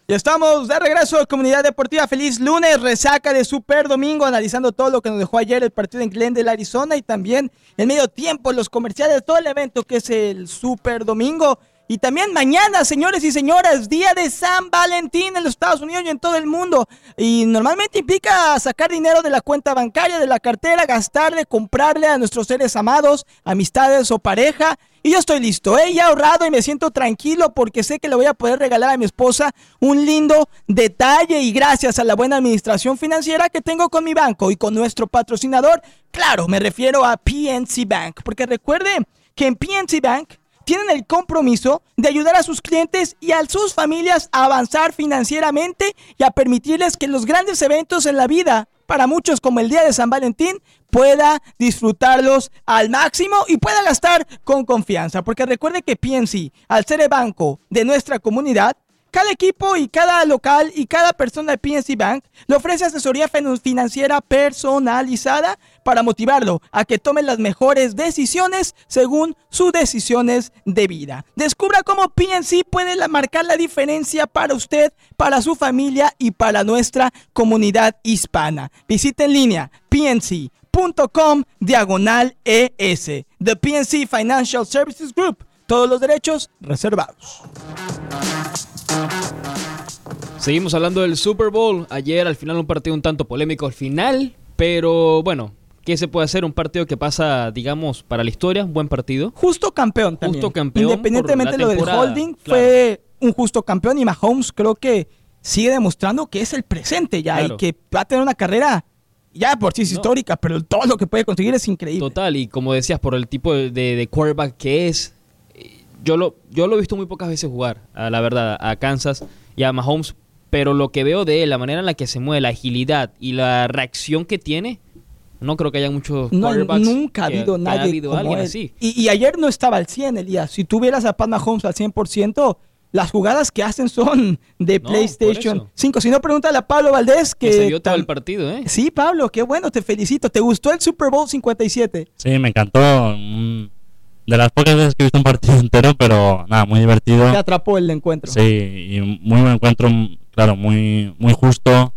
Y estamos de regreso Comunidad Deportiva. Feliz lunes, resaca de Super Domingo, analizando todo lo que nos dejó ayer el partido en Glendale, Arizona, y también el medio tiempo, los comerciales, todo el evento que es el Super Domingo. Y también mañana, señores y señoras, día de San Valentín en los Estados Unidos y en todo el mundo. Y normalmente implica sacar dinero de la cuenta bancaria, de la cartera, gastarle, comprarle a nuestros seres amados, amistades o pareja. Y yo estoy listo, ¿eh? Ya ahorrado y me siento tranquilo porque sé que le voy a poder regalar a mi esposa un lindo detalle y gracias a la buena administración financiera que tengo con mi banco y con nuestro patrocinador, claro, me refiero a PNC Bank, porque recuerde que en PNC Bank tienen el compromiso de ayudar a sus clientes y a sus familias a avanzar financieramente y a permitirles que los grandes eventos en la vida, para muchos como el Día de San Valentín, pueda disfrutarlos al máximo y pueda gastar con confianza. Porque recuerde que PNC, al ser el banco de nuestra comunidad, cada equipo y cada local y cada persona de PNC Bank le ofrece asesoría fin- financiera personalizada para motivarlo a que tome las mejores decisiones según sus decisiones de vida. Descubra cómo PNC puede marcar la diferencia para usted, para su familia y para nuestra comunidad hispana. Visite en línea pnc.com diagonal ES. The PNC Financial Services Group. Todos los derechos reservados. Seguimos hablando del Super Bowl. Ayer al final un partido un tanto polémico al final, pero bueno, ¿qué se puede hacer? Un partido que pasa, digamos, para la historia, un buen partido. Justo campeón también. Justo campeón Independientemente de lo del holding, claro. fue un justo campeón y Mahomes creo que sigue demostrando que es el presente ya Claro. y que va a tener una carrera ya por sí es No. histórica, pero todo lo que puede conseguir es increíble. Total, y como decías, por el tipo de, de- de quarterback que es, eh, yo lo, yo lo he visto muy pocas veces jugar, a la verdad, a Kansas y a Mahomes, pero lo que veo de él, la manera en la que se mueve, la agilidad y la reacción que tiene, no creo que haya muchos No, quarterbacks nunca ha habido que nadie ha habido como alguien él. así. Y, y ayer no estaba al 100, Elías. Si tuvieras a Pat Mahomes al 100%, las jugadas que hacen son de No, PlayStation eso. 5. Si no, pregúntale a Pablo Valdés que... Que se vio todo el partido, ¿eh? Sí, Pablo, qué bueno, te felicito. ¿Te gustó el Super Bowl 57? Sí, me encantó. mm, De las pocas veces que he visto un partido entero, pero nada, muy divertido. Te atrapó el encuentro. Sí, y muy buen encuentro, claro, muy, muy justo,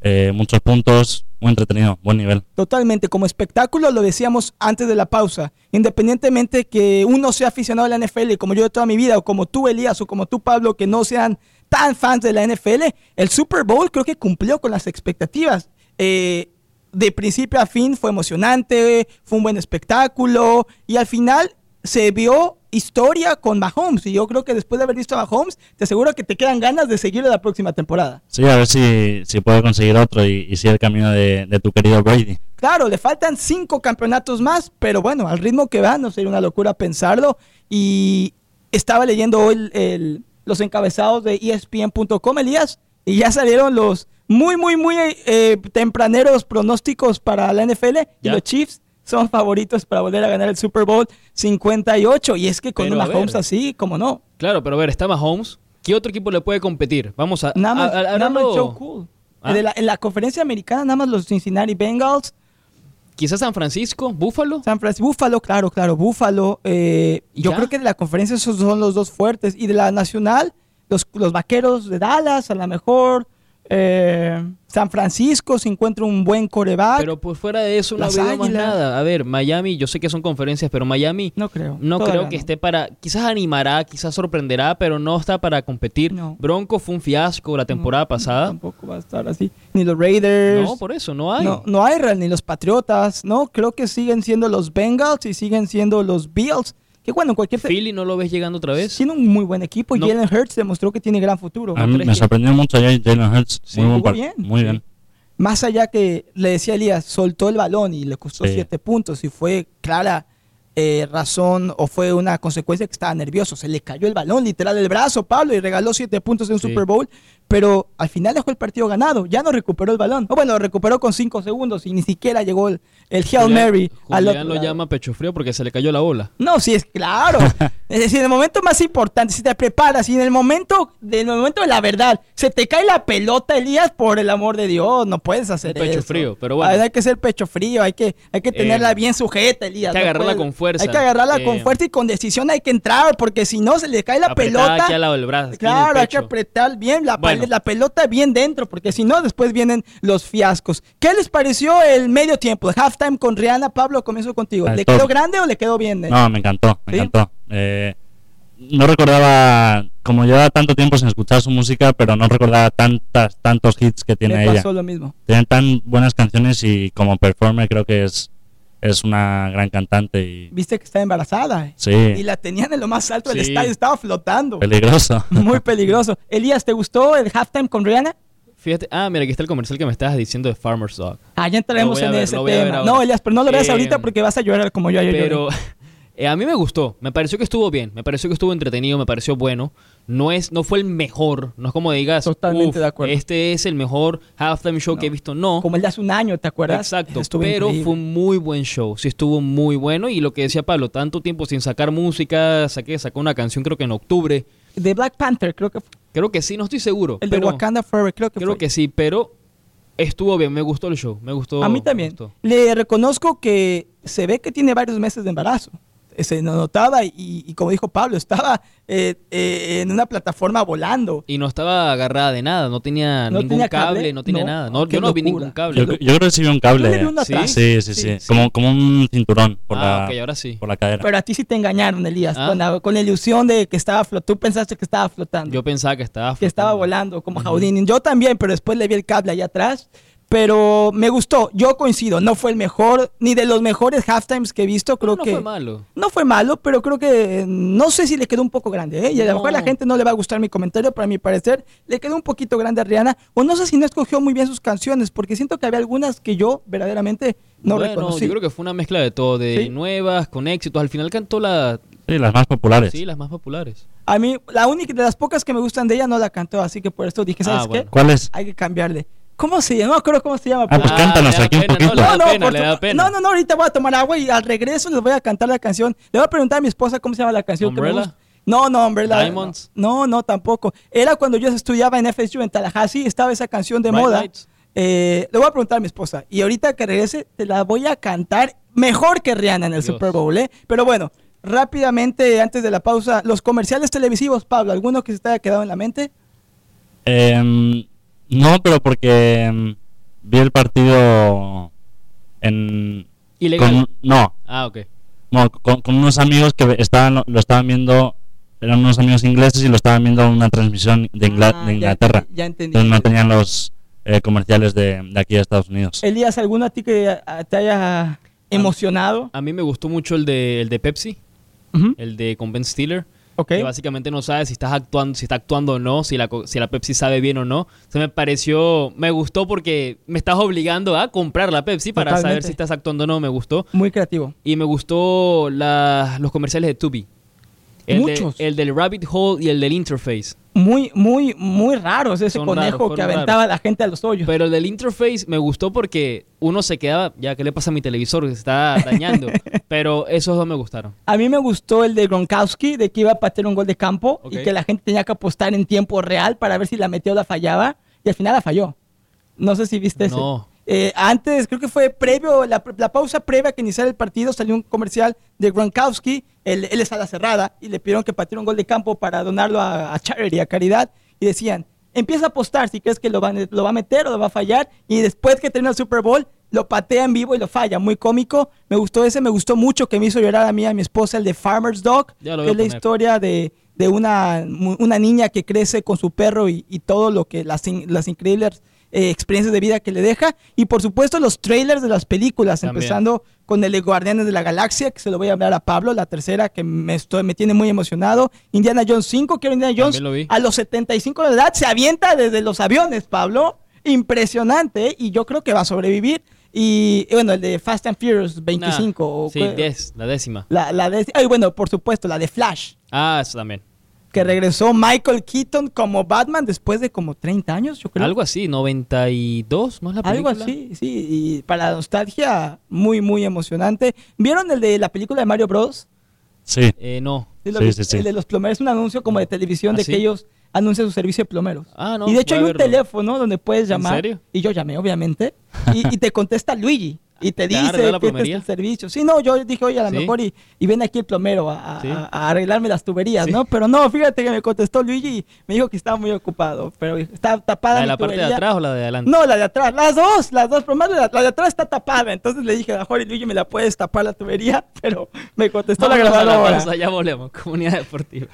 eh, muchos puntos, muy entretenido, buen nivel. Totalmente, como espectáculo lo decíamos antes de la pausa, independientemente que uno sea aficionado a la NFL, como yo de toda mi vida, o como tú Elías, o como tú Pablo, que no sean tan fans de la NFL, el Super Bowl creo que cumplió con las expectativas. Eh, de principio a fin fue emocionante, fue un buen espectáculo, y al final se vio historia con Mahomes, y yo creo que después de haber visto a Mahomes, te aseguro que te quedan ganas de seguir la próxima temporada. Sí, a ver si, si puede conseguir otro y, y sigue el camino de, de tu querido Brady. Claro, le faltan cinco campeonatos más, pero bueno, al ritmo que va, no sería una locura pensarlo. Y estaba leyendo hoy el- el- los encabezados de ESPN.com, Elías, y ya salieron los muy, muy, muy eh, tempraneros pronósticos para la NFL. Y Ya. los Chiefs son favoritos para volver a ganar el Super Bowl 58. Y es que con Pero, ver. Mahomes así, como no. Claro, pero a ver, está Mahomes. ¿Qué otro equipo le puede competir? Vamos a... Nada más, a- a- nada más hablando- Joe Cool. Ah. De la- en la conferencia americana, nada más los Cincinnati Bengals. quizás San Francisco, Buffalo. San Francisco, Búfalo, claro, claro, Búfalo. eh, ¿Y yo ya? creo que de la conferencia esos son los dos fuertes. Y de la nacional, los, los vaqueros de Dallas, a lo mejor. Eh, San Francisco, si encuentra un buen coreback. Pero por fuera de eso no Las veo más nada. A ver, Miami, yo sé que son conferencias, pero Miami no creo. no creo que no. esté para. Quizás animará, quizás sorprenderá, pero no está para competir. No. Bronco fue un fiasco la temporada No, pasada. Tampoco va a estar así. Ni los Raiders. No, por eso, no hay. No, no hay real, ni los Patriotas, ¿no? Creo que siguen siendo los Bengals y siguen siendo los Bills. Que bueno, en cualquier... Philly no lo ves llegando otra vez. Tiene un muy buen equipo. No. Jalen Hurts demostró que tiene gran futuro. A mí me que- sorprendió mucho Jalen Hurts. Sí, muy buen bien, Muy sí. bien. Más allá que le decía Elías, soltó el balón y le costó Sí. siete puntos y fue clara eh, razón o fue una consecuencia que estaba nervioso. Se le cayó el balón literal del brazo, Pablo, y regaló siete puntos en un Sí. Super Bowl, pero al final dejó el partido ganado. Ya no recuperó el balón. O bueno, lo recuperó con cinco segundos y ni siquiera llegó el, el Hail Julián- Mary Julián lo lado. llama pecho frío porque se le cayó la bola. No, sí, es claro. es decir, en el momento más importante, si te preparas y en el momento, en el momento de la verdad, se te cae la pelota, Elías, por el amor de Dios, no puedes hacer pecho eso. frío, pero bueno. Hay, hay que ser pecho frío, hay que, hay que tenerla Eh, bien sujeta, Elías. hay que no agarrarla puedes- con fuerza. Hay que agarrarla con Eh, fuerza y con decisión hay que entrar, porque si no se le cae la pelota. aquí al lado del brazo, aquí en el Claro, hay que pecho. apretar bien la, Bueno. La pelota bien dentro, porque si no, después vienen los fiascos. ¿Qué les pareció el medio tiempo, el halftime con Rihanna? Pablo, comienzo contigo. ¿Le quedó grande o le quedó bien? eh? No, me encantó, me ¿Sí? encantó. Eh, no recordaba, como llevaba tanto tiempo sin escuchar su música, pero no recordaba tantas, tantos hits que tiene Me ella. pasó lo mismo. Tiene tan buenas canciones y como performer creo que es, es una gran cantante y Viste que está embarazada. eh. sí, Y la tenían en lo más alto del Sí. estadio, estaba flotando. peligroso. Muy peligroso. Elías, ¿te gustó el halftime con Rihanna? Fíjate, ah, mira, aquí está el comercial que me estabas diciendo de Farmer's Dog. Ah, ya entraremos en ver, ese tema. No, Elías, pero no lo veas Eh, ahorita porque vas a llorar como yo ayer Pero eh, a mí me gustó, me pareció que estuvo bien, me pareció que estuvo entretenido, me pareció bueno. No es, no fue el mejor, no es como digas, Totalmente "Uf, de acuerdo". este es el mejor halftime show que he visto. No, Como el de hace un año, ¿te acuerdas? exacto, pero increíble. fue un muy buen show, sí estuvo muy bueno y lo que decía Pablo, tanto tiempo sin sacar música, saqué, sacó una canción creo que en octubre, De Black Panther, creo que fue. creo que sí, no estoy seguro. El de pero Wakanda Forever, creo que Creo fue. que sí, pero estuvo bien, me gustó el show, me gustó. A mí también. Le reconozco que se ve que tiene varios meses de embarazo. Se notaba y, y como dijo Pablo, estaba eh, eh, en una plataforma volando. Y no estaba agarrada de nada, no tenía ¿No ningún tenía cable, cable? no tenía No, nada. No, yo no vi locura. ningún cable. Yo, yo creo que sí vi un vi cable. ¿Sí? Sí, sí, sí, Sí, Como, como un cinturón por, ah, la, ok, ahora sí. por la cadera. Pero a ti sí te engañaron, Elías, Ah. con, la, con la ilusión de que estaba flotando. Tú pensaste que estaba flotando. Yo pensaba que estaba que estaba flotando. volando como Houdini. Yo también, pero después le vi el cable allá atrás. Pero me gustó, yo coincido, no fue el mejor, ni de los mejores halftimes que he visto, creo no que... fue malo. No fue malo, pero creo que no sé si le quedó un poco grande. ¿eh? Y a lo No. mejor a la gente no le va a gustar mi comentario, pero a mi parecer le quedó un poquito grande a Rihanna. O no sé si no escogió muy bien sus canciones, porque siento que había algunas que yo verdaderamente no bueno, reconocí. yo creo que fue una mezcla de todo, de Sí. nuevas, con éxitos. Al final cantó la, Sí, las más populares. sí, las más populares. A mí, la única de las pocas que me gustan de ella no la cantó, así que por esto dije, ¿sabes Ah, qué? bueno. ¿Cuál es? Hay que cambiarle. ¿Cómo se llama? No me acuerdo cómo se llama. Ah, pues cántanos aquí un poquito. No, no, pena, por le tu- da pena. no, no, no, ahorita voy a tomar agua y al regreso les voy a cantar la canción. Le voy a preguntar a mi esposa cómo se llama la canción que me ¿Umbrella? gusta. No, no, Umbrella. Diamonds. No, no, tampoco. Era cuando yo estudiaba en FSU en Tallahassee, estaba esa canción de Bright moda. Lights. Eh, le voy a preguntar a mi esposa. Y ahorita que regrese, te la voy a cantar mejor que Rihanna en el Dios. Super Bowl, ¿eh? Pero bueno, rápidamente, antes de la pausa, los comerciales televisivos, Pablo, ¿alguno que se te haya quedado en la mente? Em, no, pero porque em, vi el partido en... Ilegal. con- no, Ah, ok. no, con, con unos amigos que estaban, lo estaban viendo, eran unos amigos ingleses y lo estaban viendo en una transmisión de, Ah, de Inglaterra. Ya entendí. Entonces no tenían los eh, comerciales de, de aquí de Estados Unidos. Elías, ¿alguno a ti que te haya emocionado? A mí me gustó mucho el de, el de Pepsi, el de con Ben Stiller. Que básicamente no sabe si estás actuando, si está actuando o no, si la, si la Pepsi sabe bien o no. Se me pareció, me gustó porque me estás obligando a comprar la Pepsi para saber si estás actuando o no, me gustó. Muy creativo. Y me gustó la- los comerciales de Tubi. El, de- Muchos. el del Rabbit Hole y el del Interface. Muy, muy, muy raros ese Son conejo raros, que aventaba a la gente a los hoyos. Pero el del Interface me gustó porque uno se quedaba, ya, ¿qué le pasa a mi televisor? Se está dañando. Pero esos dos me gustaron. A mí me gustó el de Gronkowski, de que iba a patear un gol de campo y que la gente tenía que apostar en tiempo real para ver si la metió o la fallaba. Y al final la falló. No sé si viste. No. Eh, antes, creo que fue previo, la, la pausa previa a que iniciara el partido, salió un comercial de Gronkowski, él, él es a la cerrada, y le pidieron que pateara un gol de campo para donarlo a, a charity, a caridad, y decían, empieza a apostar si crees que lo va, lo va a meter o lo va a fallar, y después que termina el Super Bowl, lo patea en vivo y lo falla, muy cómico. Me gustó ese, me gustó mucho que me hizo llorar a mí, a mi esposa, el de Farmer's Dog, que es la poner. historia de, de una, una niña que crece con su perro y, y todo lo que las, las increíbles eh, experiencias de vida que le deja. Y por supuesto los trailers de las películas, También. empezando con el de Guardianes de la Galaxia, que se lo voy a hablar a Pablo, la tercera que me, estoy, me tiene muy emocionado. Indiana Jones 5, quiero Indiana Jones. Lo. A los 75 de edad se avienta desde los aviones, Pablo. Impresionante, ¿eh? y yo creo que va a sobrevivir. Y y bueno, el de Fast and Furious 25. Nah, o sí, qué- 10, la décima. la, ay, bueno, por supuesto, la de Flash, Ah, eso también. Que regresó Michael Keaton como Batman después de como 30 años, yo creo. Algo así, 92, ¿no es la Algo película? así, sí, y para la nostalgia, muy, muy emocionante. ¿Vieron el de la película de Mario Bros? Sí. Eh, no. Sí, lo Sí, vi- sí, sí. El de los plomeros, es un anuncio como de televisión ¿Ah, de sí? que ellos anuncian su servicio de plomeros. Ah, no. y de hecho hay un verlo. teléfono donde puedes llamar. serio? Y yo llamé, obviamente. Y, y te contesta Luigi. Y te ¿Te dice la que este es el servicio. Sí, no, yo dije, oye, a lo ¿Sí? mejor y, y viene aquí el plomero a, a- Sí. a- a arreglarme las tuberías, Sí. ¿no? Pero no, fíjate que me contestó Luigi y me dijo que estaba muy ocupado. Pero está tapada ¿La de mi la parte de atrás o la de adelante? No, la de atrás, las dos, las dos, pero más la, la de atrás está tapada. Entonces le dije, a lo mejor y Luigi me la puedes tapar la tubería, pero me contestó la a la grabadora. pausa, ya volvemos. Comunidad deportiva.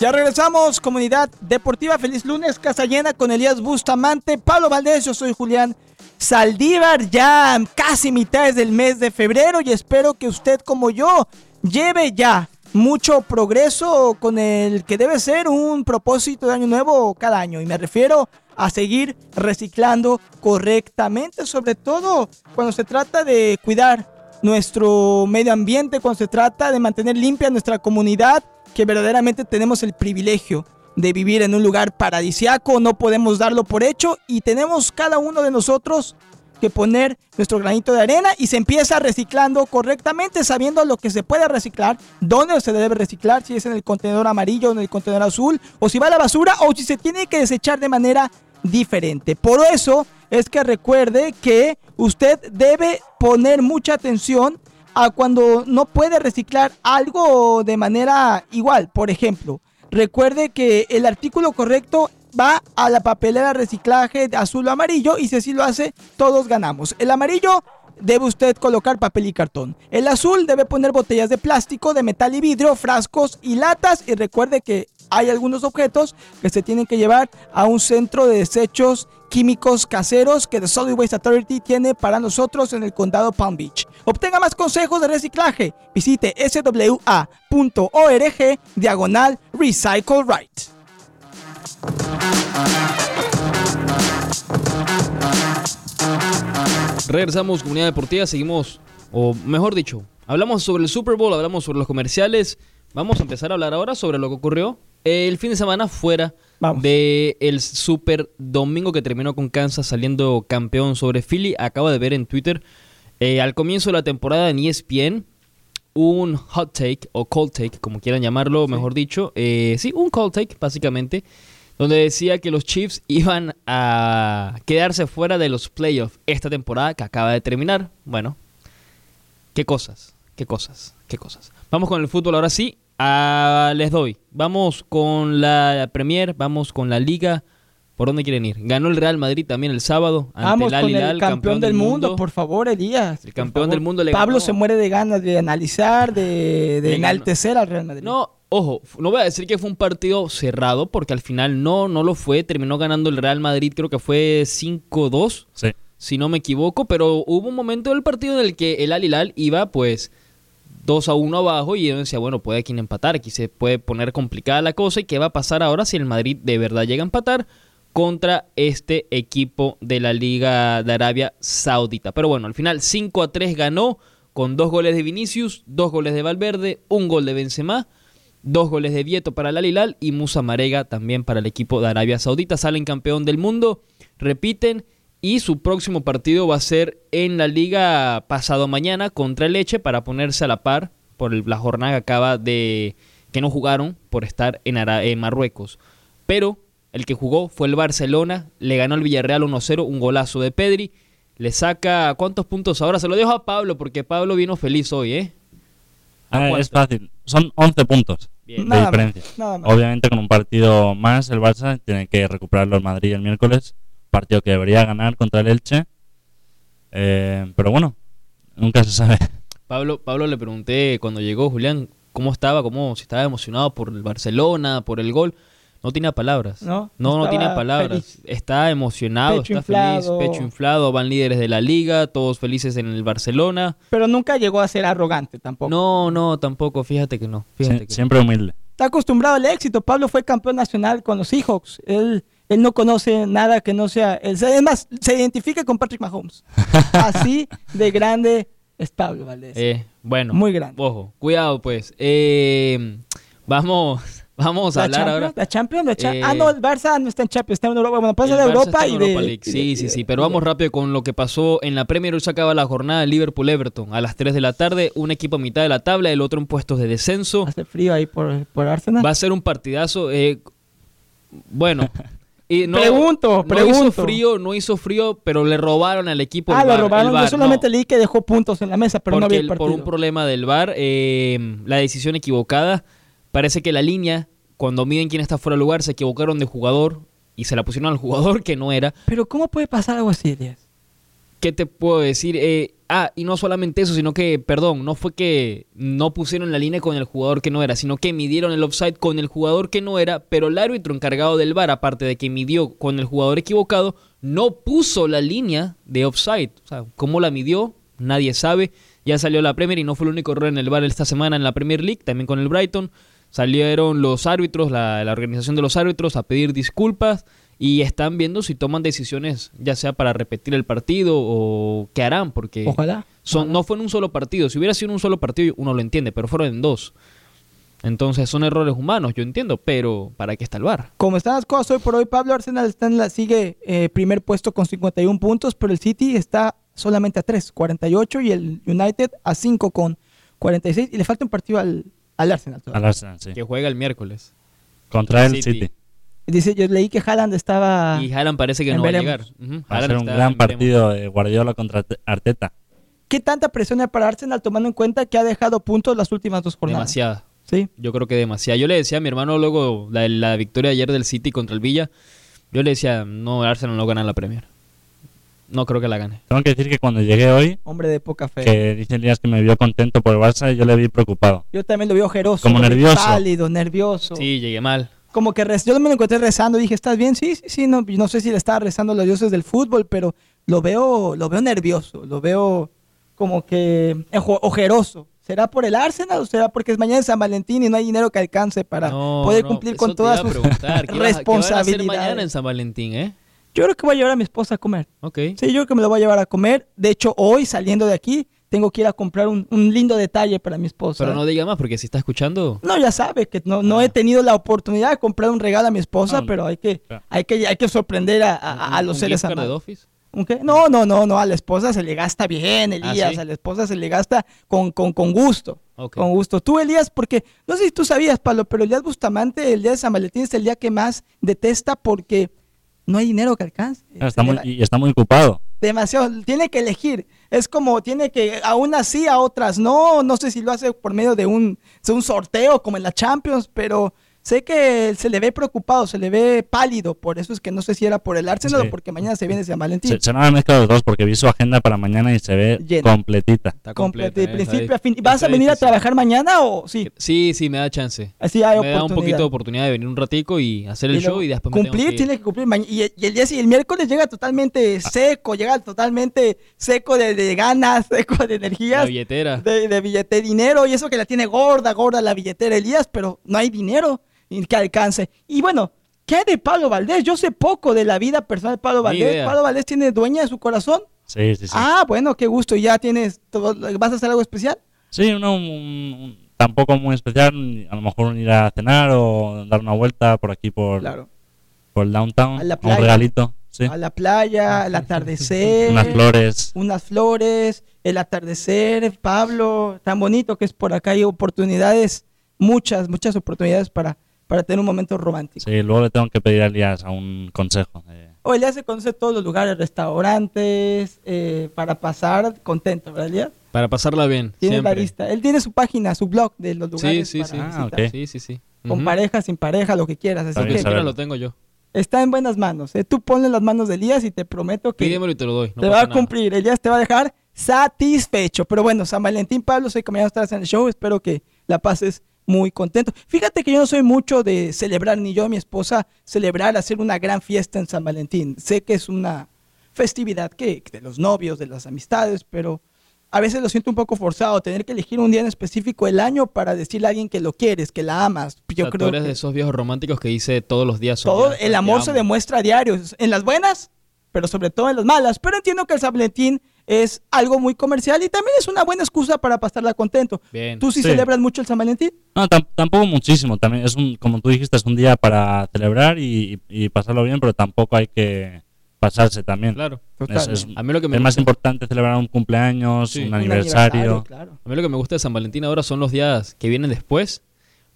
Ya regresamos, comunidad deportiva. Feliz lunes, casa llena con Elías Bustamante, Pablo Valdés, yo soy Julián Saldívar, ya casi mitades del mes de febrero y espero que usted como yo lleve ya mucho progreso con el que debe ser un propósito de año nuevo cada año. Y me refiero a seguir reciclando correctamente, sobre todo cuando se trata de cuidar nuestro medio ambiente, cuando se trata de mantener limpia nuestra comunidad, que verdaderamente tenemos el privilegio de vivir en un lugar paradisiaco, no podemos darlo por hecho y tenemos cada uno de nosotros que poner nuestro granito de arena y se empieza reciclando correctamente, sabiendo lo que se puede reciclar, dónde se debe reciclar, si es en el contenedor amarillo en el contenedor azul, o si va a la basura o si se tiene que desechar de manera diferente. Por eso es que recuerde que usted debe poner mucha atención a cuando no puede reciclar algo de manera igual. Por ejemplo, recuerde que el artículo correcto va a la papelera reciclaje azul o amarillo y si así lo hace, todos ganamos. El amarillo debe usted colocar papel y cartón. El azul debe poner botellas de plástico, de metal y vidrio, frascos y latas. Y recuerde que hay algunos objetos que se tienen que llevar a un centro de desechos químicos caseros que The Solid Waste Authority tiene para nosotros en el condado Palm Beach. Obtenga más consejos de reciclaje. Visite swa.org diagonal Recycle Right. Regresamos, comunidad deportiva, seguimos, o mejor dicho, hablamos sobre el Super Bowl, hablamos sobre los comerciales. Vamos a empezar a hablar ahora sobre lo que ocurrió el fin de semana fuera Vamos. de el Super Domingo que terminó con Kansas saliendo campeón sobre Philly. Acabo de ver en Twitter eh, al comienzo de la temporada en ESPN un hot take o cold take, como quieran llamarlo, mejor dicho. Eh, sí, un cold take, básicamente, donde decía que los Chiefs iban a quedarse fuera de los playoffs esta temporada que acaba de terminar. Bueno, qué cosas, qué cosas, qué cosas. Vamos con el fútbol ahora sí. Ah, les doy. Vamos con la Premier, vamos con la Liga. ¿Por dónde quieren ir? Ganó el Real Madrid también el sábado ante Vamos el con el campeón, del mundo, por favor, Elías. El campeón favor. del mundo le Pablo ganó. se muere de ganas de analizar, de, de ganó. enaltecer al Real Madrid. No, ojo, no voy a decir que fue un partido cerrado, porque al final no, no lo fue. Terminó ganando el Real Madrid, creo que fue 5-2, Sí. si no me equivoco. Pero hubo un momento del partido en el que el Al Hilal iba, pues, 2 a 1 abajo. Y yo decía, bueno, puede aquí empatar, aquí se puede poner complicada la cosa. ¿Y qué va a pasar ahora si el Madrid de verdad llega a empatar? contra este equipo de la Liga de Arabia Saudita. Pero bueno, al final 5 a 3 ganó con dos goles de Vinicius, dos goles de Valverde, un gol de Benzema, dos goles de Vieto para el Al Hilal y Musa Marega también para el equipo de Arabia Saudita. Salen campeón del mundo, repiten y su próximo partido va a ser en la liga pasado mañana contra el Leche para ponerse a la par por el- la jornada que acaba de que no jugaron por estar en, Ara- en Marruecos. Pero el que jugó fue el Barcelona, le ganó al Villarreal 1-0, un golazo de Pedri. Le saca cuántos puntos ahora. Se lo dejo a Pablo porque Pablo vino feliz hoy, ¿eh? ¿A Ah, es fácil. Son 11 puntos Bien. de Nada más, diferencia. nada más. Obviamente con un partido más el Barça tiene que recuperarlo el Madrid el miércoles. Partido que debería ganar contra el Elche. Eh, pero bueno, nunca se sabe. Pablo, Pablo le pregunté cuando llegó Julián cómo estaba, cómo si estaba emocionado por el Barcelona, por el gol. No tenía palabras. No, no, tiene palabras. feliz. Está emocionado, Pecho está inflado. feliz, pecho inflado. Van líderes de la liga, todos felices en el Barcelona. Pero nunca llegó a ser arrogante tampoco. No, no, tampoco. Fíjate que no. Fíjate Sie- que siempre humilde. Está acostumbrado al éxito. Pablo fue campeón nacional con los Seahawks. Él, él no conoce nada que no sea. Él, se- es más, se identifica con Patrick Mahomes. Así de grande es Pablo Valdés. Eh, bueno, Muy grande. Ojo, cuidado pues. Eh, vamos, vamos a la hablar Champions, ahora. la Champions, la Eh, Ah, no, el Barça no está en Champions, está en Europa. Bueno, pasa de Europa y de. Europa League. y de- Sí, sí, sí. Pero vamos rápido con lo que pasó en la Premier. Hoy se acaba la jornada de Liverpool-Everton a las 3 de la tarde. Un equipo a mitad de la tabla, el otro en puestos de descenso. Hace frío ahí por, por Arsenal. Va a ser un partidazo. eh, bueno. Y no, Pregunto, no pregunto. hizo frío, no hizo frío, pero le robaron al equipo ah, el lo VAR, el robaron. Yo solamente no. leí que dejó puntos en la mesa, pero no había el por un problema del VAR, eh, la decisión equivocada. Parece que la línea, cuando miden quién está fuera de lugar, se equivocaron de jugador y se la pusieron al jugador que no era. Pero ¿cómo puede pasar algo así, Elías? ¿Qué te puedo decir? Eh, ah, y no solamente eso, sino que, perdón, no fue que no pusieron la línea con el jugador que no era, sino que midieron el offside con el jugador que no era, pero el árbitro encargado del VAR, aparte de que midió con el jugador equivocado, no puso la línea de offside. O sea, ¿cómo la midió? Nadie sabe. Ya salió la Premier y no fue el único error en el VAR esta semana en la Premier League, también con el Brighton. Salieron los árbitros, la, la organización de los árbitros, a pedir disculpas y están viendo si toman decisiones, ya sea para repetir el partido o qué harán, porque Ojalá. son, no fue en un solo partido. Si hubiera sido en un solo partido, uno lo entiende, pero fueron en dos. Entonces son errores humanos, yo entiendo, pero ¿para qué está el VAR? Como están las cosas hoy por hoy, Pablo Arsenal está en la, sigue eh, primer puesto con 51 puntos, pero el City está solamente a 3, 48, y el United a 5 con 46, y le falta un partido al, al Arsenal. todavía. Al Arsenal, sí. Que juega el miércoles. Contra el City. City. Dice, yo leí que Haaland estaba... Y Haaland parece que no va a llegar. Va a ser un gran partido de Guardiola contra Arte- Arteta. ¿Qué tanta presión hay para Arsenal tomando en cuenta que ha dejado puntos las últimas dos jornadas? Demasiada. Sí. Yo creo que demasiado. Yo le decía a mi hermano luego la, la victoria ayer del City contra el Villa. Yo le decía, no, Arsenal no gana la Premier. No creo que la gane. Tengo que decir que cuando llegué hoy, Hombre de poca fe. que dice Elías que me vio contento por el Barça, yo le vi preocupado. Yo también lo veo ojeroso. Como vi nervioso. Pálido, nervioso. Sí, llegué mal. Como que rez- yo me lo encontré rezando. Dije, ¿estás bien? Sí, sí, sí. No, no sé si le estaba rezando a los dioses del fútbol, pero lo veo, lo veo nervioso. Lo veo como que ojeroso. ¿Será por el Arsenal o será porque es mañana en San Valentín y no hay dinero que alcance para No, poder no, cumplir con todas sus preguntar, ¿qué vas a- hacer responsabilidades? mañana en San Valentín, eh? Yo creo que voy a llevar a mi esposa a comer. Ok. Sí, yo creo que me lo voy a llevar a comer. De hecho, hoy saliendo de aquí, tengo que ir a comprar un, un lindo detalle para mi esposa. Pero no diga más, porque si está escuchando... No, ya sabe que no, no he tenido la oportunidad de comprar un regalo a mi esposa, No, pero hay que, claro. hay que, hay que sorprender a, a- a los un seres amados. Office. ¿Un qué? No, no, no, no, a la esposa se le gasta bien, Elías, ¿Ah, sí? a la esposa se le gasta con, con, con gusto. Con gusto. Tú, Elías, porque no sé si tú sabías, Pablo, pero Elías Bustamante, el día de San Valentín es el día que más detesta porque no hay dinero que alcance. Está muy, y está muy ocupado. demasiado, tiene que elegir. Es como, tiene que, a unas sí, a otras no. No sé si lo hace por medio de un, de un sorteo como en la Champions, pero sé que se le ve preocupado, se le ve pálido. Por eso es que no sé si era por el Arsenal Sí. o porque mañana se viene San Valentín. Se, se nos han mezclado los dos porque vi su agenda para mañana y se ve Llena. completita. Está completa, de eh, principio a fin. ¿Vas a venir a trabajar mañana o sí? Sí, sí, me da chance. Así hay me da un poquito de oportunidad de venir un ratico y hacer el Y luego show y después me tengo cumplir, que ir. tiene que cumplir. Y, y el día sí, el miércoles llega totalmente seco, llega totalmente seco de, de ganas, seco de La energías. billetera. de, de billete, dinero, y eso que la tiene gorda, gorda la billetera Elías, pero no hay dinero y que alcance. Y bueno, ¿qué hay de Pablo Valdés? Yo sé poco de la vida personal de Pablo Valdés. idea. ¿Pablo Valdés tiene dueña de su corazón? Sí, sí, sí. Ah, bueno, qué gusto. ¿Ya tienes, todo- vas a hacer algo especial? Sí, uno un- un- tampoco muy especial. A lo mejor un ir a cenar o dar una vuelta por aquí por, Claro. por el downtown. A la un playa. regalito. Sí. A la playa, al atardecer. Unas flores. Unas flores, el atardecer, Pablo, tan bonito que es por acá. Hay oportunidades muchas, muchas oportunidades para, para tener un momento romántico. Sí, luego le tengo que pedir a Elías a un consejo. de- O Elías se conoce todos los lugares, restaurantes, eh, para pasar contento, ¿verdad, Elías? Para pasarla bien. Tiene la siempre. lista. Él tiene su página, su blog de los Sí, lugares sí, para sí. Ah, visitar. ok. Sí, sí, sí. Con pareja, sin pareja, lo que quieras. Así que lo tengo yo. está en buenas manos. ¿eh? Tú ponle las manos de Elías y te prometo que Pídemelo y te lo doy. no te va a nada. cumplir. Elías te va a dejar satisfecho. Pero bueno, San Valentín, Pablo, soy no estás en el show. Espero que la pases muy contento. Fíjate que yo no soy mucho de celebrar, ni yo ni mi esposa, celebrar, hacer una gran fiesta en San Valentín. Sé que es una festividad que de los novios, de las amistades, pero a veces lo siento un poco forzado, tener que elegir un día en específico el año para decirle a alguien que lo quieres, que la amas. O Yo sea, tú creo eres que de esos viejos románticos que dice todos los días. son todo días, el amor se demuestra a diario, en las buenas, pero sobre todo en las malas. Pero entiendo que el San Valentín es algo muy comercial y también es una buena excusa para pasarla contento. Bien. ¿Tú sí, Sí. celebras mucho el San Valentín? No, tam- tampoco muchísimo. También es un, como tú dijiste, es un día para celebrar y, y pasarlo bien, pero tampoco hay que pasarse también. Claro. Es, es- A mí lo que me es más importante celebrar un cumpleaños, Sí. un Un aniversario. claro. A mí lo que me gusta de San Valentín ahora son los días que vienen después,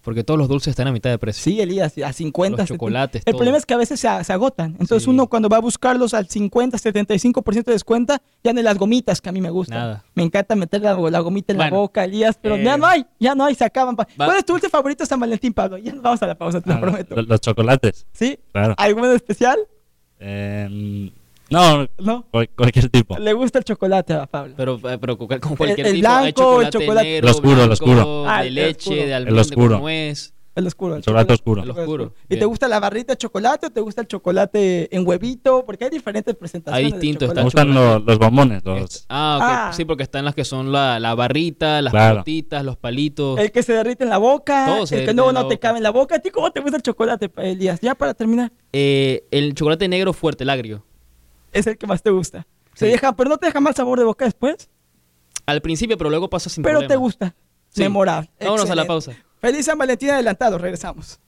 porque todos los dulces están a mitad de precio. Sí, Elías, a 50. Los 70. chocolates, El todo. problema es que a veces se, se agotan. Entonces Sí. uno cuando va a buscarlos al 50, 75% de descuento, ya no hay las gomitas que a mí me gustan. Nada. Me encanta meter la, la gomita en la boca, Elías, pero eh, ya no hay, ya no hay, se acaban. va- ¿Cuál es tu dulce favorito de San Valentín, Pablo? Ya nos vamos a la pausa, te lo Ah, prometo. lo- los chocolates, ¿Sí? claro. ¿Alguno especial? Eh, no, No. cual- cualquier tipo. Le gusta el chocolate a Pablo. Pero, eh, pero con cualquier el tipo. hay blanco, el chocolate, chocolate- negro, El oscuro, el oscuro. Ah, de el leche, oscuro. de El almendra oscuro. con nuez. El oscuro. El Chocolate oscuro. El oscuro, ¿Y te gusta la barrita de chocolate o te gusta el chocolate en huevito? Porque hay diferentes presentaciones. Hay de distintos, Me gustan los, los bombones, los, Est- Ah, ok. Ah. Sí, porque están las que son la, la barrita, las Claro. pelotitas, los palitos. El que se derrite en la boca, Todo se el que no, no te cabe en la boca. ¿A ti cómo te gusta el chocolate, Elías? Ya para terminar, Eh, el chocolate negro fuerte, el agrio. Es el que más te gusta. Se Sí. deja, pero no te deja mal sabor de boca después, Al principio, pero luego pasa sin pero problema. te gusta. Sí. Memorable. Vámonos a la pausa. Feliz San Valentín adelantado, regresamos.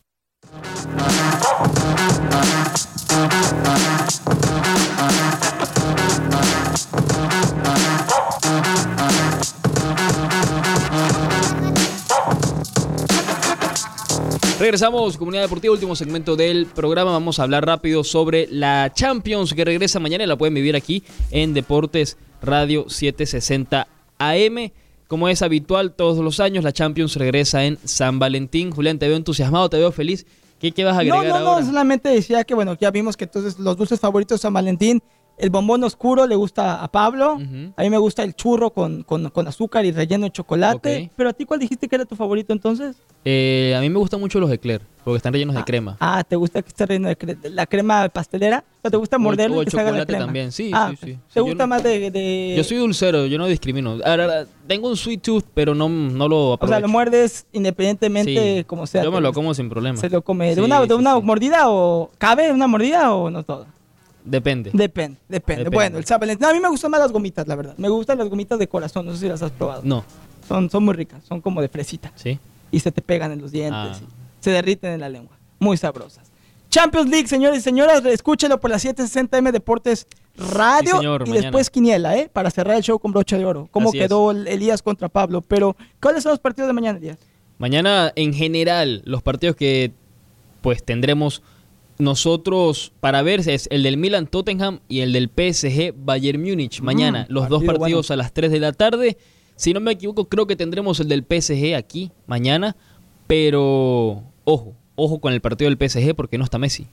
Regresamos, comunidad deportiva, último segmento del programa. Vamos a hablar rápido sobre la Champions que regresa mañana y la pueden vivir aquí en Deportes Radio 760 AM. Como es habitual todos los años, la Champions regresa en San Valentín. Julián, te veo entusiasmado, te veo feliz. ¿Qué, qué vas a No, agregar no, ahora? no, solamente decía que, bueno, ya vimos que entonces los dulces favoritos de San Valentín, el bombón oscuro le gusta a Pablo, a mí me gusta el churro con, con- con azúcar y relleno de chocolate, pero a ti cuál dijiste que era tu favorito entonces? Eh, a mí me gustan mucho los eclair, porque están rellenos de crema. Ah, ¿te gusta que esté relleno de cre- la crema pastelera? ¿O te gusta O el- o y el que se haga la crema? también, sí, Ah, sí, sí. ¿Te Sí, gusta no- más de, de- Yo soy dulcero, yo no discrimino. Ahora, tengo un sweet tooth, pero no, no lo O sea, aprovecho. lo muerdes independientemente Sí. como sea. Yo me lo como sin problema. Se lo come. ¿De una, de una mordida o cabe una mordida o no todo? Depende. Depende, depende. Depende. Bueno, el San Valentín. no, a mí me gustan más las gomitas, la verdad. Me gustan las gomitas de corazón. No sé si las has probado. No, Son, son muy ricas. Son como de fresita. ¿sí? Y se te pegan en los dientes. Ah. y se derriten en la lengua. Muy sabrosas. Champions League, señores y señoras. Escúchelo por la 760M Deportes Radio. Sí, señor, y mañana. después Quiniela, ¿eh? Para cerrar el show con brocha de oro. Cómo Así es. quedó el- Elías contra Pablo. Pero, ¿cuáles son los partidos de mañana, Elías? Mañana, en general, los partidos que pues tendremos nosotros para ver es el del Milan Tottenham y el del PSG Bayern Múnich. Mañana, Mm, los dos partido partidos a las 3 de la tarde. Si no me equivoco, creo que tendremos el del PSG aquí mañana. Pero ojo, ojo con el partido del PSG porque no está Messi.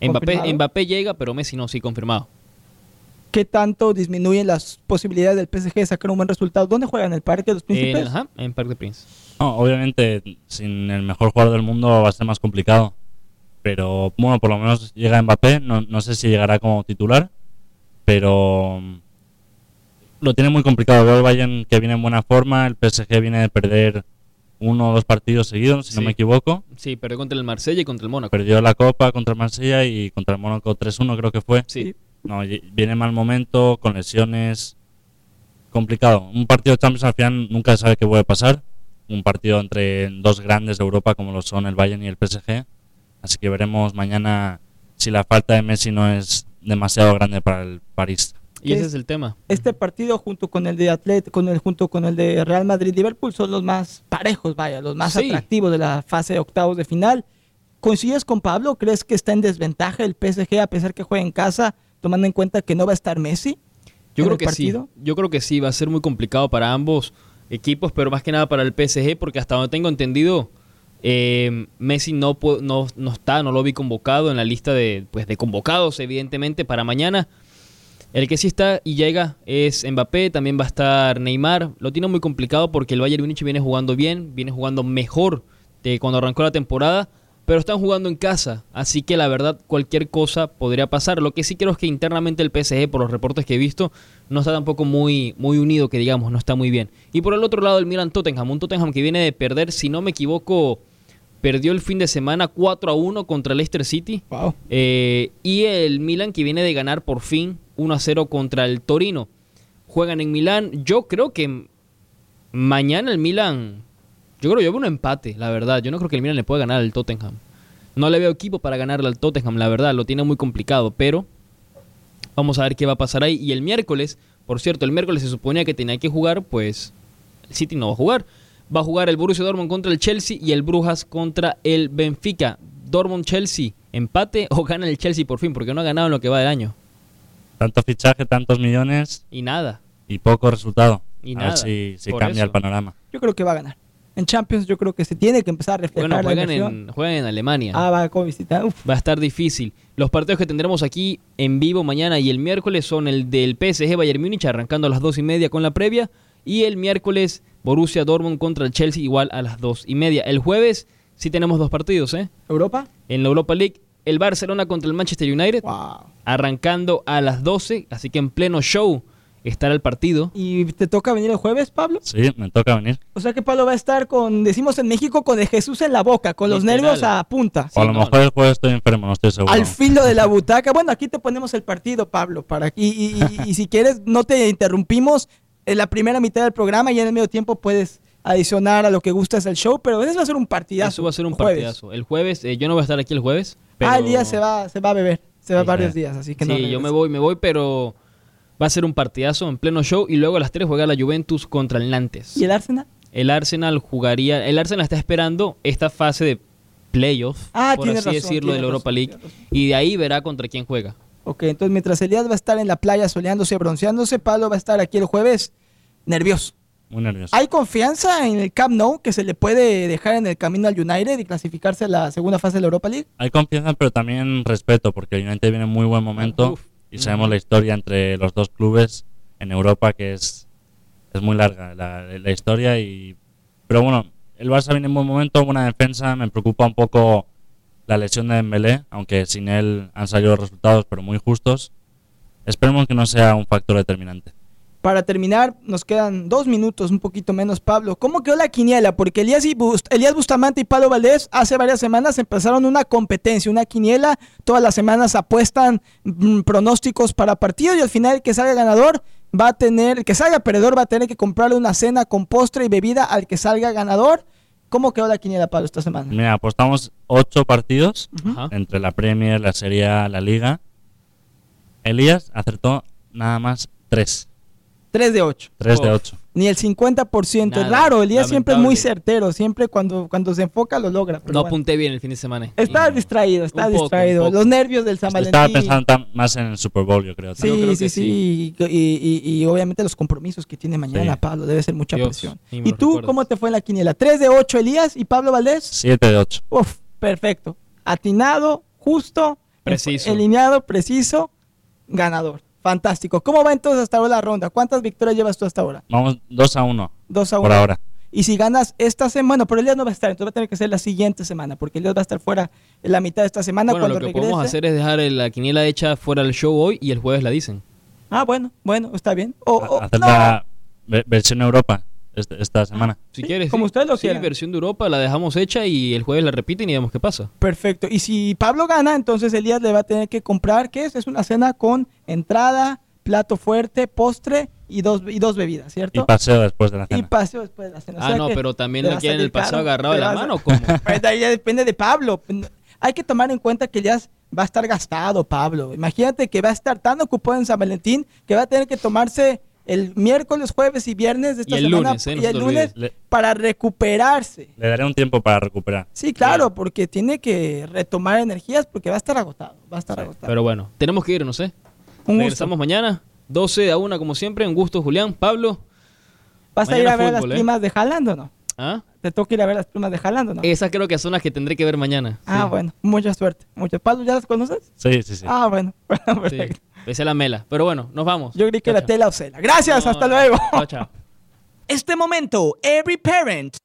Mbappé, llega, pero Messi no, sí, confirmado. ¿Qué tanto disminuyen las posibilidades del PSG de sacar un buen resultado? ¿Dónde juegan? ¿En el Parque de los En, Príncipes? ajá, en Parc de Prince. No, obviamente, sin el mejor jugador del mundo va a ser más complicado. Pero bueno, por lo menos llega Mbappé. No, no sé si llegará como titular. Pero mm, lo tiene muy complicado. Veo el Bayern que viene en buena forma. El PSG viene de perder uno o dos partidos seguidos, si no me equivoco. Sí, perdió contra el Marsella y contra el Mónaco. Perdió la Copa contra el Marsella y contra el Mónaco 3-1 creo que fue. Sí. No, viene mal momento, con lesiones. Complicado. Un partido de Champions al final nunca sabe qué puede pasar. Un partido entre dos grandes de Europa como lo son el Bayern y el PSG. Así que veremos mañana si la falta de Messi no es demasiado grande para el París. Y ese es- es el tema. este partido junto con el de Atlet, con el junto con el de Real Madrid Liverpool son los más parejos, vaya, los más Sí. atractivos de la fase de octavos de final. ¿Coincides con Pablo? ¿Crees que está en desventaja el PSG a pesar que juega en casa, tomando en cuenta que no va a estar Messi? Yo en creo el que partido? sí. Yo creo que sí, va a ser muy complicado para ambos equipos, pero más que nada para el PSG, porque hasta donde tengo entendido, eh, Messi no, no, no está, no lo vi convocado en la lista de, pues, de convocados, evidentemente, para mañana. El que sí está y llega es Mbappé, también va a estar Neymar. Lo tiene muy complicado porque el Bayern Múnich viene jugando bien, viene jugando mejor de cuando arrancó la temporada, pero están jugando en casa, así que la verdad cualquier cosa podría pasar. Lo que sí creo es que internamente el PSG, por los reportes que he visto, no está tampoco muy, muy unido, que digamos, no está muy bien. Y por el otro lado el Milan Tottenham, un Tottenham que viene de perder, si no me equivoco, perdió el fin de semana 4 a 1 contra el Leicester City. Wow. Eh, y el Milan que viene de ganar por fin 1 a 0 contra el Torino. Juegan en Milán. Yo creo que mañana el Milan. Yo creo yo veo un empate, la verdad. Yo no creo que el Milan le pueda ganar al Tottenham. No le veo equipo para ganarle al Tottenham, la verdad. Lo tiene muy complicado, pero vamos a ver qué va a pasar ahí. Y el miércoles, por cierto, el miércoles se suponía que tenía que jugar, pues el City no va a jugar. Va a jugar el Borussia Dortmund contra el Chelsea y el Brujas contra el Benfica. Dortmund-Chelsea, empate o gana el Chelsea por fin, porque no ha ganado en lo que va del año. Tanto fichaje, tantos millones Y nada. y poco resultado. Y a nada, ver si, cambia eso. el panorama. Yo creo que va a ganar. En Champions yo creo que se tiene que empezar a reflejar Bueno, la juegan inversión. en, juegan en Alemania. Ah, va como visitar. Uf. Va a estar difícil. Los partidos que tendremos aquí en vivo mañana y el miércoles son el del PSG Bayern Múnich arrancando a las dos y media con la previa y el miércoles Borussia Dortmund contra el Chelsea igual a las dos y media. El jueves sí tenemos dos partidos, ¿eh? ¿Europa? En la Europa League el Barcelona contra el Manchester United Wow. arrancando a las 12, así que en pleno show estará el partido. ¿Y te toca venir el jueves, Pablo? Sí, me toca venir. O sea que Pablo va a estar con, decimos en México, con el Jesús en la boca, con los Literal. nervios a punta. o a Sí, lo no, mejor el jueves estoy enfermo, no estoy seguro. Al filo de la butaca. Bueno, aquí te ponemos el partido, Pablo, para y, y- y- y si quieres, no te interrumpimos en la primera mitad del programa y en el medio tiempo puedes adicionar a lo que gustas el show, pero ese va a ser un partidazo. Eso va a ser un jueves. partidazo. El jueves, eh, yo no voy a estar aquí el jueves. Pero... Ah, el día se va, se va a beber, se va Sí, varios sí. días, así que Sí, no. yo regresa. me voy, me voy, pero va a ser un partidazo en pleno show y luego a las 3 juega la Juventus contra el Nantes. ¿Y el Arsenal? El Arsenal jugaría, el Arsenal está esperando esta fase de playoff, Ah, por así razón, decirlo, de la Europa razón, League y de ahí verá contra quién juega. Ok, entonces mientras Elías va a estar en la playa soleándose, bronceándose, Pablo va a estar aquí el jueves nervioso. Muy nervioso. ¿Hay confianza en el Camp Nou que se le puede dejar en el camino al United y clasificarse a la segunda fase de la Europa League? Hay confianza, pero también respeto, porque el United viene en muy buen momento Uf. Y sabemos la historia entre los dos clubes en Europa, que es, es muy larga la, la historia. y Pero bueno, el Barça viene en buen momento, buena defensa. Me preocupa un poco la lesión de Dembélé, aunque sin él han salido resultados, pero muy justos. Esperemos que no sea un factor determinante. Para terminar, nos quedan dos minutos, un poquito menos, Pablo. ¿Cómo quedó la quiniela? Porque Elías, y Bust- Elías Bustamante y Pablo Valdés hace varias semanas empezaron una competencia, una quiniela. Todas las semanas apuestan mm, pronósticos para partidos y al final el que salga ganador va a tener, el que salga perdedor va a tener que comprarle una cena con postre y bebida al que salga ganador. ¿Cómo quedó la quiniela, Pablo, esta semana? Mira, apostamos ocho partidos entre la Premier, la Serie A, la Liga. Elías acertó nada más tres. Tres de ocho. Tres de Uf. ocho. Ni el 50%. Es Nada, raro, Elías siempre es muy certero. Siempre cuando, cuando se enfoca lo logra. pero No bueno. apunté bien el fin de semana. Está distraído, está Un distraído. poco. Los nervios del San Valentín. Estaba pensando más en el Super Bowl, yo creo. Yo Sí, creo sí, que sí. Y, y- y- y obviamente los compromisos que tiene mañana, Sí. Pablo. Debe ser mucha Dios, presión. ¿Y tú cómo te fue en la quiniela? ¿3 de 8 Elías y Pablo Valdés? Siete de ocho. Uf, perfecto. Atinado, justo, Preciso. alineado, preciso, ganador. Fantástico. ¿Cómo va entonces hasta ahora la ronda? ¿Cuántas victorias llevas tú hasta ahora? Vamos dos a uno Dos a por uno. ahora. Y si ganas esta semana, pero Elías no va a estar, entonces va a tener que ser la siguiente semana, porque Elías va a estar fuera en la mitad de esta semana Bueno, cuando lo que regrese. podemos hacer es dejar la quiniela hecha fuera del show hoy y el jueves la dicen. Ah, bueno, bueno, está bien. O, o- Hacer no, la ve- versión Europa este- esta semana. Si Sí, quieres. como ustedes lo Sí, quieran. versión de Europa la dejamos hecha y el jueves la repiten y vemos qué pasa. Perfecto. Y si Pablo gana, entonces Elías le va a tener que comprar, ¿qué es? Es una cena con entrada, plato fuerte, postre y dos, y dos bebidas, Y ¿cierto? paseo después de la Y cena. paseo después de la cena. O Ah, sea no, pero también le quieren el paseo caro, agarrado de la mano cómo. Pues ahí ya depende de Pablo. Hay que tomar en cuenta que Elías va a estar gastado, Pablo. Imagínate que va a estar tan ocupado en San Valentín que va a tener que tomarse el miércoles, jueves y viernes de esta Y el semana lunes, ¿eh? Y el lunes para recuperarse. Le daré un tiempo para recuperar. Sí, claro, porque tiene que retomar energías porque va a estar agotado. Va a estar agotado. Pero bueno, tenemos que irnos, ¿eh? Un gusto. Regresamos mañana, 12 a 1 como siempre. Un gusto, Julián. Pablo. ¿Vas a ir a ver fútbol, las ¿eh? primas de Haaland o no? ¿Ah? ¿Te toca ir a ver las primas de Haaland o no? Esas creo que son las que tendré que ver mañana. ah, Sí. bueno, mucha suerte. Mucho. ¿Pablo ya las conoces? Sí, sí, sí. Ah, bueno. Sí. Perfecto. Esa es la mela. Pero bueno, nos vamos. Yo creí que Chao, chao. tela o cela. Gracias, No, hasta no. luego. Chao, chao. Este momento, every parent